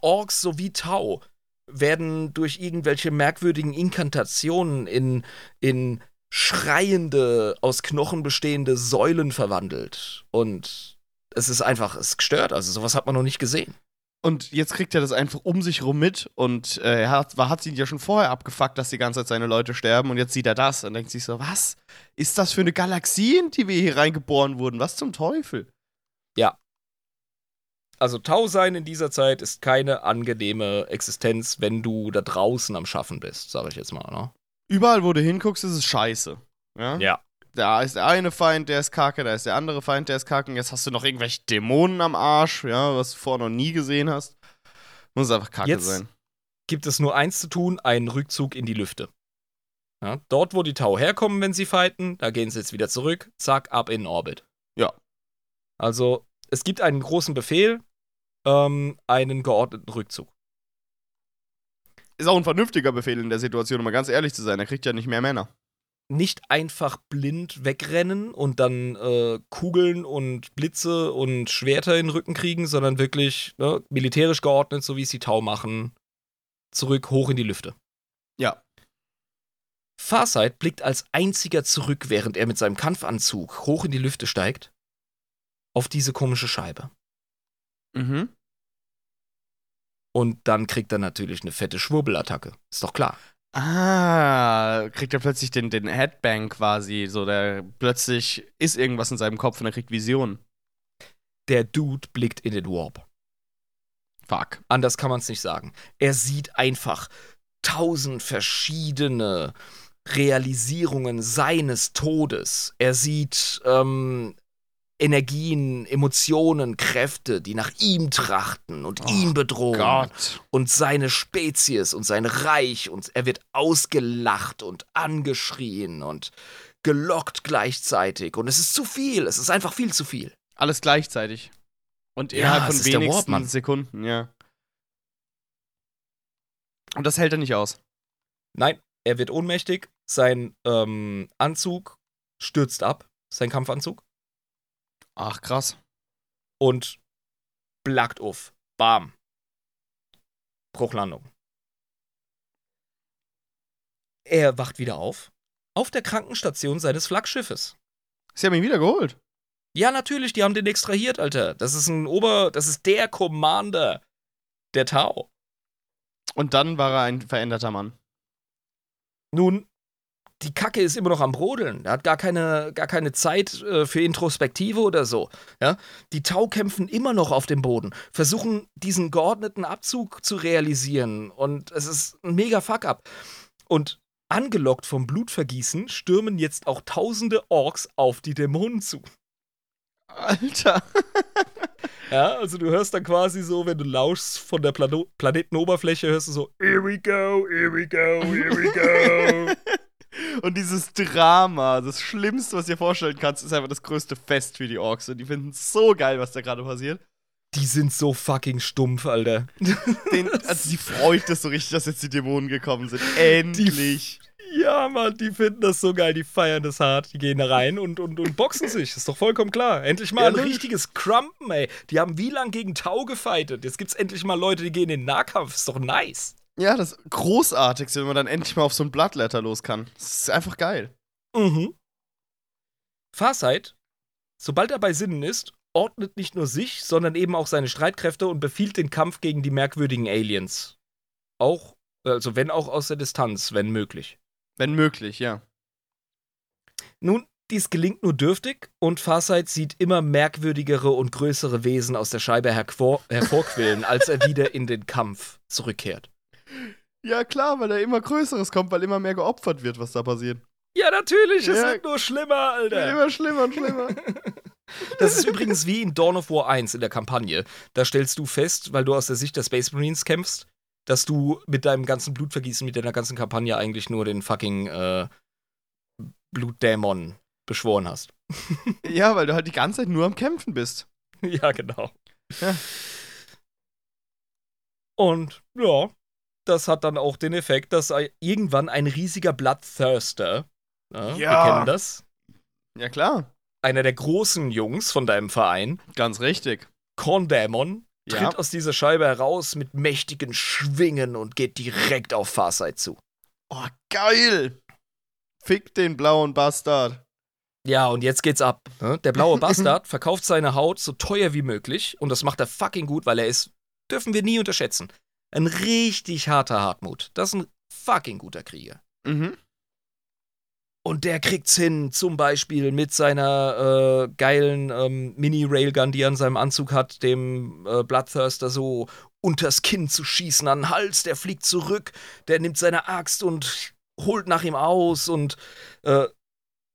[SPEAKER 3] Orks sowie Tau werden durch irgendwelche merkwürdigen Inkantationen in, in schreiende, aus Knochen bestehende Säulen verwandelt. Und es ist einfach, es ist gestört. Also sowas hat man noch nicht gesehen.
[SPEAKER 2] Und jetzt kriegt er das einfach um sich rum mit und äh, er hat, war- hat ihn ja schon vorher abgefuckt, dass die ganze Zeit seine Leute sterben und jetzt sieht er das und denkt sich so, was ist das für eine Galaxie, in die wir hier reingeboren wurden? Was zum Teufel?
[SPEAKER 3] Also Tau sein in dieser Zeit ist keine angenehme Existenz, wenn du da draußen am Schaffen bist, sage ich jetzt mal. Ne?
[SPEAKER 2] Überall, wo du hinguckst, ist es scheiße. Ja?
[SPEAKER 3] Ja.
[SPEAKER 2] Da ist der eine Feind, der ist kacke, da ist der andere Feind, der ist kacke. Und jetzt hast du noch irgendwelche Dämonen am Arsch, ja, was du vorher noch nie gesehen hast. Muss einfach kacke
[SPEAKER 3] Jetzt-
[SPEAKER 2] sein.
[SPEAKER 3] gibt es nur eins zu tun, einen Rückzug in die Lüfte. Ja, dort, wo die Tau herkommen, wenn sie fighten, da gehen sie jetzt wieder zurück, zack, ab in Orbit.
[SPEAKER 2] Ja.
[SPEAKER 3] Also, es gibt einen großen Befehl, ähm, einen geordneten Rückzug.
[SPEAKER 2] Ist auch ein vernünftiger Befehl in der Situation, um mal ganz ehrlich zu sein. Er kriegt ja nicht mehr Männer.
[SPEAKER 3] Nicht einfach blind wegrennen und dann äh, Kugeln und Blitze und Schwerter in den Rücken kriegen, sondern wirklich ne, militärisch geordnet, so wie es die Tau machen, zurück hoch in die Lüfte.
[SPEAKER 2] Ja.
[SPEAKER 3] Farsight blickt als einziger zurück, während er mit seinem Kampfanzug hoch in die Lüfte steigt, auf diese komische Scheibe.
[SPEAKER 2] Mhm.
[SPEAKER 3] Und dann kriegt er natürlich eine fette Schwurbelattacke. Ist doch klar.
[SPEAKER 2] Ah, kriegt er plötzlich den, den Headbang quasi. So, der plötzlich ist irgendwas in seinem Kopf und er kriegt Visionen.
[SPEAKER 3] Der Dude blickt in den Warp.
[SPEAKER 2] Fuck.
[SPEAKER 3] Anders kann man es nicht sagen. Er sieht einfach tausend verschiedene Realisierungen seines Todes. Er sieht ähm, Energien, Emotionen, Kräfte, die nach ihm trachten und
[SPEAKER 2] Oh
[SPEAKER 3] ihn bedrohen.
[SPEAKER 2] Gott.
[SPEAKER 3] Und seine Spezies und sein Reich und er wird ausgelacht und angeschrien und gelockt gleichzeitig. Und es ist zu viel. Es ist einfach viel zu viel.
[SPEAKER 2] Alles gleichzeitig. Und
[SPEAKER 3] Ja,
[SPEAKER 2] innerhalb
[SPEAKER 3] es
[SPEAKER 2] von
[SPEAKER 3] Warp,
[SPEAKER 2] wenigsten
[SPEAKER 3] Mann.
[SPEAKER 2] Sekunden, ja. Und das hält er nicht aus.
[SPEAKER 3] Nein, er wird ohnmächtig. Sein ähm, Anzug stürzt ab. Sein Kampfanzug.
[SPEAKER 2] Ach, krass.
[SPEAKER 3] und blackt auf. Bam. Bruchlandung. Er wacht wieder auf. Auf der Krankenstation seines Flaggschiffes.
[SPEAKER 2] Sie haben ihn wieder geholt.
[SPEAKER 3] Ja, natürlich, die haben den extrahiert, Alter. Das ist ein Ober. Das ist der Commander der Tau.
[SPEAKER 2] Und dann war er ein veränderter Mann.
[SPEAKER 3] Nun, die Kacke ist immer noch am Brodeln. Er hat gar keine, gar keine Zeit äh, für Introspektive oder so. Ja? Die Tau kämpfen immer noch auf dem Boden, versuchen diesen geordneten Abzug zu realisieren. Und es ist ein mega Fuck-up. Und angelockt vom Blutvergießen stürmen jetzt auch tausende Orks auf die Dämonen zu.
[SPEAKER 2] Alter.
[SPEAKER 3] Ja, also du hörst dann quasi so, wenn du lauschst von der Plano Planetenoberfläche, hörst du so, here we go, here we go, here we go.
[SPEAKER 2] Und dieses Drama, das Schlimmste, was du dir vorstellen kannst, ist einfach das größte Fest für die Orks. Und die finden es so geil, was da gerade passiert.
[SPEAKER 3] Die sind so fucking stumpf, Alter.
[SPEAKER 2] Den, also, die freut es so richtig, dass jetzt die Dämonen gekommen sind. Endlich.
[SPEAKER 3] Ja, Mann, die finden das so geil, die feiern das hart. Die gehen da rein und, und, und boxen sich. Ist doch vollkommen klar. Endlich mal
[SPEAKER 2] Ja,
[SPEAKER 3] ein richtiges Crumpen, ey. Die haben wie lang gegen Tau gefightet. Jetzt gibt's endlich mal Leute, die gehen in den Nahkampf. Ist doch nice.
[SPEAKER 2] Ja, das Großartigste, wenn man dann endlich mal auf so ein Bloodletter los kann. Das ist einfach geil.
[SPEAKER 3] Mhm. Farsight, sobald er bei Sinnen ist, ordnet nicht nur sich, sondern eben auch seine Streitkräfte und befiehlt den Kampf gegen die merkwürdigen Aliens. Auch, also wenn auch aus der Distanz, wenn möglich.
[SPEAKER 2] Wenn möglich, ja.
[SPEAKER 3] Nun, dies gelingt nur dürftig und Farsight sieht immer merkwürdigere und größere Wesen aus der Scheibe hervor hervorquillen, als er wieder in den Kampf zurückkehrt.
[SPEAKER 2] Ja, klar, weil da immer Größeres kommt, weil immer mehr geopfert wird, was da passiert.
[SPEAKER 3] Ja, natürlich, es
[SPEAKER 2] Ja.
[SPEAKER 3] wird nur schlimmer, Alter.
[SPEAKER 2] Immer schlimmer und schlimmer.
[SPEAKER 3] Das ist übrigens wie in Dawn of War 1 in der Kampagne. Da stellst du fest, weil du aus der Sicht der Space Marines kämpfst, dass du mit deinem ganzen Blutvergießen, mit deiner ganzen Kampagne eigentlich nur den fucking äh, Blutdämon beschworen hast.
[SPEAKER 2] ja, weil du halt die ganze Zeit nur am Kämpfen bist.
[SPEAKER 3] ja, genau.
[SPEAKER 2] Ja.
[SPEAKER 3] Und ja, das hat dann auch den Effekt, dass ein- irgendwann ein riesiger Bloodthirster, ja, wir
[SPEAKER 2] Ja.
[SPEAKER 3] kennen das,
[SPEAKER 2] Ja, klar.
[SPEAKER 3] einer der großen Jungs von deinem Verein,
[SPEAKER 2] Ganz richtig.
[SPEAKER 3] Corndämon, tritt
[SPEAKER 2] Ja.
[SPEAKER 3] aus dieser Scheibe heraus mit mächtigen Schwingen und geht direkt auf Farsight zu.
[SPEAKER 2] Oh, geil. Fick den blauen Bastard.
[SPEAKER 3] Ja, und jetzt geht's ab. ne? Der blaue Bastard verkauft seine Haut so teuer wie möglich und das macht er fucking gut, weil er ist, dürfen wir nie unterschätzen, ein richtig harter Hartmut. Das ist ein fucking guter Krieger.
[SPEAKER 2] Mhm.
[SPEAKER 3] Und der kriegt's hin, zum Beispiel mit seiner äh, geilen ähm, Mini-Railgun, die er an seinem Anzug hat, dem äh, Bloodthirster so unters Kinn zu schießen, an den Hals, der fliegt zurück, der nimmt seine Axt und holt nach ihm aus und äh,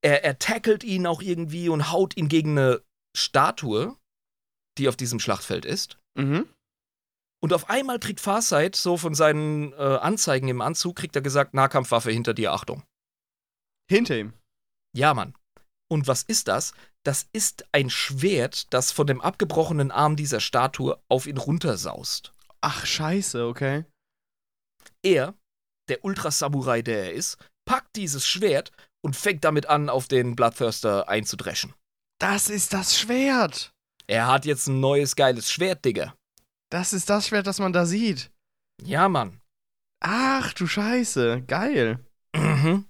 [SPEAKER 3] er, er tackelt ihn auch irgendwie und haut ihn gegen eine Statue, die auf diesem Schlachtfeld ist.
[SPEAKER 2] Mhm.
[SPEAKER 3] Und auf einmal kriegt Farsight so von seinen äh, Anzeigen im Anzug, kriegt er gesagt, Nahkampfwaffe hinter dir, Achtung.
[SPEAKER 2] Hinter ihm.
[SPEAKER 3] Ja, Mann. Und was ist das? Das ist ein Schwert, das von dem abgebrochenen Arm dieser Statue auf ihn runtersaust.
[SPEAKER 2] Ach, scheiße, okay.
[SPEAKER 3] Er, der Ultra-Samurai, der er ist, packt dieses Schwert und fängt damit an, auf den Bloodthirster einzudreschen.
[SPEAKER 2] Das ist das Schwert.
[SPEAKER 3] Er hat jetzt ein neues geiles Schwert, Digga.
[SPEAKER 2] Das ist das Schwert, das man da sieht.
[SPEAKER 3] Ja, Mann.
[SPEAKER 2] Ach, du Scheiße. Geil.
[SPEAKER 3] Mhm.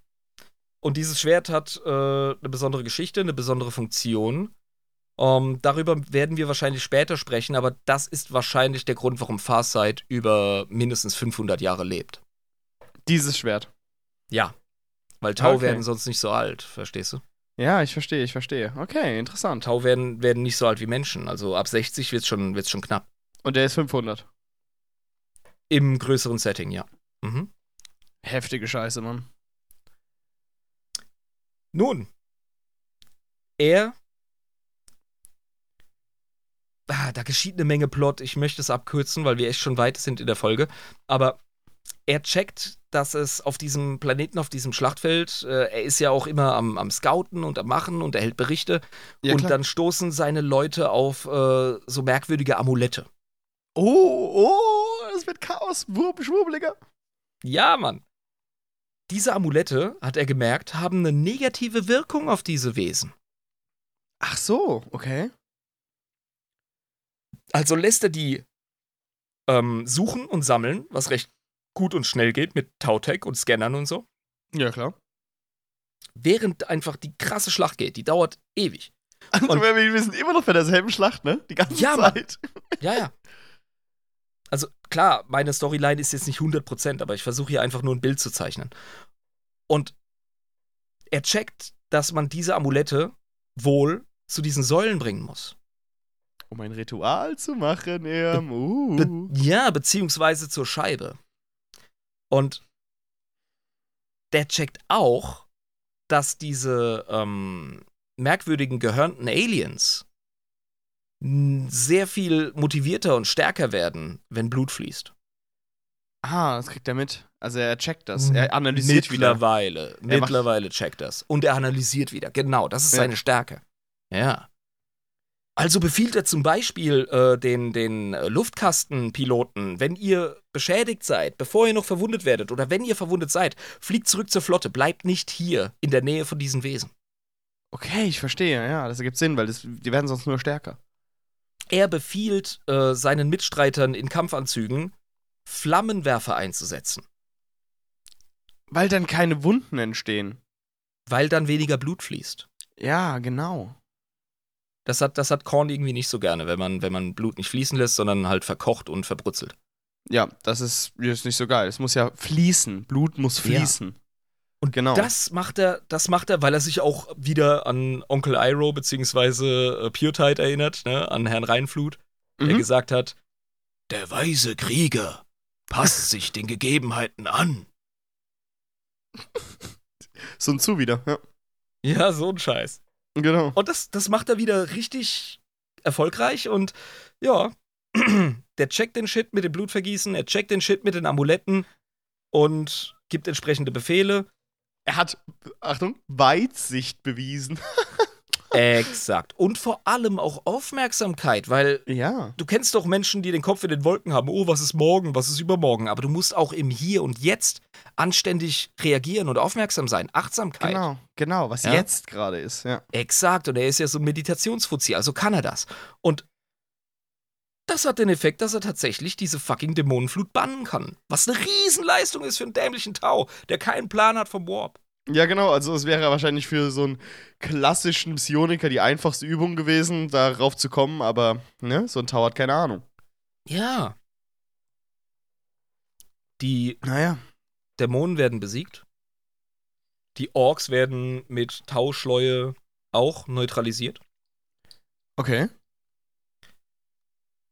[SPEAKER 3] Und dieses Schwert hat äh, eine besondere Geschichte, eine besondere Funktion. Ähm, darüber werden wir wahrscheinlich später sprechen, aber das ist wahrscheinlich der Grund, warum Farsight über mindestens 500 Jahre lebt.
[SPEAKER 2] Dieses Schwert.
[SPEAKER 3] Ja. Weil Tau
[SPEAKER 2] Okay.
[SPEAKER 3] werden sonst nicht so alt, verstehst du?
[SPEAKER 2] Ja, ich verstehe, ich verstehe. Okay, interessant.
[SPEAKER 3] Tau werden, werden nicht so alt wie Menschen. Also ab 60 wird es schon, wird's schon knapp.
[SPEAKER 2] Und der ist 500.
[SPEAKER 3] Im größeren Setting, ja. Mhm.
[SPEAKER 2] Heftige Scheiße, Mann.
[SPEAKER 3] Nun, er. Ah, da geschieht eine Menge Plot. Ich möchte es abkürzen, weil wir echt schon weit sind in der Folge. Aber er checkt, dass es auf diesem Planeten, auf diesem Schlachtfeld, äh, er ist ja auch immer am, am Scouten und am Machen und erhält Berichte.
[SPEAKER 2] Ja,
[SPEAKER 3] und
[SPEAKER 2] klar.
[SPEAKER 3] dann stoßen seine Leute auf äh, so merkwürdige Amulette.
[SPEAKER 2] Oh, oh, es wird Chaos. Wurb, schwurbliger.
[SPEAKER 3] Ja, Mann. Diese Amulette, hat er gemerkt, haben eine negative Wirkung auf diese Wesen.
[SPEAKER 2] Ach so, okay.
[SPEAKER 3] Also lässt er die ähm, suchen und sammeln, was recht gut und schnell geht mit Tautech und Scannern und so.
[SPEAKER 2] Ja, klar.
[SPEAKER 3] Während einfach die krasse Schlacht geht, die dauert ewig.
[SPEAKER 2] Also,
[SPEAKER 3] Und-
[SPEAKER 2] wir, sind immer noch bei derselben Schlacht, ne? Die ganze
[SPEAKER 3] Ja, Mann.
[SPEAKER 2] Zeit.
[SPEAKER 3] Ja, ja. Also klar, meine Storyline ist jetzt nicht 100%, aber ich versuche hier einfach nur ein Bild zu zeichnen. Und er checkt, dass man diese Amulette wohl zu diesen Säulen bringen muss.
[SPEAKER 2] Um ein Ritual zu machen, ja. Uh.
[SPEAKER 3] Be ja, beziehungsweise zur Scheibe. Und der checkt auch, dass diese ähm, merkwürdigen gehörnten Aliens sehr viel motivierter und stärker werden, wenn Blut fließt.
[SPEAKER 2] Ah, das kriegt er mit. Also er checkt das. Er analysiert wieder.
[SPEAKER 3] mittlerweile, mittlerweile checkt das. Und er analysiert wieder. Genau, das ist
[SPEAKER 2] Ja.
[SPEAKER 3] seine Stärke. Ja. Also befiehlt er zum Beispiel äh, den, den Luftkastenpiloten, wenn ihr beschädigt seid, bevor ihr noch verwundet werdet oder wenn ihr verwundet seid, fliegt zurück zur Flotte, bleibt nicht hier in der Nähe von diesen Wesen.
[SPEAKER 2] Okay, ich verstehe. Ja, das ergibt Sinn, weil das, die werden sonst nur stärker.
[SPEAKER 3] Er befiehlt äh, seinen Mitstreitern in Kampfanzügen, Flammenwerfer einzusetzen,
[SPEAKER 2] Weil dann keine Wunden entstehen.
[SPEAKER 3] weil dann weniger Blut fließt.
[SPEAKER 2] Ja, genau.
[SPEAKER 3] Das hat, das hat Korn irgendwie nicht so gerne, wenn man, wenn man Blut nicht fließen lässt, sondern halt verkocht und verbrutzelt.
[SPEAKER 2] Ja, das ist, das ist nicht so geil. Es muss ja fließen. Blut muss
[SPEAKER 3] Ja. Und
[SPEAKER 2] Genau.
[SPEAKER 3] das macht er, das macht er, weil er sich auch wieder an Onkel Iroh beziehungsweise äh, Pure Tide erinnert, ne, an Herrn Reinflut, der
[SPEAKER 2] Mhm.
[SPEAKER 3] gesagt hat, der weise Krieger passt sich den Gegebenheiten an.
[SPEAKER 2] So ein Zu wieder. Ja.
[SPEAKER 3] Ja, so ein Scheiß.
[SPEAKER 2] Genau.
[SPEAKER 3] Und das, das macht er wieder richtig erfolgreich und ja, der checkt den Shit mit dem Blutvergießen, er checkt den Shit mit den Amuletten und gibt entsprechende Befehle.
[SPEAKER 2] Er hat, Achtung, Weitsicht bewiesen.
[SPEAKER 3] Exakt. Und vor allem auch Aufmerksamkeit, weil
[SPEAKER 2] Ja.
[SPEAKER 3] du kennst doch Menschen, die den Kopf in den Wolken haben. Oh, was ist morgen, was ist übermorgen? Aber du musst auch im Hier und Jetzt anständig reagieren und aufmerksam sein. Achtsamkeit.
[SPEAKER 2] Genau, genau, was
[SPEAKER 3] Ja.
[SPEAKER 2] jetzt gerade ist, ja.
[SPEAKER 3] Exakt. Und er ist ja so ein Meditationsfuzzi, also kann er das. Und das hat den Effekt, dass er tatsächlich diese fucking Dämonenflut bannen kann. Was eine Riesenleistung ist für einen dämlichen Tau, der keinen Plan hat vom Warp.
[SPEAKER 2] Ja, genau, also es wäre wahrscheinlich für so einen klassischen Psioniker die einfachste Übung gewesen, darauf zu kommen, aber, ne, so ein Tau hat keine Ahnung.
[SPEAKER 3] Ja. Die
[SPEAKER 2] Naja.
[SPEAKER 3] Dämonen werden besiegt. Die Orks werden mit Tauschleue auch neutralisiert.
[SPEAKER 2] Okay.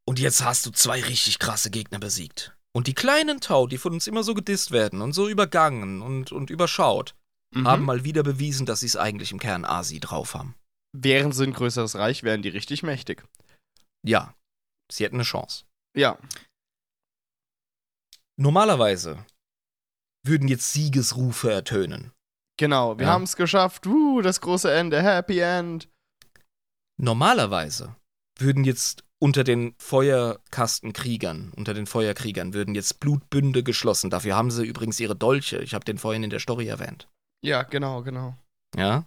[SPEAKER 3] Und jetzt hast du zwei richtig krasse Gegner besiegt. Und die kleinen Tau, die von uns immer so gedisst werden und so übergangen und, und überschaut,
[SPEAKER 2] Mhm.
[SPEAKER 3] haben mal wieder bewiesen, dass sie es eigentlich im Kern Asi drauf haben.
[SPEAKER 2] Wären sie ein größeres Reich, wären die richtig mächtig.
[SPEAKER 3] Ja, sie hätten eine Chance.
[SPEAKER 2] Ja.
[SPEAKER 3] Normalerweise würden jetzt Siegesrufe ertönen.
[SPEAKER 2] Genau, wir
[SPEAKER 3] Ja.
[SPEAKER 2] haben es geschafft. Uh, das große Ende, Happy End.
[SPEAKER 3] Normalerweise würden jetzt unter den Feuerkastenkriegern, unter den Feuerkriegern, würden jetzt Blutbünde geschlossen. Dafür haben sie übrigens ihre Dolche. Ich habe den vorhin in der Story erwähnt.
[SPEAKER 2] Ja, genau, genau.
[SPEAKER 3] Ja.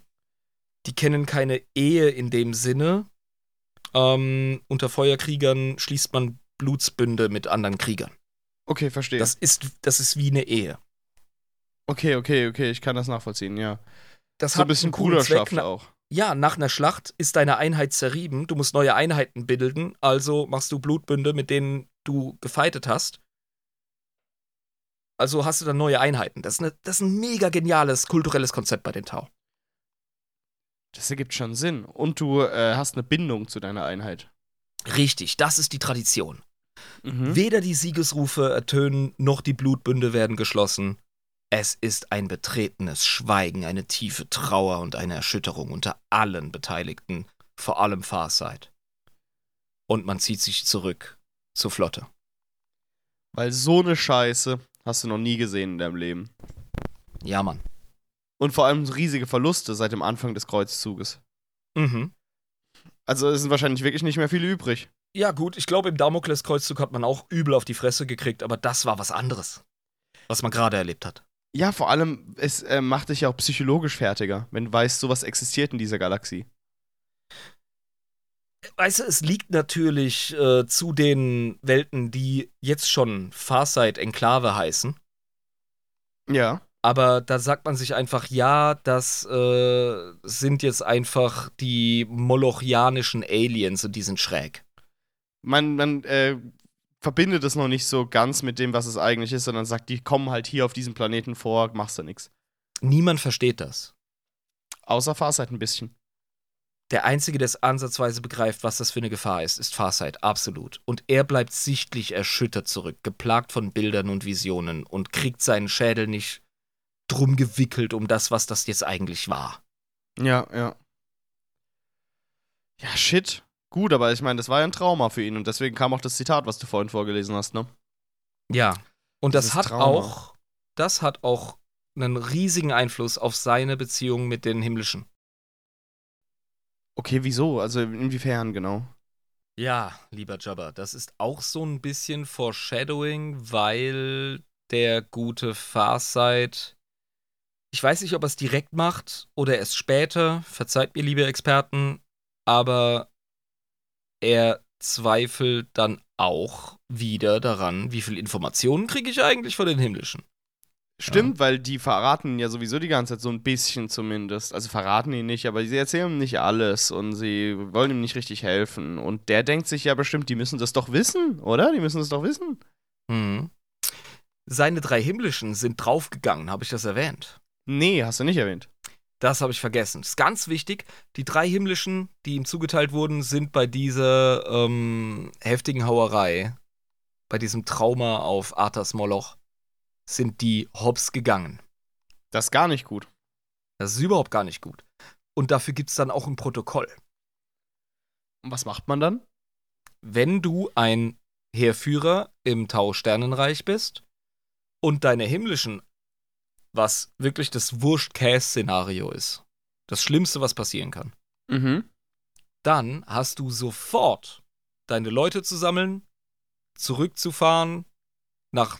[SPEAKER 3] Die kennen keine Ehe in dem Sinne. Ähm, unter Feuerkriegern schließt man Blutsbünde mit anderen Kriegern.
[SPEAKER 2] Okay, verstehe.
[SPEAKER 3] Das ist, das ist wie eine Ehe.
[SPEAKER 2] okay, okay, okay, ich kann das nachvollziehen, ja.
[SPEAKER 3] das
[SPEAKER 2] So
[SPEAKER 3] hat
[SPEAKER 2] ein bisschen
[SPEAKER 3] einen coolen Zweck. Na-
[SPEAKER 2] auch.
[SPEAKER 3] Ja, nach einer Schlacht ist deine Einheit zerrieben, du musst neue Einheiten bilden, also machst du Blutbünde, mit denen du gefeitet hast. Also hast du dann neue Einheiten. Das ist, eine, das ist ein mega geniales kulturelles Konzept bei den Tau.
[SPEAKER 2] Das ergibt schon Sinn. Und du äh, hast eine Bindung zu deiner Einheit.
[SPEAKER 3] Richtig, das ist die Tradition.
[SPEAKER 2] Mhm.
[SPEAKER 3] Weder die Siegesrufe ertönen, noch die Blutbünde werden geschlossen. Es ist ein betretenes Schweigen, eine tiefe Trauer und eine Erschütterung unter allen Beteiligten, vor allem Farsight. Und man zieht sich zurück zur Flotte.
[SPEAKER 2] Weil so eine Scheiße hast du noch nie gesehen in deinem Leben.
[SPEAKER 3] Ja, Mann.
[SPEAKER 2] Und vor allem riesige Verluste seit dem Anfang des Kreuzzuges.
[SPEAKER 3] Mhm.
[SPEAKER 2] Also es sind wahrscheinlich wirklich nicht mehr viele übrig.
[SPEAKER 3] Ja, gut, ich glaube, im Damokleskreuzzug hat man auch übel auf die Fresse gekriegt, aber das war was anderes. Was man gerade erlebt hat.
[SPEAKER 2] Ja, vor allem, es äh, macht dich ja auch psychologisch fertiger, wenn du weißt, sowas existiert in dieser Galaxie.
[SPEAKER 3] Weißt du, es liegt natürlich äh, zu den Welten, die jetzt schon Farsight-Enklave heißen.
[SPEAKER 2] Ja.
[SPEAKER 3] Aber da sagt man sich einfach, ja, das äh, sind jetzt einfach die molochianischen Aliens und die sind schräg.
[SPEAKER 2] Man, man äh, verbindet es noch nicht so ganz mit dem, was es eigentlich ist, sondern sagt, die kommen halt hier auf diesem Planeten vor, machst du nix.
[SPEAKER 3] Niemand versteht das.
[SPEAKER 2] Außer Farsight ein bisschen.
[SPEAKER 3] Der Einzige, der es ansatzweise begreift, was das für eine Gefahr ist, ist Farsight, absolut. Und er bleibt sichtlich erschüttert zurück, geplagt von Bildern und Visionen und kriegt seinen Schädel nicht drum gewickelt um das, was das jetzt eigentlich war.
[SPEAKER 2] Ja, ja. Ja, shit. Gut, aber ich meine, das war ja ein Trauma für ihn und deswegen kam auch das Zitat, was du vorhin vorgelesen hast, ne?
[SPEAKER 3] Ja. Und das
[SPEAKER 2] Dieses
[SPEAKER 3] hat
[SPEAKER 2] Trauma.
[SPEAKER 3] auch, das hat auch einen riesigen Einfluss auf seine Beziehung mit den Himmlischen.
[SPEAKER 2] Okay, wieso? Also inwiefern genau?
[SPEAKER 3] Ja, lieber Jabba, das ist auch so ein bisschen Foreshadowing, weil der gute Farsight, ich weiß nicht, ob er es direkt macht oder erst später, verzeiht mir, liebe Experten, aber er zweifelt dann auch wieder daran, wie viel Informationen kriege ich eigentlich von den Himmlischen.
[SPEAKER 2] Stimmt, weil die verraten ja sowieso die ganze Zeit so ein bisschen zumindest. Also verraten ihn nicht, aber sie erzählen ihm nicht alles und sie wollen ihm nicht richtig helfen. Und der denkt sich ja bestimmt, die müssen das doch wissen, oder? Die müssen das doch wissen.
[SPEAKER 3] Mhm. Seine drei Himmlischen sind draufgegangen, habe ich das erwähnt?
[SPEAKER 2] Nee, hast du nicht erwähnt.
[SPEAKER 3] Das habe ich vergessen. ist ganz wichtig. Die drei himmlischen, die ihm zugeteilt wurden, sind bei dieser ähm, heftigen Hauerei, bei diesem Trauma auf Arthas Moloch, sind die hops gegangen.
[SPEAKER 2] Das ist gar nicht gut.
[SPEAKER 3] Das ist überhaupt gar nicht gut. Und dafür gibt es dann auch ein Protokoll.
[SPEAKER 2] Und was macht man dann?
[SPEAKER 3] Wenn du ein Heerführer im Tau-Sternenreich bist und deine himmlischen, was wirklich das Wurscht-Case-Szenario ist, das Schlimmste, was passieren kann,
[SPEAKER 2] Mhm.
[SPEAKER 3] dann hast du sofort deine Leute zu sammeln, zurückzufahren nach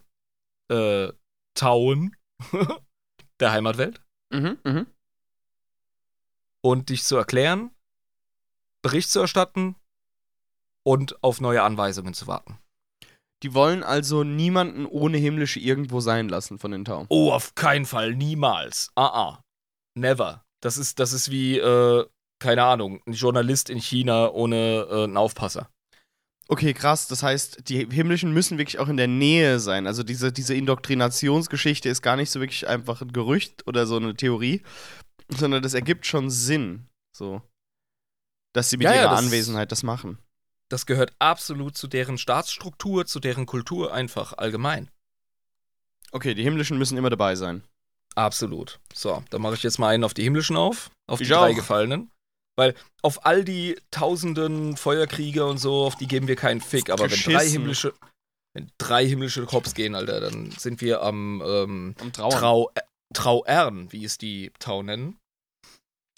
[SPEAKER 3] äh, Tauen, der Heimatwelt,
[SPEAKER 2] Mhm. Mhm.
[SPEAKER 3] und dich zu erklären, Bericht zu erstatten und auf neue Anweisungen zu warten.
[SPEAKER 2] Die wollen also niemanden ohne himmlische irgendwo sein lassen von den Tau.
[SPEAKER 3] Oh, auf keinen Fall, niemals. Ah, ah. Never. Das ist, das ist wie, äh, keine Ahnung, ein Journalist in China ohne äh, einen Aufpasser.
[SPEAKER 2] Okay, krass. Das heißt, die Himmlischen müssen wirklich auch in der Nähe sein. Also diese, diese Indoktrinationsgeschichte ist gar nicht so wirklich einfach ein Gerücht oder so eine Theorie, sondern das ergibt schon Sinn. So. Dass sie mit
[SPEAKER 3] Ja, ja,
[SPEAKER 2] ihrer
[SPEAKER 3] das-
[SPEAKER 2] Anwesenheit das machen.
[SPEAKER 3] Das gehört absolut zu deren Staatsstruktur, zu deren Kultur einfach allgemein.
[SPEAKER 2] Okay, die Himmlischen müssen immer dabei sein.
[SPEAKER 3] Absolut. So, dann mache ich jetzt mal einen auf die himmlischen auf, auf
[SPEAKER 2] Ich
[SPEAKER 3] die drei
[SPEAKER 2] auch.
[SPEAKER 3] Gefallenen. Weil auf all die tausenden Feuerkrieger und so, auf die geben wir keinen Fick. Aber wenn drei himmlische, wenn drei himmlische Cops gehen, Alter, dann sind wir am ähm,
[SPEAKER 2] Am Trauern.
[SPEAKER 3] Trau, äh, Trauern, wie es die Tau nennen.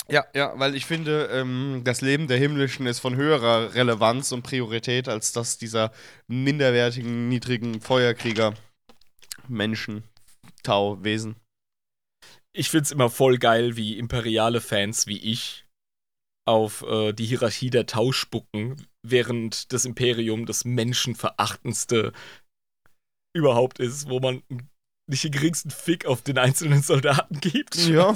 [SPEAKER 2] Ja, ja, weil ich finde, ähm, das Leben der Himmlischen ist von höherer Relevanz und Priorität als das dieser minderwertigen, niedrigen Feuerkrieger, Menschen, Tau, Wesen.
[SPEAKER 3] Ich find's immer voll geil, wie imperiale Fans wie ich auf äh, die Hierarchie der Tau spucken, während das Imperium das menschenverachtendste überhaupt ist, wo man nicht den geringsten Fick auf den einzelnen Soldaten gibt.
[SPEAKER 2] Ja.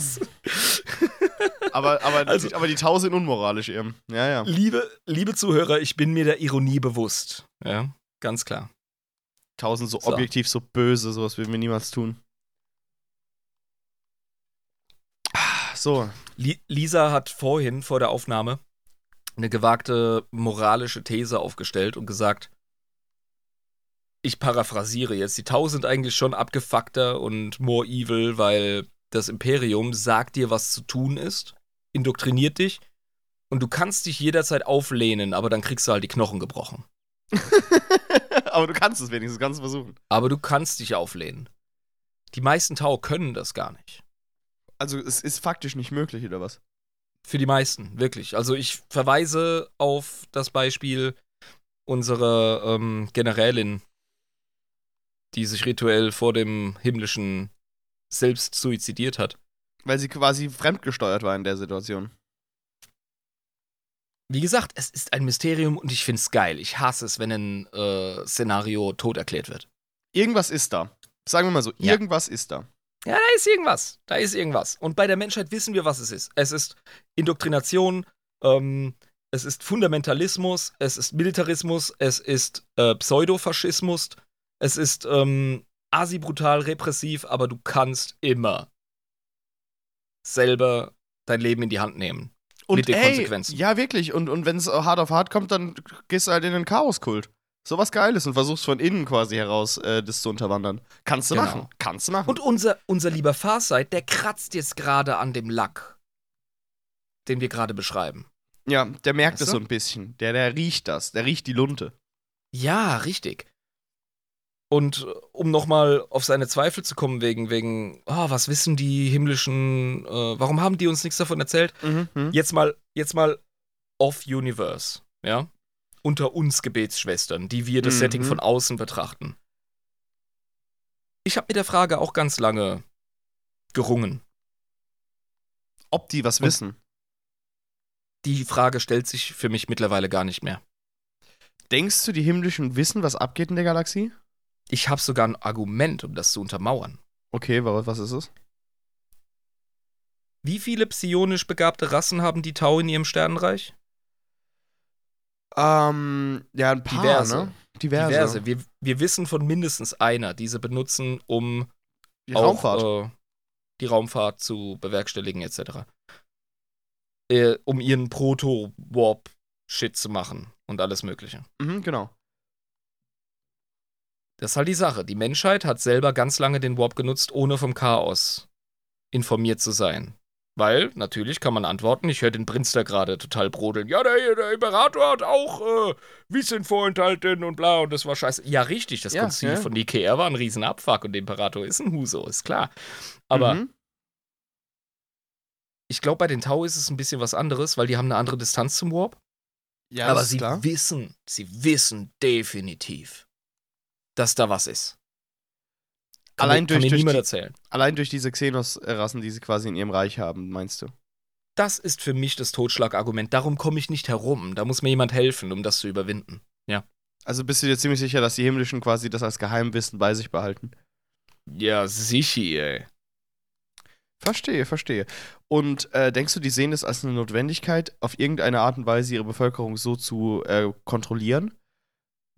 [SPEAKER 2] Aber, aber,
[SPEAKER 3] Also-
[SPEAKER 2] aber die Tau sind unmoralisch eben. Ja, ja.
[SPEAKER 3] Liebe, liebe Zuhörer, ich bin mir der Ironie bewusst. Ja, ganz klar.
[SPEAKER 2] Tau sind so,
[SPEAKER 3] So.
[SPEAKER 2] objektiv so böse, sowas würden wir niemals tun. So,
[SPEAKER 3] Li Lisa hat vorhin vor der Aufnahme eine gewagte moralische These aufgestellt und gesagt, ich paraphrasiere jetzt, die Tau sind eigentlich schon abgefuckter und more evil, weil das Imperium sagt dir, was zu tun ist, indoktriniert dich und du kannst dich jederzeit auflehnen, aber dann kriegst du halt die Knochen gebrochen.
[SPEAKER 2] aber du kannst es wenigstens, du kannst es versuchen.
[SPEAKER 3] Aber du kannst dich auflehnen. Die meisten Tau können das gar nicht.
[SPEAKER 2] Also es ist faktisch nicht möglich, oder was?
[SPEAKER 3] Für die meisten, wirklich. Also ich verweise auf das Beispiel unserer ähm, Generälin, die sich rituell vor dem himmlischen selbst suizidiert hat.
[SPEAKER 2] Weil sie quasi fremdgesteuert war in der Situation.
[SPEAKER 3] Wie gesagt, es ist ein Mysterium und ich find's geil. Ich hasse es, wenn ein äh, Szenario tot erklärt wird.
[SPEAKER 2] Irgendwas ist da. Sagen wir mal so,
[SPEAKER 3] Ja.
[SPEAKER 2] irgendwas ist da.
[SPEAKER 3] Ja, da ist irgendwas. Da ist irgendwas. Und bei der Menschheit wissen wir, was es ist. Es ist Indoktrination, ähm, es ist Fundamentalismus, es ist Militarismus, es ist äh, Pseudofaschismus, es ist ähm, asibrutal repressiv, aber du kannst immer selber dein Leben in die Hand nehmen.
[SPEAKER 2] Und
[SPEAKER 3] Mit den
[SPEAKER 2] ey,
[SPEAKER 3] Konsequenzen.
[SPEAKER 2] Ja, wirklich. Und, und wenn es hart auf hart kommt, dann gehst du halt in den Chaoskult. Sowas Geiles und versuchst von innen quasi heraus äh, das zu unterwandern. Kannst du
[SPEAKER 3] Genau.
[SPEAKER 2] machen. Kannst du machen.
[SPEAKER 3] Und unser, unser lieber Farsight, der kratzt jetzt gerade an dem Lack, den wir gerade beschreiben.
[SPEAKER 2] ja, der merkt
[SPEAKER 3] Weißt
[SPEAKER 2] es
[SPEAKER 3] du?
[SPEAKER 2] so ein bisschen. Der, der riecht das. Der riecht die Lunte.
[SPEAKER 3] Ja, richtig. Und äh, um nochmal auf seine Zweifel zu kommen, wegen, wegen, ah, was wissen die himmlischen, äh, warum haben die uns nichts davon erzählt?
[SPEAKER 2] Mhm, mhm.
[SPEAKER 3] Jetzt mal, jetzt mal off-Universe, ja? Unter uns Gebetsschwestern, die wir das
[SPEAKER 2] Mhm.
[SPEAKER 3] Setting von außen betrachten. Ich habe mit der Frage auch ganz lange gerungen.
[SPEAKER 2] Ob die was
[SPEAKER 3] Und-
[SPEAKER 2] wissen.
[SPEAKER 3] Die Frage stellt sich für mich mittlerweile gar nicht mehr.
[SPEAKER 2] Denkst du, die Himmlischen wissen, was abgeht in der Galaxie?
[SPEAKER 3] Ich habe sogar ein Argument, um das zu untermauern.
[SPEAKER 2] Okay, wa- was ist es?
[SPEAKER 3] Wie viele psionisch begabte Rassen haben die Tau in ihrem Sternenreich?
[SPEAKER 2] Ähm, ja, ein paar,
[SPEAKER 3] Diverse.
[SPEAKER 2] ne? Diverse.
[SPEAKER 3] Diverse. Wir, wir wissen von mindestens einer, die sie benutzen, um
[SPEAKER 2] Die
[SPEAKER 3] auch
[SPEAKER 2] Raumfahrt.
[SPEAKER 3] Äh, die Raumfahrt zu bewerkstelligen, etc. Äh, um ihren Proto-Warp-Shit zu machen und alles Mögliche.
[SPEAKER 2] mhm, genau.
[SPEAKER 3] Das ist halt die Sache. Die Menschheit hat selber ganz lange den Warp genutzt, ohne vom Chaos informiert zu sein. Weil, natürlich kann man antworten, ich höre den Prinz da gerade total brodeln. Ja, der, der Imperator hat auch äh, Wissen vorenthalten und bla und das war scheiße. Ja, richtig, das
[SPEAKER 2] Ja,
[SPEAKER 3] Konzil
[SPEAKER 2] ja.
[SPEAKER 3] von Nikea war ein Riesenabfuck und der Imperator ist ein Huso, ist klar. Aber
[SPEAKER 2] Mhm.
[SPEAKER 3] ich glaube, bei den Tau ist es ein bisschen was anderes, weil die haben eine andere Distanz zum Warp.
[SPEAKER 2] Ja,
[SPEAKER 3] Aber sie
[SPEAKER 2] klar.
[SPEAKER 3] wissen, sie wissen definitiv, dass da was ist. Kann
[SPEAKER 2] Allein
[SPEAKER 3] mir,
[SPEAKER 2] durch- durch
[SPEAKER 3] niemand
[SPEAKER 2] die-
[SPEAKER 3] erzählen.
[SPEAKER 2] Allein durch diese Xenos-Rassen, die sie quasi in ihrem Reich haben, meinst du?
[SPEAKER 3] Das ist für mich das Totschlagargument. Darum komme ich nicht herum. Da muss mir jemand helfen, um das zu überwinden.
[SPEAKER 2] Also bist du dir ziemlich sicher, dass die Himmlischen quasi das als Geheimwissen bei sich behalten?
[SPEAKER 3] Ja, sicher, ey.
[SPEAKER 2] Verstehe, verstehe. Und äh, denkst du, die sehen es als eine Notwendigkeit, auf irgendeine Art und Weise ihre Bevölkerung so zu äh, kontrollieren?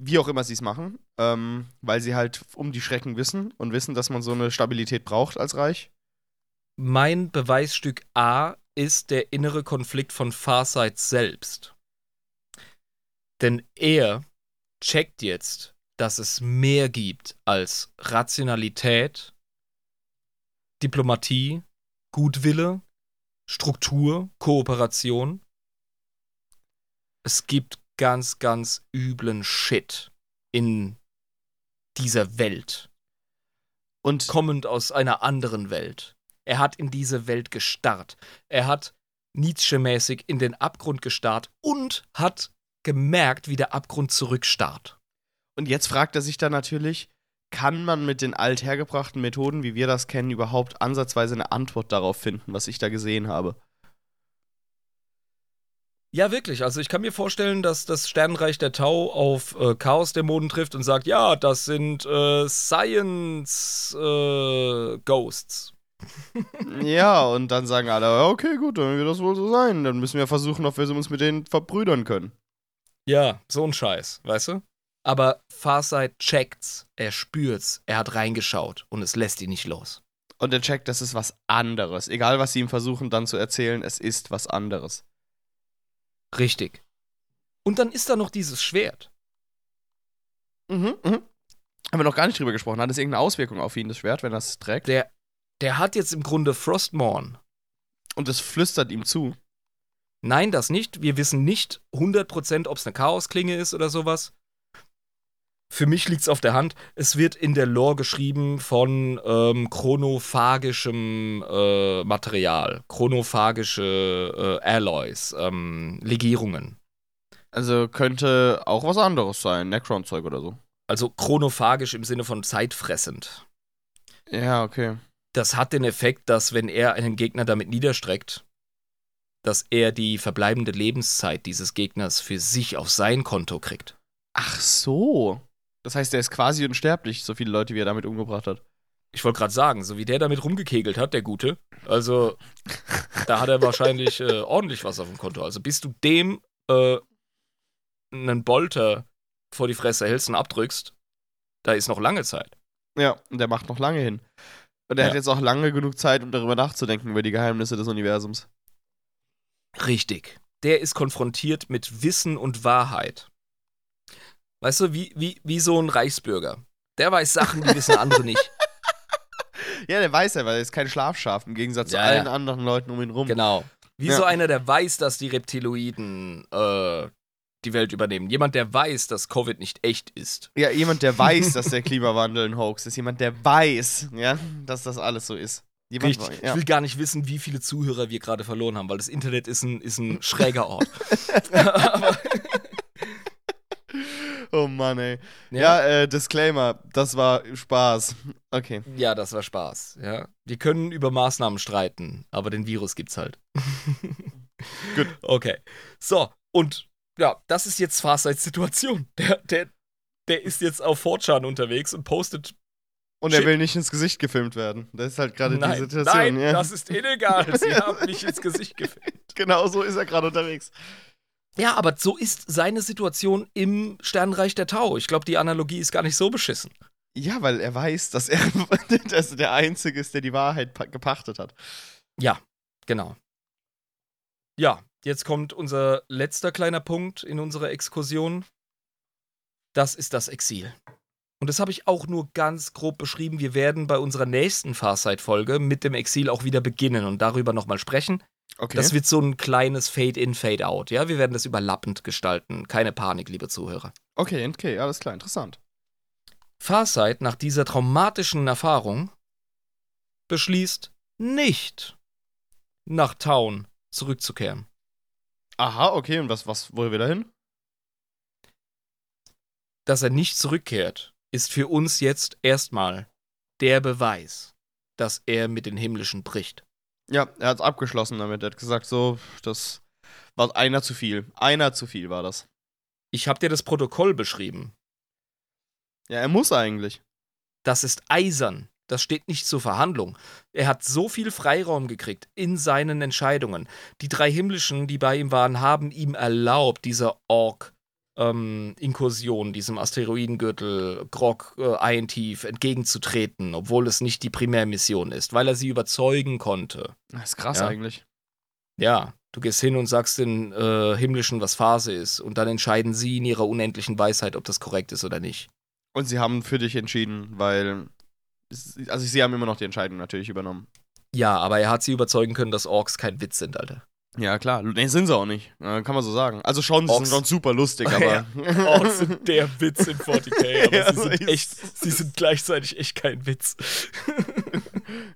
[SPEAKER 2] Wie auch immer sie es machen, ähm, weil sie halt um die Schrecken wissen und wissen, dass man so eine Stabilität braucht als Reich?
[SPEAKER 3] Mein Beweisstück A ist der innere Konflikt von Farsight selbst. Denn er checkt jetzt, dass es mehr gibt als Rationalität, Diplomatie, Gutwille, Struktur, Kooperation. Es gibt ganz, ganz üblen Shit in dieser Welt
[SPEAKER 2] Und
[SPEAKER 3] kommend aus einer anderen Welt. Er hat in diese Welt gestarrt. Er hat Nietzsche-mäßig in den Abgrund gestarrt und hat gemerkt, wie der Abgrund zurückstarrt.
[SPEAKER 2] Und jetzt fragt er sich dann natürlich, kann man mit den althergebrachten Methoden, wie wir das kennen, überhaupt ansatzweise eine Antwort darauf finden, was ich da gesehen habe?
[SPEAKER 3] Ja, wirklich. Also ich kann mir vorstellen, dass das Sternenreich der Tau auf äh, Chaos-Dämonen trifft und sagt, ja, das sind äh, Science äh, Ghosts.
[SPEAKER 2] ja, und dann sagen alle, okay, gut, dann wird das wohl so sein. Dann müssen wir versuchen, ob wir uns mit denen verbrüdern können.
[SPEAKER 3] Ja, so ein Scheiß, weißt du? Aber Farsight checkt's, er spürt's, er hat reingeschaut und es lässt ihn nicht los.
[SPEAKER 2] Und er checkt, das ist was anderes. Egal, was sie ihm versuchen dann zu erzählen, es ist was anderes.
[SPEAKER 3] Richtig. Und dann ist da noch dieses Schwert.
[SPEAKER 2] Mhm, mhm. Haben wir noch gar nicht drüber gesprochen. Hat es irgendeine Auswirkung auf ihn, das Schwert, wenn er es trägt?
[SPEAKER 3] Der, der hat jetzt im Grunde Frostmorn.
[SPEAKER 2] Und es flüstert ihm zu.
[SPEAKER 3] Nein, das nicht. Wir wissen nicht 100%, ob es eine Chaosklinge ist oder sowas. Für mich liegt es auf der Hand. Es wird in der Lore geschrieben von ähm, chronophagischem äh, Material, chronophagische äh, Alloys, ähm, Legierungen.
[SPEAKER 2] Also könnte auch was anderes sein, Necron-Zeug oder so.
[SPEAKER 3] Also chronophagisch im Sinne von zeitfressend.
[SPEAKER 2] Ja, okay.
[SPEAKER 3] Das hat den Effekt, dass wenn er einen Gegner damit niederstreckt, dass er die verbleibende Lebenszeit dieses Gegners für sich auf sein Konto kriegt.
[SPEAKER 2] Ach so. Das heißt, er ist quasi unsterblich, so viele Leute, wie er damit umgebracht hat.
[SPEAKER 3] Ich wollte gerade sagen, so wie der damit rumgekegelt hat, der Gute. Also, da hat er wahrscheinlich äh, ordentlich was auf dem Konto. Also, bis du dem äh, einen Bolter vor die Fresse hältst und abdrückst, da ist noch lange Zeit.
[SPEAKER 2] Ja, und der macht noch lange hin. Und er
[SPEAKER 3] Ja.
[SPEAKER 2] hat jetzt auch lange genug Zeit, um darüber nachzudenken, über die Geheimnisse des Universums.
[SPEAKER 3] Richtig. Der ist konfrontiert mit Wissen und Wahrheit. Weißt du, wie, wie, wie so ein Reichsbürger. Der weiß Sachen, die wissen andere nicht.
[SPEAKER 2] Ja, der weiß ja, weil er ist kein Schlafschaf, im Gegensatz zu
[SPEAKER 3] Ja,
[SPEAKER 2] allen
[SPEAKER 3] ja.
[SPEAKER 2] anderen Leuten um ihn rum.
[SPEAKER 3] Genau. Wie
[SPEAKER 2] Ja.
[SPEAKER 3] so einer, der weiß, dass die Reptiloiden äh, die Welt übernehmen. Jemand, der weiß, dass Covid nicht echt ist.
[SPEAKER 2] Ja, jemand, der weiß, dass der Klimawandel ein Hoax ist. Jemand, der weiß, ja, dass das alles so ist. Jemand,
[SPEAKER 3] Richtig.
[SPEAKER 2] Ja.
[SPEAKER 3] Ich will gar nicht wissen, wie viele Zuhörer wir gerade verloren haben, weil das Internet ist ein, ist ein schräger Ort. Aber,
[SPEAKER 2] Oh Mann, ey. Ja, äh, Disclaimer, das war Spaß. Okay.
[SPEAKER 3] ja, das war Spaß. Ja. Wir können über Maßnahmen streiten, aber den Virus gibt's halt.
[SPEAKER 2] Gut.
[SPEAKER 3] Okay. So, und ja, das ist jetzt Farsights Situation. Der, der, der ist jetzt auf 4chan unterwegs und postet.
[SPEAKER 2] Und er
[SPEAKER 3] Shit.
[SPEAKER 2] will nicht ins Gesicht gefilmt werden. Das ist halt gerade die Situation.
[SPEAKER 3] nein,
[SPEAKER 2] ja.
[SPEAKER 3] das ist illegal. Sie haben mich ins Gesicht gefilmt.
[SPEAKER 2] genau so ist er gerade unterwegs.
[SPEAKER 3] Ja, aber so ist seine Situation im Sternenreich der Tau. Ich glaube, die Analogie ist gar nicht so beschissen.
[SPEAKER 2] Ja, weil er weiß, dass er dass er der Einzige ist, der die Wahrheit pa- gepachtet hat.
[SPEAKER 3] Ja, genau. Ja, jetzt kommt unser letzter kleiner Punkt in unserer Exkursion. Das ist das Exil. Und das habe ich auch nur ganz grob beschrieben. Wir werden bei unserer nächsten Farsight-Folge mit dem Exil auch wieder beginnen und darüber nochmal sprechen.
[SPEAKER 2] Okay.
[SPEAKER 3] Das wird so ein kleines Fade-in, Fade-out. Ja, wir werden das überlappend gestalten. Keine Panik, liebe Zuhörer.
[SPEAKER 2] okay, okay, alles klar, interessant.
[SPEAKER 3] Farsight nach dieser traumatischen Erfahrung beschließt, nicht nach Town zurückzukehren.
[SPEAKER 2] Aha, okay, und was, was, wo wir da hin?
[SPEAKER 3] Dass er nicht zurückkehrt, ist für uns jetzt erstmal der Beweis, dass er mit den Himmlischen bricht.
[SPEAKER 2] Ja, er hat's abgeschlossen damit. Er hat gesagt, so, das war einer zu viel. Einer zu viel war das.
[SPEAKER 3] Ich habe dir das Protokoll beschrieben.
[SPEAKER 2] Ja, er muss eigentlich.
[SPEAKER 3] Das ist eisern. Das steht nicht zur Verhandlung. Er hat so viel Freiraum gekriegt in seinen Entscheidungen. Die drei Himmlischen, die bei ihm waren, haben ihm erlaubt, dieser Ork-Inkursion, diesem Asteroidengürtel, Grog, äh, Eientief entgegenzutreten, obwohl es nicht die Primärmission ist, weil er sie überzeugen konnte.
[SPEAKER 2] Das ist krass
[SPEAKER 3] Ja.
[SPEAKER 2] eigentlich.
[SPEAKER 3] Ja, du gehst hin und sagst den äh, Himmlischen, was Phase ist, und dann entscheiden sie in ihrer unendlichen Weisheit, ob das korrekt ist oder nicht.
[SPEAKER 2] Und sie haben für dich entschieden, weil. Also, sie haben immer noch die Entscheidung natürlich übernommen.
[SPEAKER 3] Ja, aber er hat sie überzeugen können, dass Orks kein Witz sind, Alter.
[SPEAKER 2] Ja, klar. Nee, sind sie auch nicht. Äh, kann man so sagen. Also schon, sie
[SPEAKER 3] Orks-
[SPEAKER 2] sind schon super lustig, aber.
[SPEAKER 3] Ja. Orks sind der Witz in 40k, aber
[SPEAKER 2] Ja,
[SPEAKER 3] sie sind echt, sie sind gleichzeitig echt kein Witz.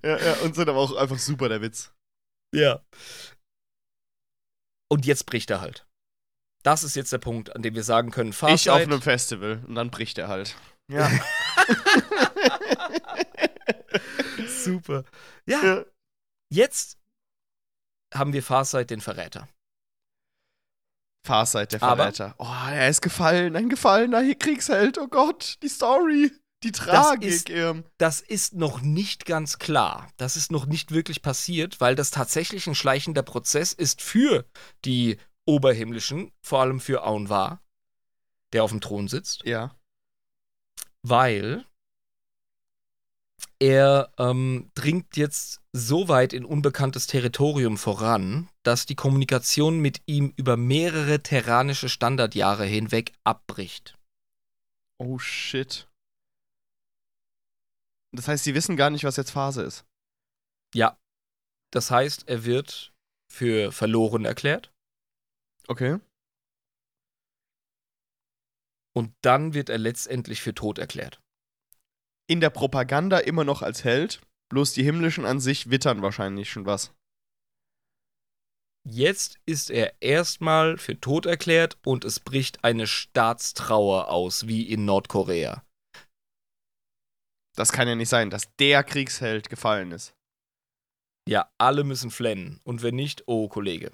[SPEAKER 2] ja, ja, und sind aber auch einfach super der Witz.
[SPEAKER 3] ja. Und jetzt bricht er halt. Das ist jetzt der Punkt, an dem wir sagen können,
[SPEAKER 2] Ich auf einem Festival und dann bricht er halt. Ja.
[SPEAKER 3] super. Ja,
[SPEAKER 2] ja.
[SPEAKER 3] jetzt haben wir Farsight den Verräter.
[SPEAKER 2] Farsight, der
[SPEAKER 3] Aber-
[SPEAKER 2] Verräter. Oh, er ist gefallen, ein gefallener Kriegsheld. Oh Gott, die Story. Die Tragik,
[SPEAKER 3] ist-
[SPEAKER 2] ähm.
[SPEAKER 3] Das ist noch nicht ganz klar. Das ist noch nicht wirklich passiert, weil das tatsächlich ein schleichender Prozess ist für die Oberhimmlischen, vor allem für Aunwa, der auf dem Thron sitzt,
[SPEAKER 2] Ja.
[SPEAKER 3] weil er ähm, dringt jetzt so weit in unbekanntes Territorium voran, dass die Kommunikation mit ihm über mehrere terranische Standardjahre hinweg abbricht.
[SPEAKER 2] Oh shit. Das heißt, sie wissen gar nicht, was jetzt Phase ist.
[SPEAKER 3] Ja. Das heißt, er wird für verloren erklärt.
[SPEAKER 2] Okay.
[SPEAKER 3] Und dann wird er letztendlich für tot erklärt.
[SPEAKER 2] In der Propaganda immer noch als Held, bloß die Himmlischen an sich wittern wahrscheinlich schon was.
[SPEAKER 3] Jetzt ist er erstmal für tot erklärt und es bricht eine Staatstrauer aus, wie in Nordkorea.
[SPEAKER 2] Das kann ja nicht sein, dass der Kriegsheld gefallen ist.
[SPEAKER 3] Ja, alle müssen flennen. Und wenn nicht, oh Kollege.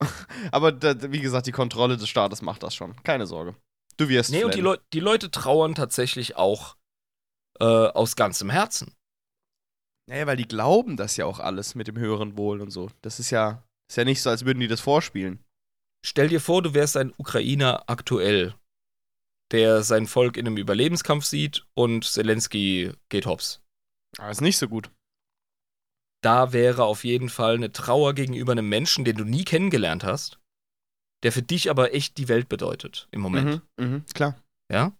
[SPEAKER 2] Aber da, wie gesagt, die Kontrolle des Staates macht das schon. Keine Sorge. Du wirst
[SPEAKER 3] Nee, und die,
[SPEAKER 2] flennen.
[SPEAKER 3] Leu die Leute trauern tatsächlich auch äh, aus ganzem Herzen.
[SPEAKER 2] Naja, weil die glauben das ja auch alles mit dem höheren Wohl und so. Das ist ja, ist ja nicht so, als würden die das vorspielen.
[SPEAKER 3] Stell dir vor, du wärst ein Ukrainer aktuell, der sein Volk in einem Überlebenskampf sieht und Zelensky geht hops.
[SPEAKER 2] Aber ist nicht so gut.
[SPEAKER 3] da wäre auf jeden Fall eine Trauer gegenüber einem Menschen, den du nie kennengelernt hast, der für dich aber echt die Welt bedeutet im Moment.
[SPEAKER 2] Mhm, mhm, klar.
[SPEAKER 3] Ja?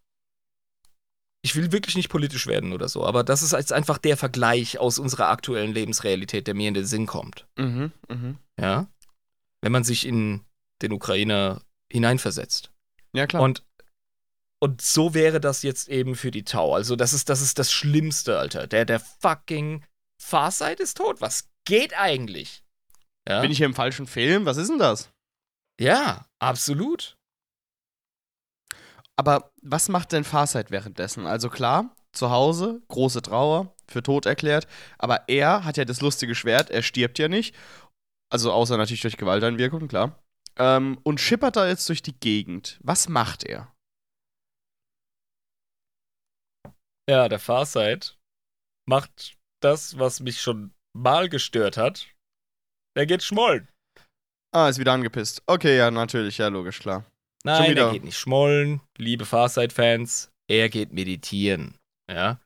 [SPEAKER 3] Ich will wirklich nicht politisch werden oder so, aber das ist jetzt einfach der Vergleich aus unserer aktuellen Lebensrealität, der mir in den Sinn kommt.
[SPEAKER 2] Mhm, mhm.
[SPEAKER 3] Ja? Wenn man sich in den Ukrainer hineinversetzt.
[SPEAKER 2] Ja, klar.
[SPEAKER 3] Und, und so wäre das jetzt eben für die Tau. Also, das ist, das ist das Schlimmste, Alter. Der, der fucking Farsight ist tot. Was geht eigentlich? Ja?
[SPEAKER 2] Bin ich hier im falschen Film? Was ist denn das?
[SPEAKER 3] Ja, absolut.
[SPEAKER 2] Aber was macht denn Farsight währenddessen? Also klar, zu Hause, große Trauer, für tot erklärt, aber er hat ja das lustige Schwert, er stirbt ja nicht. Also außer natürlich durch Gewalteinwirkung, klar. Ähm, und schippert da jetzt durch die Gegend. Was macht er?
[SPEAKER 3] Ja, der Farsight macht das, was mich schon mal gestört hat. Er geht schmollen.
[SPEAKER 2] Ah, ist wieder angepisst. Okay, ja, natürlich, ja, logisch, klar.
[SPEAKER 3] Nein, er geht nicht schmollen, liebe Farsight-Fans. Er geht meditieren. Ja.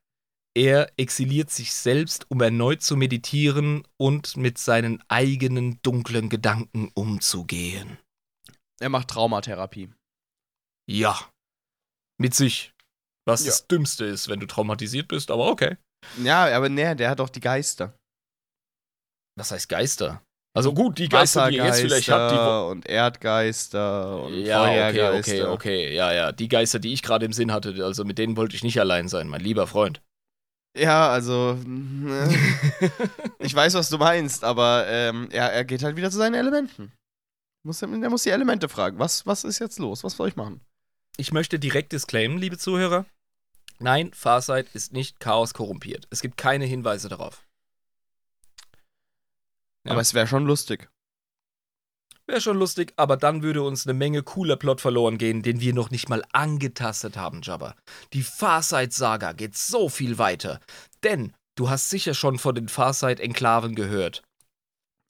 [SPEAKER 3] Er exiliert sich selbst, um erneut zu meditieren und mit seinen eigenen dunklen Gedanken umzugehen.
[SPEAKER 2] Er macht Traumatherapie.
[SPEAKER 3] Ja. Mit sich. Was
[SPEAKER 2] Ja.
[SPEAKER 3] das Dümmste ist, wenn du traumatisiert bist, aber okay.
[SPEAKER 2] Ja, aber nee, der hat doch die Geister.
[SPEAKER 3] Was heißt Geister? Also gut, die Geister, die ihr jetzt vielleicht habt, die.
[SPEAKER 2] Und Erdgeister und
[SPEAKER 3] Ja, okay, okay,
[SPEAKER 2] Feuergeister.
[SPEAKER 3] okay, ja, ja. Die Geister, die ich gerade im Sinn hatte, also mit denen wollte ich nicht allein sein, mein lieber Freund.
[SPEAKER 2] Ja, also, ich weiß, was du meinst, aber ähm, er, er geht halt wieder zu seinen Elementen. Muss, er muss die Elemente fragen. Was, was ist jetzt los? Was soll ich machen?
[SPEAKER 3] Ich möchte direkt disclaimen, liebe Zuhörer. Nein, Farsight ist nicht Chaos korrumpiert. Es gibt keine Hinweise darauf. Ja.
[SPEAKER 2] Aber es wäre schon lustig.
[SPEAKER 3] Wäre schon lustig, aber dann würde uns eine Menge cooler Plot verloren gehen, den wir noch nicht mal angetastet haben, Jabba. Die Farsight-Saga geht so viel weiter. Denn du hast sicher schon von den Farsight-Enklaven gehört.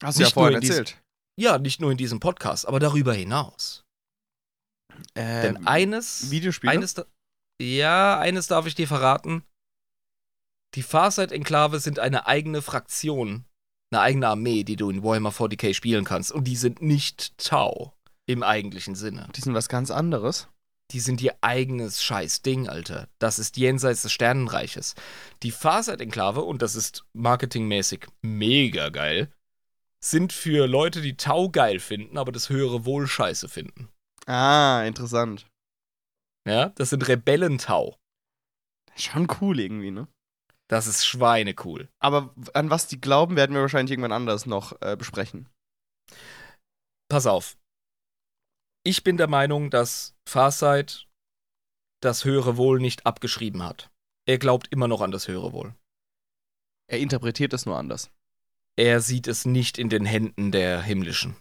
[SPEAKER 2] Hast du ja vorhin erzählt.
[SPEAKER 3] Ja, nicht nur in diesem Podcast, aber darüber hinaus. Denn
[SPEAKER 2] Ähm,
[SPEAKER 3] eines.
[SPEAKER 2] Videospiele?
[SPEAKER 3] Eines, ja, eines darf ich dir verraten. Die Farsight-Enklave sind eine eigene Fraktion, eine eigene Armee, die du in Warhammer 40k spielen kannst. Und die sind nicht Tau im eigentlichen Sinne.
[SPEAKER 2] die sind was ganz anderes.
[SPEAKER 3] Die sind ihr eigenes Scheiß-Ding, Alter. Das ist jenseits des Sternenreiches. Die Farsight-Enklave, und das ist marketingmäßig mega geil, sind für Leute, die Tau geil finden, aber das höhere Wohl scheiße finden.
[SPEAKER 2] Ah, interessant.
[SPEAKER 3] Ja, das sind Rebellentau.
[SPEAKER 2] Schon cool irgendwie, ne?
[SPEAKER 3] Das ist schweinecool.
[SPEAKER 2] Aber an was die glauben, werden wir wahrscheinlich irgendwann anders noch äh, besprechen.
[SPEAKER 3] Pass auf. Ich bin der Meinung, dass Farsight das höhere Wohl nicht abgeschrieben hat. Er glaubt immer noch an das höhere Wohl.
[SPEAKER 2] Er interpretiert es nur anders.
[SPEAKER 3] Er sieht es nicht in den Händen der Himmlischen.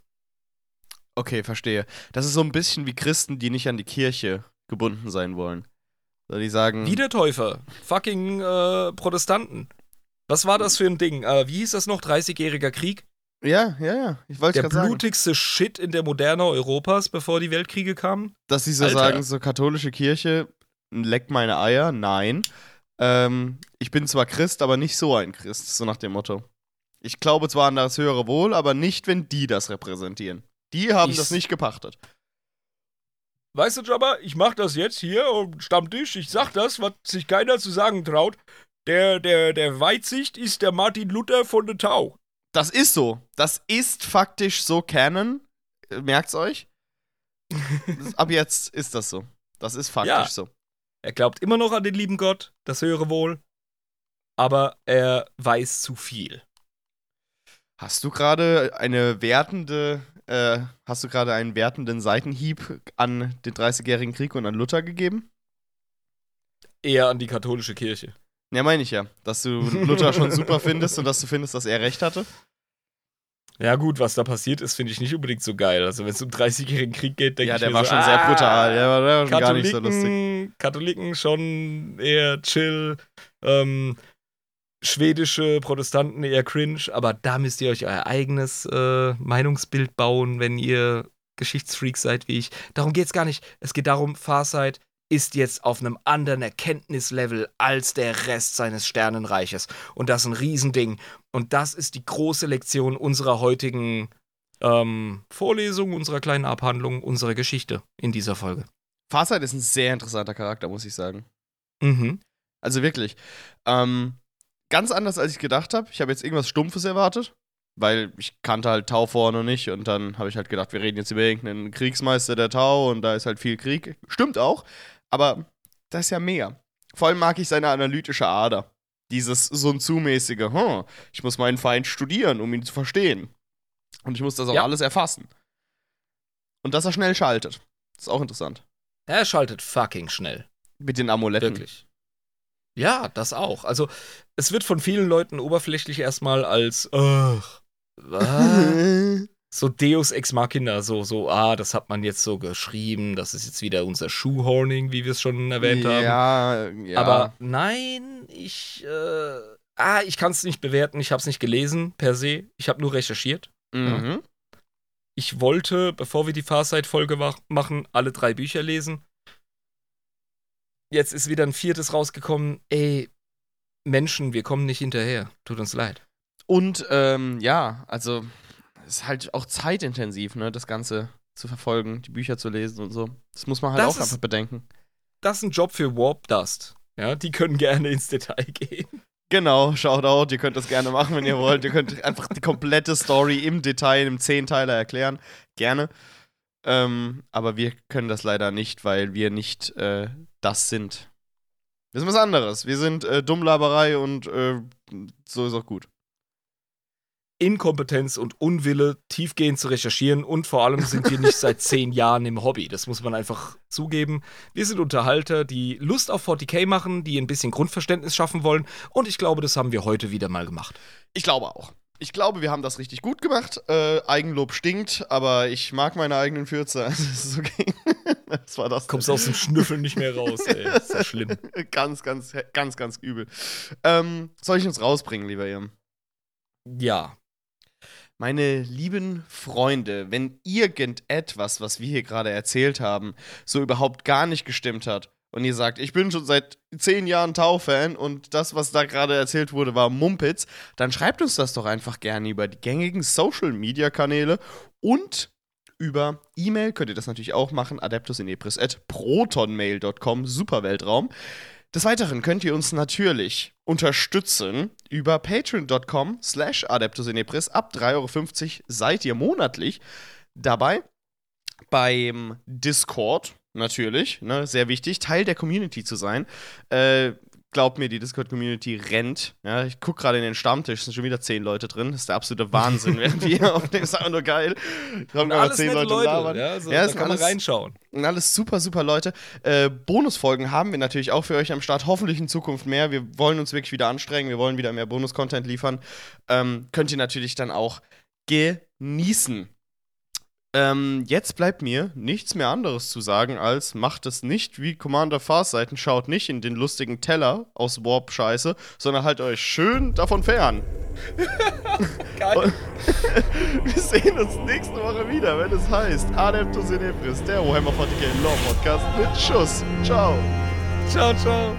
[SPEAKER 2] Okay, verstehe. Das ist so ein bisschen wie Christen, die nicht an die Kirche gebunden sein wollen. So, die sagen.
[SPEAKER 3] Wiedertäufer. Fucking äh, Protestanten. Was war das für ein Ding? Äh, wie hieß das noch? 30-jähriger Krieg?
[SPEAKER 2] Ja, ja, ja. Ich wollte
[SPEAKER 3] Der
[SPEAKER 2] gerade sagen.
[SPEAKER 3] blutigste Shit in der Moderne Europas, bevor die Weltkriege kamen?
[SPEAKER 2] Dass sie so
[SPEAKER 3] Alter.
[SPEAKER 2] sagen, so katholische Kirche, leck meine Eier. Nein. Ähm, ich bin zwar Christ, aber nicht so ein Christ, so nach dem Motto. Ich glaube zwar an das höhere Wohl, aber nicht, wenn die das repräsentieren. Die haben
[SPEAKER 3] Ich-
[SPEAKER 2] das nicht gepachtet.
[SPEAKER 3] Weißt du, Jabba, ich mach das jetzt hier am Stammtisch. Ich sag das, was sich keiner zu sagen traut. Der, der, der Weitsicht ist der Martin Luther von der Tau.
[SPEAKER 2] Das ist so. Das ist faktisch so Canon. Äh, Merkt's euch? Ab jetzt ist das so. Das ist faktisch
[SPEAKER 3] Ja.
[SPEAKER 2] so.
[SPEAKER 3] Er glaubt immer noch an den lieben Gott, das höhere Wohl. Aber er weiß zu viel.
[SPEAKER 2] Hast du gerade eine wertende, äh, hast du gerade einen wertenden Seitenhieb an den 30-jährigen Krieg und an Luther gegeben?
[SPEAKER 3] Eher an die katholische Kirche.
[SPEAKER 2] Ja, meine ich ja. Dass du Luther schon super findest und dass du findest, dass er recht hatte.
[SPEAKER 3] Ja, gut, was da passiert ist, finde ich nicht unbedingt so geil. Also, wenn es um 30-jährigen Krieg geht, denke
[SPEAKER 2] ja,
[SPEAKER 3] ich
[SPEAKER 2] der
[SPEAKER 3] mir
[SPEAKER 2] war
[SPEAKER 3] so,
[SPEAKER 2] schon sehr
[SPEAKER 3] ah,
[SPEAKER 2] brutal. Der war, der war schon gar nicht so lustig.
[SPEAKER 3] Katholiken, Katholiken schon eher chill. Ähm, schwedische Protestanten eher cringe. Aber da müsst ihr euch euer eigenes äh, Meinungsbild bauen, wenn ihr Geschichtsfreaks seid wie ich. Darum geht es gar nicht. Es geht darum, Farsight ist jetzt auf einem anderen Erkenntnislevel als der Rest seines Sternenreiches. Und das ist ein Riesending. Und das ist die große Lektion unserer heutigen ähm, Vorlesung, unserer kleinen Abhandlung, unserer Geschichte in dieser Folge.
[SPEAKER 2] Farsight ist ein sehr interessanter Charakter, muss ich sagen.
[SPEAKER 3] Mhm.
[SPEAKER 2] Also wirklich. Ähm, ganz anders, als ich gedacht habe. Ich habe jetzt irgendwas Stumpfes erwartet, weil ich kannte halt Tau vorher noch nicht und dann habe ich halt gedacht, wir reden jetzt über irgendeinen Kriegsmeister der Tau und da ist halt viel Krieg. Stimmt auch, aber da ist ja mehr. Vor allem mag ich seine analytische Ader. Dieses Sun Tzu-mäßige, hm, ich muss meinen Feind studieren, um ihn zu verstehen. Und ich muss das auch
[SPEAKER 3] Ja.
[SPEAKER 2] alles erfassen. Und dass er schnell schaltet. Das ist auch interessant.
[SPEAKER 3] Er schaltet fucking schnell.
[SPEAKER 2] Mit den Amuletten.
[SPEAKER 3] Wirklich. Ja, das auch. Also, es wird von vielen Leuten oberflächlich erstmal als, ach, was? so Deus Ex Machina, so, so, ah, das hat man jetzt so geschrieben, das ist jetzt wieder unser Shoehorning, wie wir es schon erwähnt haben.
[SPEAKER 2] Ja, ja.
[SPEAKER 3] Aber nein, ich, äh, ah, ich kann es nicht bewerten, ich habe es nicht gelesen per se, ich habe nur recherchiert.
[SPEAKER 2] Mhm.
[SPEAKER 3] Ich wollte, bevor wir die Farsight-Folge mach- machen, alle drei Bücher lesen. Jetzt ist wieder ein viertes rausgekommen. Ey, Menschen, wir kommen nicht hinterher. Tut uns leid.
[SPEAKER 2] Und ähm, ja, also es ist halt auch zeitintensiv, ne, das Ganze zu verfolgen, die Bücher zu lesen und so. Das muss man halt
[SPEAKER 3] Das
[SPEAKER 2] auch
[SPEAKER 3] ist-
[SPEAKER 2] einfach bedenken.
[SPEAKER 3] Das ist ein Job für Warp Dust. Ja, die können gerne ins Detail gehen.
[SPEAKER 2] Genau, Shoutout, ihr könnt das gerne machen, wenn ihr wollt. Ihr könnt einfach die komplette Story im Detail, im Zehnteiler erklären. Gerne. Ähm, aber wir können das leider nicht, weil wir nicht äh, das sind. Wir sind was anderes. Wir sind äh, Dummlaberei und äh, so ist auch gut.
[SPEAKER 3] Inkompetenz und Unwille, tiefgehend zu recherchieren und vor allem sind wir nicht seit zehn Jahren im Hobby. Das muss man einfach zugeben. Wir sind Unterhalter, die Lust auf 40k machen, die ein bisschen Grundverständnis schaffen wollen und ich glaube, das haben wir heute wieder mal gemacht.
[SPEAKER 2] Ich glaube auch. Ich glaube, wir haben das richtig gut gemacht. Äh, Eigenlob stinkt, aber ich mag meine eigenen Fürze. Also, das ist okay. das war das.
[SPEAKER 3] Kommst aus dem Schnüffeln nicht mehr raus, ey. Das ist ja schlimm.
[SPEAKER 2] ganz, ganz, ganz, ganz übel. Ähm, soll ich uns rausbringen, lieber Irm?
[SPEAKER 3] Ja.
[SPEAKER 2] Meine lieben Freunde, wenn irgendetwas, was wir hier gerade erzählt haben, so überhaupt gar nicht gestimmt hat und ihr sagt, ich bin schon seit zehn Jahren Tau-Fan und das, was da gerade erzählt wurde, war Mumpitz, dann schreibt uns das doch einfach gerne über die gängigen Social-Media-Kanäle und über E-Mail könnt ihr das natürlich auch machen, adeptusinepris.protonmail.com, super Weltraum. Des Weiteren könnt ihr uns natürlich unterstützen über patreon.com slash adeptusinepris. Ab 3,50 Euro seid ihr monatlich dabei. Beim Discord natürlich, ne, sehr wichtig, Teil der Community zu sein. Äh, glaubt mir, die Discord-Community rennt. Ja, ich gucke gerade in den Stammtisch, sind schon wieder zehn Leute drin. Das ist der absolute Wahnsinn, während wir aufnehmen. ist einfach nur geil. Da haben wir zehn Leute, labern.
[SPEAKER 3] ja, so,
[SPEAKER 2] Ja,
[SPEAKER 3] da kann man
[SPEAKER 2] alles-
[SPEAKER 3] reinschauen.
[SPEAKER 2] Und alles super, super Leute. Äh, Bonusfolgen haben wir natürlich auch für euch am Start. Hoffentlich in Zukunft mehr. Wir wollen uns wirklich wieder anstrengen. Wir wollen wieder mehr Bonus-Content liefern. Ähm, könnt ihr natürlich dann auch genießen. Ähm, jetzt bleibt mir nichts mehr anderes zu sagen, als macht es nicht wie Commander Farsight schaut nicht in den lustigen Teller aus Warp-Scheiße, sondern halt euch schön davon fern.
[SPEAKER 3] Geil.
[SPEAKER 2] Wir sehen uns nächste Woche wieder, wenn es heißt Adeptus in Ebris, der Warhammer 40k Lore Podcast mit Schuss. Ciao.
[SPEAKER 3] Ciao, ciao.